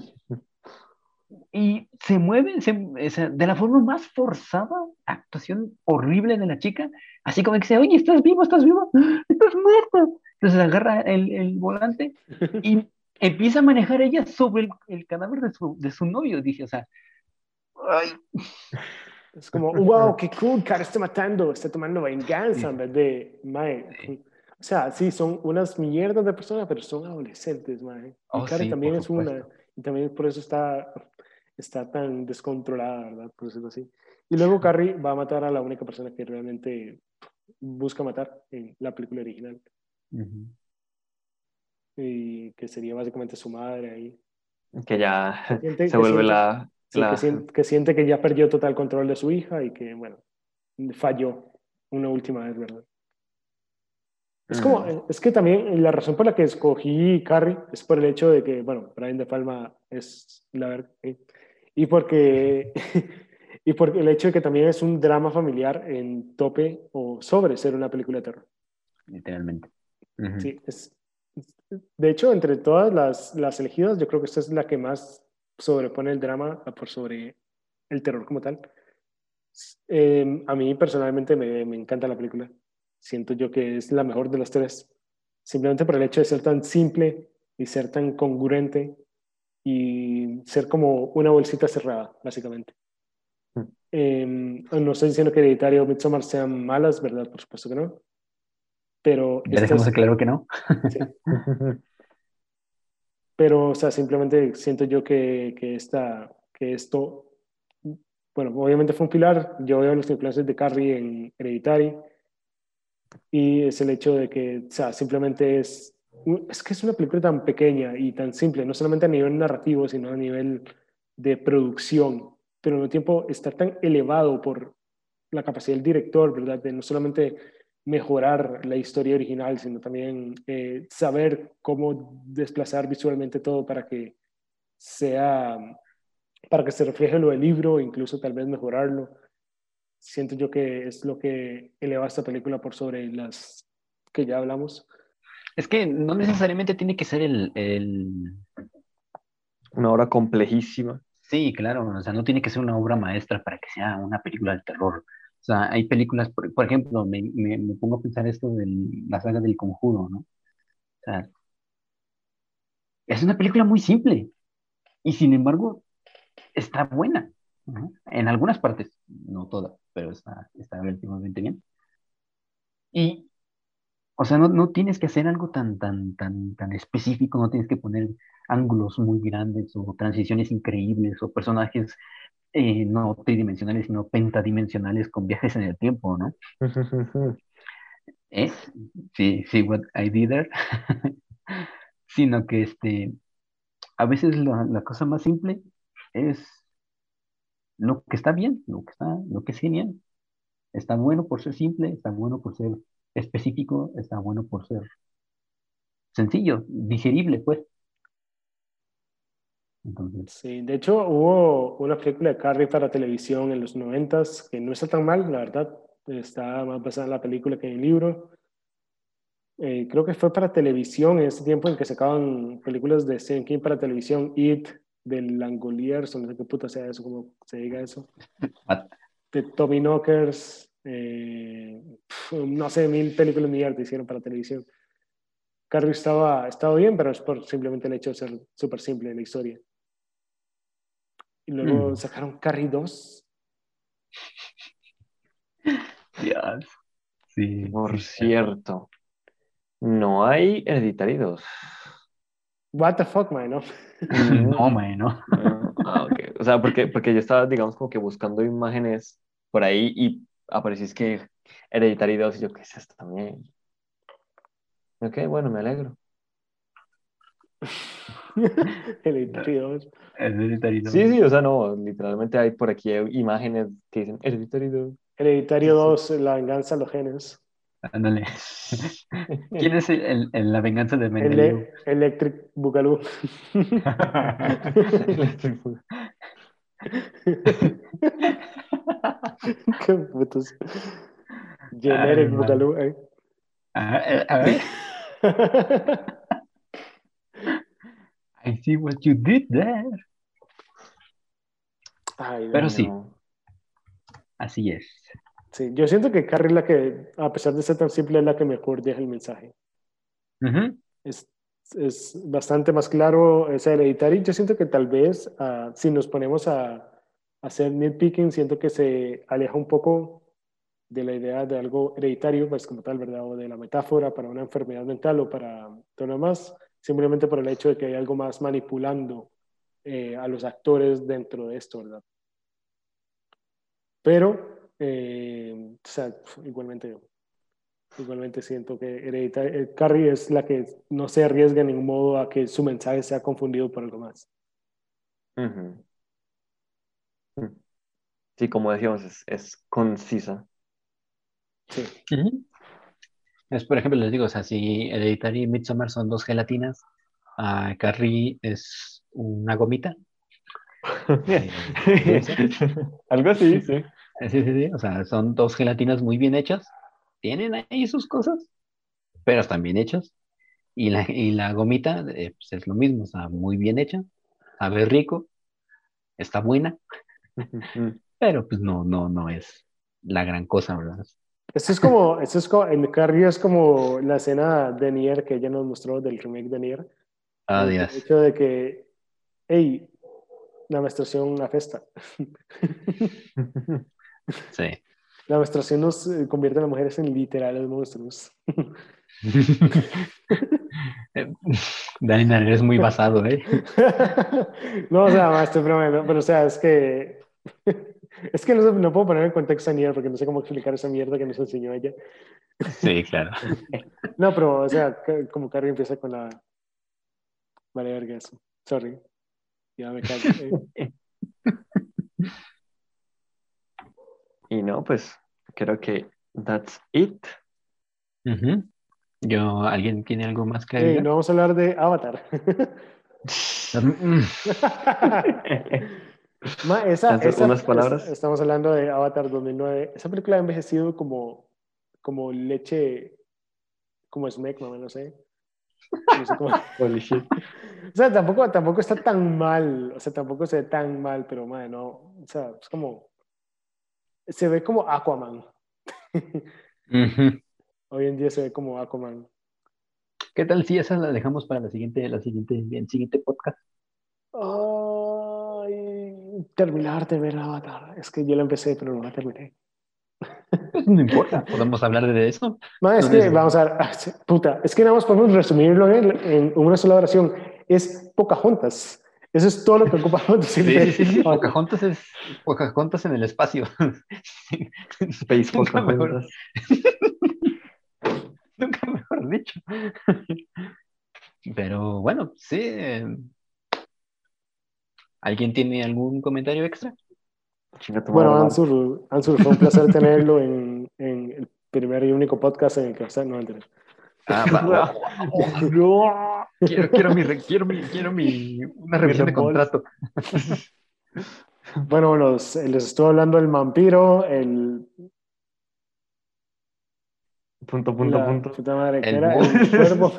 y se mueve se, de la forma más forzada, actuación horrible de la chica, así como que dice, oye, estás vivo, estás vivo, estás muerto. Entonces agarra el, el volante y empieza a manejar ella sobre el, el cadáver de su, de su, novio, dije, o sea, ay. Es como, wow, qué cool, cara está matando, está tomando venganza en vez de, mae. O sea, sí, son unas mierdas de personas, pero son adolescentes, mae. Y oh, también es una, y también por eso está está tan descontrolada, ¿verdad? Por decirlo así. Y luego Carrie va a matar a la única persona que realmente busca matar en la película original. Y que sería básicamente su madre ahí. Que ya se vuelve la... Que, siente, que, ya perdió total control de su hija y que, bueno, falló una última vez, ¿verdad? Es como, mm. es que también la razón por la que escogí Carrie es por el hecho de que, bueno, Brian De Palma es la verdad, y porque, y porque el hecho de que también es un drama familiar en tope o sobre ser una película de terror. Literalmente. Sí, es, de hecho, entre todas las, las elegidas, yo creo que esta es la que más sobrepone el drama por sobre el terror como tal. Em, a mí personalmente me, me, encanta la película. Siento yo que es la mejor de las tres. Simplemente por el hecho de ser tan simple y ser tan congruente y ser como una bolsita cerrada, básicamente. Mm. Em, no estoy diciendo que Hereditario o Midsommar sean malas, ¿verdad? Por supuesto que no. Pero... Ya dejamos claro que no. Pero, o sea, simplemente siento yo que, que, esta, que esto bueno, obviamente fue un pilar. Yo veo los influencias de Carrie en Hereditary. Y es el hecho de que, o sea, simplemente es. Es que es una película tan pequeña y tan simple, no solamente a nivel narrativo, sino a nivel de producción, pero al mismo tiempo está tan elevado por la capacidad del director, ¿verdad? De no solamente mejorar la historia original, sino también eh, saber cómo desplazar visualmente todo para que sea, para que se refleje lo del libro, incluso tal vez mejorarlo. Siento yo que es lo que eleva esta película por sobre las que ya hablamos. Es que no necesariamente tiene que ser el, el... Una obra complejísima. Sí, claro, o sea, no tiene que ser una obra maestra para que sea una película de terror. O sea, hay películas, por, por ejemplo, me, me, me, pongo a pensar esto de la saga del conjuro, ¿no? O sea, es una película muy simple y sin embargo está buena, ¿no? En algunas partes, no todas, pero está, está relativamente bien. Y, o sea, no, no tienes que hacer algo tan, tan, tan, tan específico, no tienes que poner ángulos muy grandes o transiciones increíbles o personajes eh, no tridimensionales, sino pentadimensionales con viajes en el tiempo, ¿no? ¿Eh? Sí, sí, what I did there. sino que este, a veces la, la, cosa más simple es lo que está bien, lo que está, lo que es genial. Está bueno por ser simple, está bueno por ser específico, está bueno por ser sencillo, digerible, pues. Entonces... Sí, de hecho hubo una película de Carrie para televisión en los noventas que no está tan mal, la verdad, está más basada en la película que en el libro. Eh, creo que fue para televisión en ese tiempo en que sacaban películas de Stephen King para televisión, It, del Langoliers, no sé qué puta sea eso, como se diga eso. de Tommy Knockers, eh, no sé, mil películas mierda hicieron para televisión. Carrie estaba, estaba bien, pero es por simplemente el hecho de ser súper simple la historia. Y luego mm. sacaron Carrie 2. Dios. Sí. Por cierto, no hay Hereditary 2. What the fuck, man, ¿no? no, man, no. Ah, okay. O sea, porque, porque yo estaba, digamos, como que buscando imágenes por ahí y apareció que Hereditary 2 y yo, ¿qué es esto también? Ok, bueno, me alegro. Hereditary 2. Hereditary 2. Sí, sí, o sea, no, literalmente hay por aquí imágenes que dicen Hereditary 2. Hereditario 2, La venganza de los genes. Ándale. ¿Quién es el, el, la venganza de Mendeleev? Ele Electric Boogaloo. Electric Boogaloo. Qué putos. Generic Boogaloo, eh. A, a ver. I see what you did there. Ay, Pero sí, así es. Sí, yo siento que Carrie es la que, a pesar de ser tan simple, es la que mejor deja el mensaje. Uh -huh. es, es, bastante más claro ese hereditario. Yo siento que tal vez, uh, si nos ponemos a hacer nitpicking, siento que se aleja un poco de la idea de algo hereditario, pues como tal, ¿verdad? O de la metáfora para una enfermedad mental o para todo lo más, simplemente por el hecho de que hay algo más manipulando eh, a los actores dentro de esto, ¿verdad? Pero, eh, o sea, igualmente, igualmente siento que hereditario, Carrie es la que no se arriesga en ningún modo a que su mensaje sea confundido por algo más. Uh -huh. Sí, como decíamos, es, es concisa. Sí. Uh -huh. Es, por ejemplo, les digo, o sea, si Hereditary y Midsommar son dos gelatinas, uh, Carrie es una gomita. eh, Algo así, sí. Sí, sí, sí. O sea, son dos gelatinas muy bien hechas. Tienen ahí sus cosas, pero están bien hechas. Y la, y la gomita eh, pues es lo mismo, o sea, muy bien hecha, sabe rico, está buena, pero pues no, no, no es la gran cosa, ¿verdad? Esto es como, esto es como, en Carrie es como la escena de Nier que ella nos mostró del remake de Nier. Ah, el Dios. hecho de que, hey, la menstruación afecta. Sí. La menstruación nos convierte a las mujeres en literales monstruos. Dani eres muy basado, ¿eh? no, o sea, más estoy bromeando, pero o sea, es que Es que no, sé- no puedo poner en contexto a Nier porque no sé cómo explicar esa mierda que nos enseñó ella. Sí, claro. No, pero, o sea, como Carrie empieza con la. Vale, verga, eso. Sorry. Ya me cago. Eh, Y no, pues creo que that's it. Ujú. Yo, ¿alguien tiene algo más que eh, agregar? no vamos a hablar de Avatar. Ma, esa, esa- unas palabras. es- estamos hablando de Avatar 2009. Esa película ha envejecido como, como leche, como Smack, mamá, no sé. No sé cómo- Holy shit. O sea, tampoco, tampoco está tan mal, o sea, tampoco se ve tan mal, pero madre, no, o sea, es como, se ve como Aquaman. Hoy en día se ve como Aquaman. ¿Qué tal si esa la dejamos para la siguiente, la siguiente, el siguiente podcast? Ay, terminar de ver Avatar. Es que yo la empecé, pero no la terminé. No importa, podemos hablar de eso. Ma, es que, vamos a ver, ah, puta, es que nada más podemos resumirlo en, en una sola oración. Es Pocahontas. Eso es todo lo que ocupa Sí, sí, sí, sí, Pocahontas es Pocahontas en el espacio. Space Nunca mejor, Pocahontas. nunca mejor dicho. Pero bueno, sí. Eh, ¿Alguien tiene algún comentario extra? Bueno, Ansur, Ansur, fue un placer tenerlo en, en el primer y único podcast en el que está. No, mentira. Ah, va- va. quiero, quiero, mi, quiero, mi, quiero mi, una revisión de contrato. Bueno, los, les estuvo hablando el vampiro, el. Punto, punto, la punto. puta madre, ¿qué El era? El cuervo.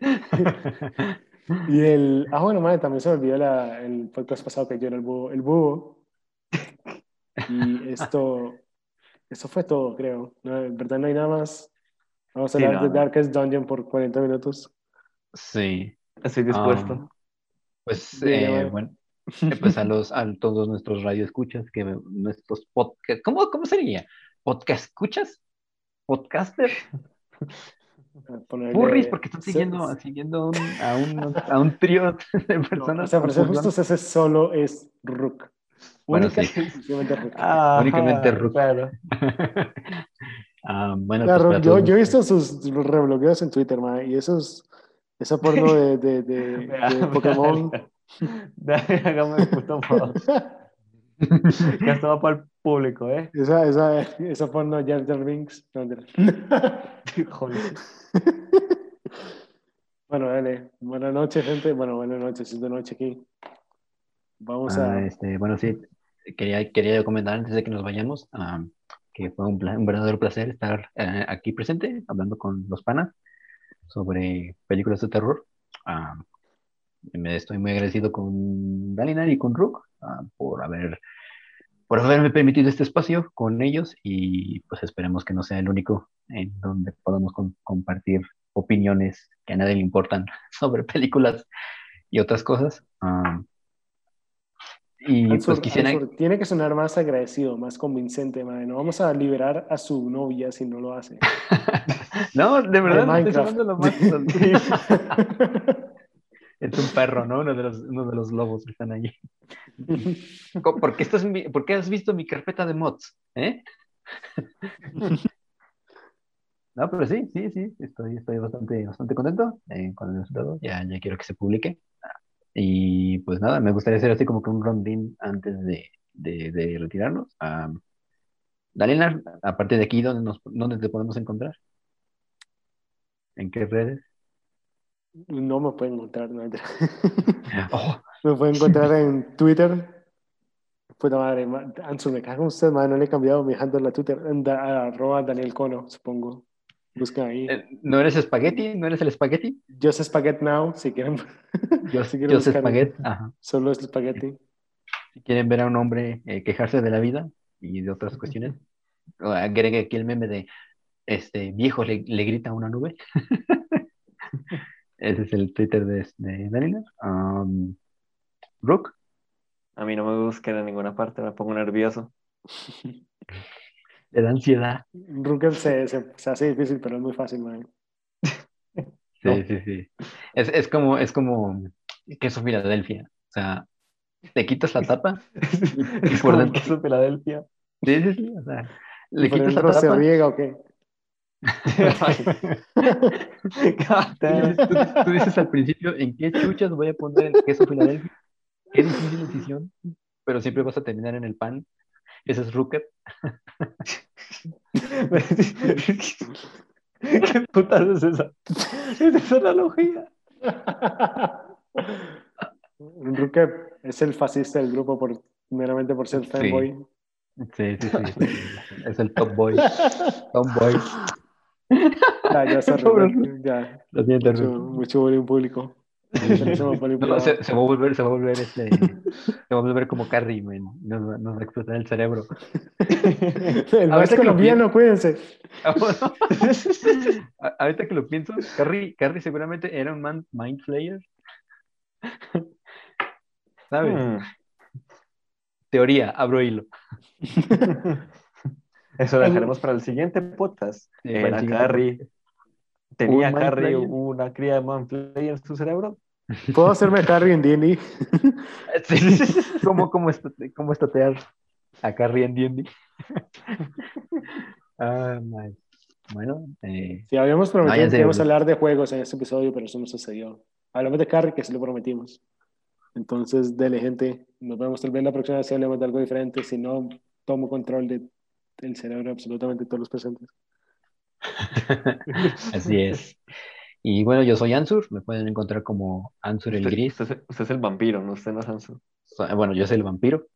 y el. Ah, bueno, madre, también se me olvidó la- el podcast pasado que yo era el búho. El búho. Y esto. Eso fue todo, creo. No, en verdad no hay nada más. Vamos a Sí, hablar no, de. Darkest Dungeon por 40 minutos. Sí. Estoy dispuesto. Ah, pues, Bien, eh, bueno. bueno, eh, pues a los a todos nuestros radioescuchas, que nuestros podcast, ¿cómo, cómo sería? ¿Podcast escuchas? ¿Podcaster? Ponerle- Burris, porque están siguiendo, siguiendo un- a, un, a un trío de No, personas. o sea, para ser con justos, ese solo es Rook. Bueno, Única sí. Rook. Ajá, únicamente Rook. Claro. Ah, bueno, Claro, pues yo, he visto sus rebloqueos en Twitter, ma, y esos, esa porno de, de, Pokémon. Dale, hágame el puto favor. Va para el público, ¿eh? esa, esa, esa porno Jar Jar Binks. No. Joder. bueno, dale. Buenas noches, gente. Bueno, buenas noches. Es de noche aquí. Vamos Ah, a... este, bueno, sí, quería, quería comentar antes de que nos vayamos ah, que fue un, un verdadero placer estar eh, aquí presente, hablando con los panas sobre películas de terror. Ah, me estoy muy agradecido con Dalinar y con Rook ah, por haber por haberme permitido este espacio con ellos y pues esperemos que no sea el único en donde podamos con- compartir opiniones que a nadie le importan sobre películas y otras cosas. Ah, y Ansur, pues quisiera... Ansur, tiene que sonar más agradecido, más convincente, madre. No vamos a liberar a su novia si no lo hace. No, de verdad, no estoy lo más. Es un perro, ¿no? Uno de los, uno de los lobos que están allí. ¿Por qué, estás mi- por qué has visto mi carpeta de mods? ¿Eh? No, pero sí, sí, sí, estoy, estoy bastante, bastante contento eh, con el resultado. Ya, ya quiero que se publique. Y pues nada, me gustaría hacer así como que un rondín antes de, de, de retirarnos. Um, Dalina, aparte de aquí, ¿dónde, nos, ¿dónde te podemos encontrar? ¿En qué redes? No me pueden encontrar, no. Oh, Me pueden encontrar en Twitter. Puta madre, ma- Ansur, me cago en usted, madre, no le he cambiado mi handle a Twitter. en da- arroba Daniel Cono, supongo. Buscan ahí. eh, ¿No eres espagueti? ¿No eres el espagueti? Yo sé Spaghetti Now, si quieren. Yo, si quieren yo buscar, espagueti. Ajá. Solo es Spaghetti. Si quieren ver a un hombre eh, quejarse de la vida y de otras cuestiones, agregue aquí el meme de este viejo le, le grita a una nube. Ese es el Twitter de, de Dalina. Um, Rook, A mí no me busquen en ninguna parte, me pongo nervioso. le da ansiedad. Ruker se, se, se hace difícil, pero es muy fácil, man. Sí, sí, sí. Es, es como, es como queso Filadelfia. O sea, te quitas la tapa. es por como dentro- queso Filadelfia. Sí, sí, sí, o sea, le ¿Por quitas la dentro se tapa. riega o qué? Tú, tú dices al principio, ¿en qué chuchas voy a poner el queso Filadelfia? Qué difícil decisión, pero siempre vas a terminar en el pan. Ese es Rooker. ¿Qué putas es esa? Es esa analogía. Enrique es el fascista del grupo por, meramente por ser fanboy. Sí, sí, sí. Es el top boy. Top boy. Ya, ya se arregló, ya. Lo siento, Mucho, mucho bullying público. No, se, se va a volver, se va a volver este, se va a volver como Carrie, man. Nos, va- nos va a explotar el cerebro. El ahorita más que lo colombiano, cuídense. Ah, bueno. A- Ahorita que lo pienso, Carrie, Carrie seguramente era un man, mind flayer. ¿Sabes? Hmm. Teoría, abro hilo. Eso lo dejaremos para el siguiente podcast. Sí, Era Carrie. ¿Tenía ¿Un Carrie una cría de Manflay en su cerebro? ¿Puedo hacerme Harry en D&D? Sí. ¿Cómo, cómo, estote- cómo estotear a Carrie en D&D? Ah, my. Bueno, eh, Sí, habíamos prometido Váyanse, que íbamos a hablar de juegos en este episodio, pero eso no sucedió. Hablamos de Carrie, que sí lo prometimos. Entonces, dele, gente. Nos vemos tal vez la próxima vez si hablemos de algo diferente. Si no, tomo control de, del cerebro de absolutamente todos los presentes. así es. Y bueno, yo soy Ansur, me pueden encontrar como Ansur el Usted, Gris. usted es- usted es el vampiro, no usted no es Hanson. So- Bueno, yo soy el vampiro.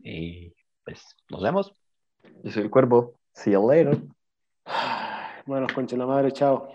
Y pues nos vemos. Yo soy el cuervo. See you later. Bueno, concha la madre, chao.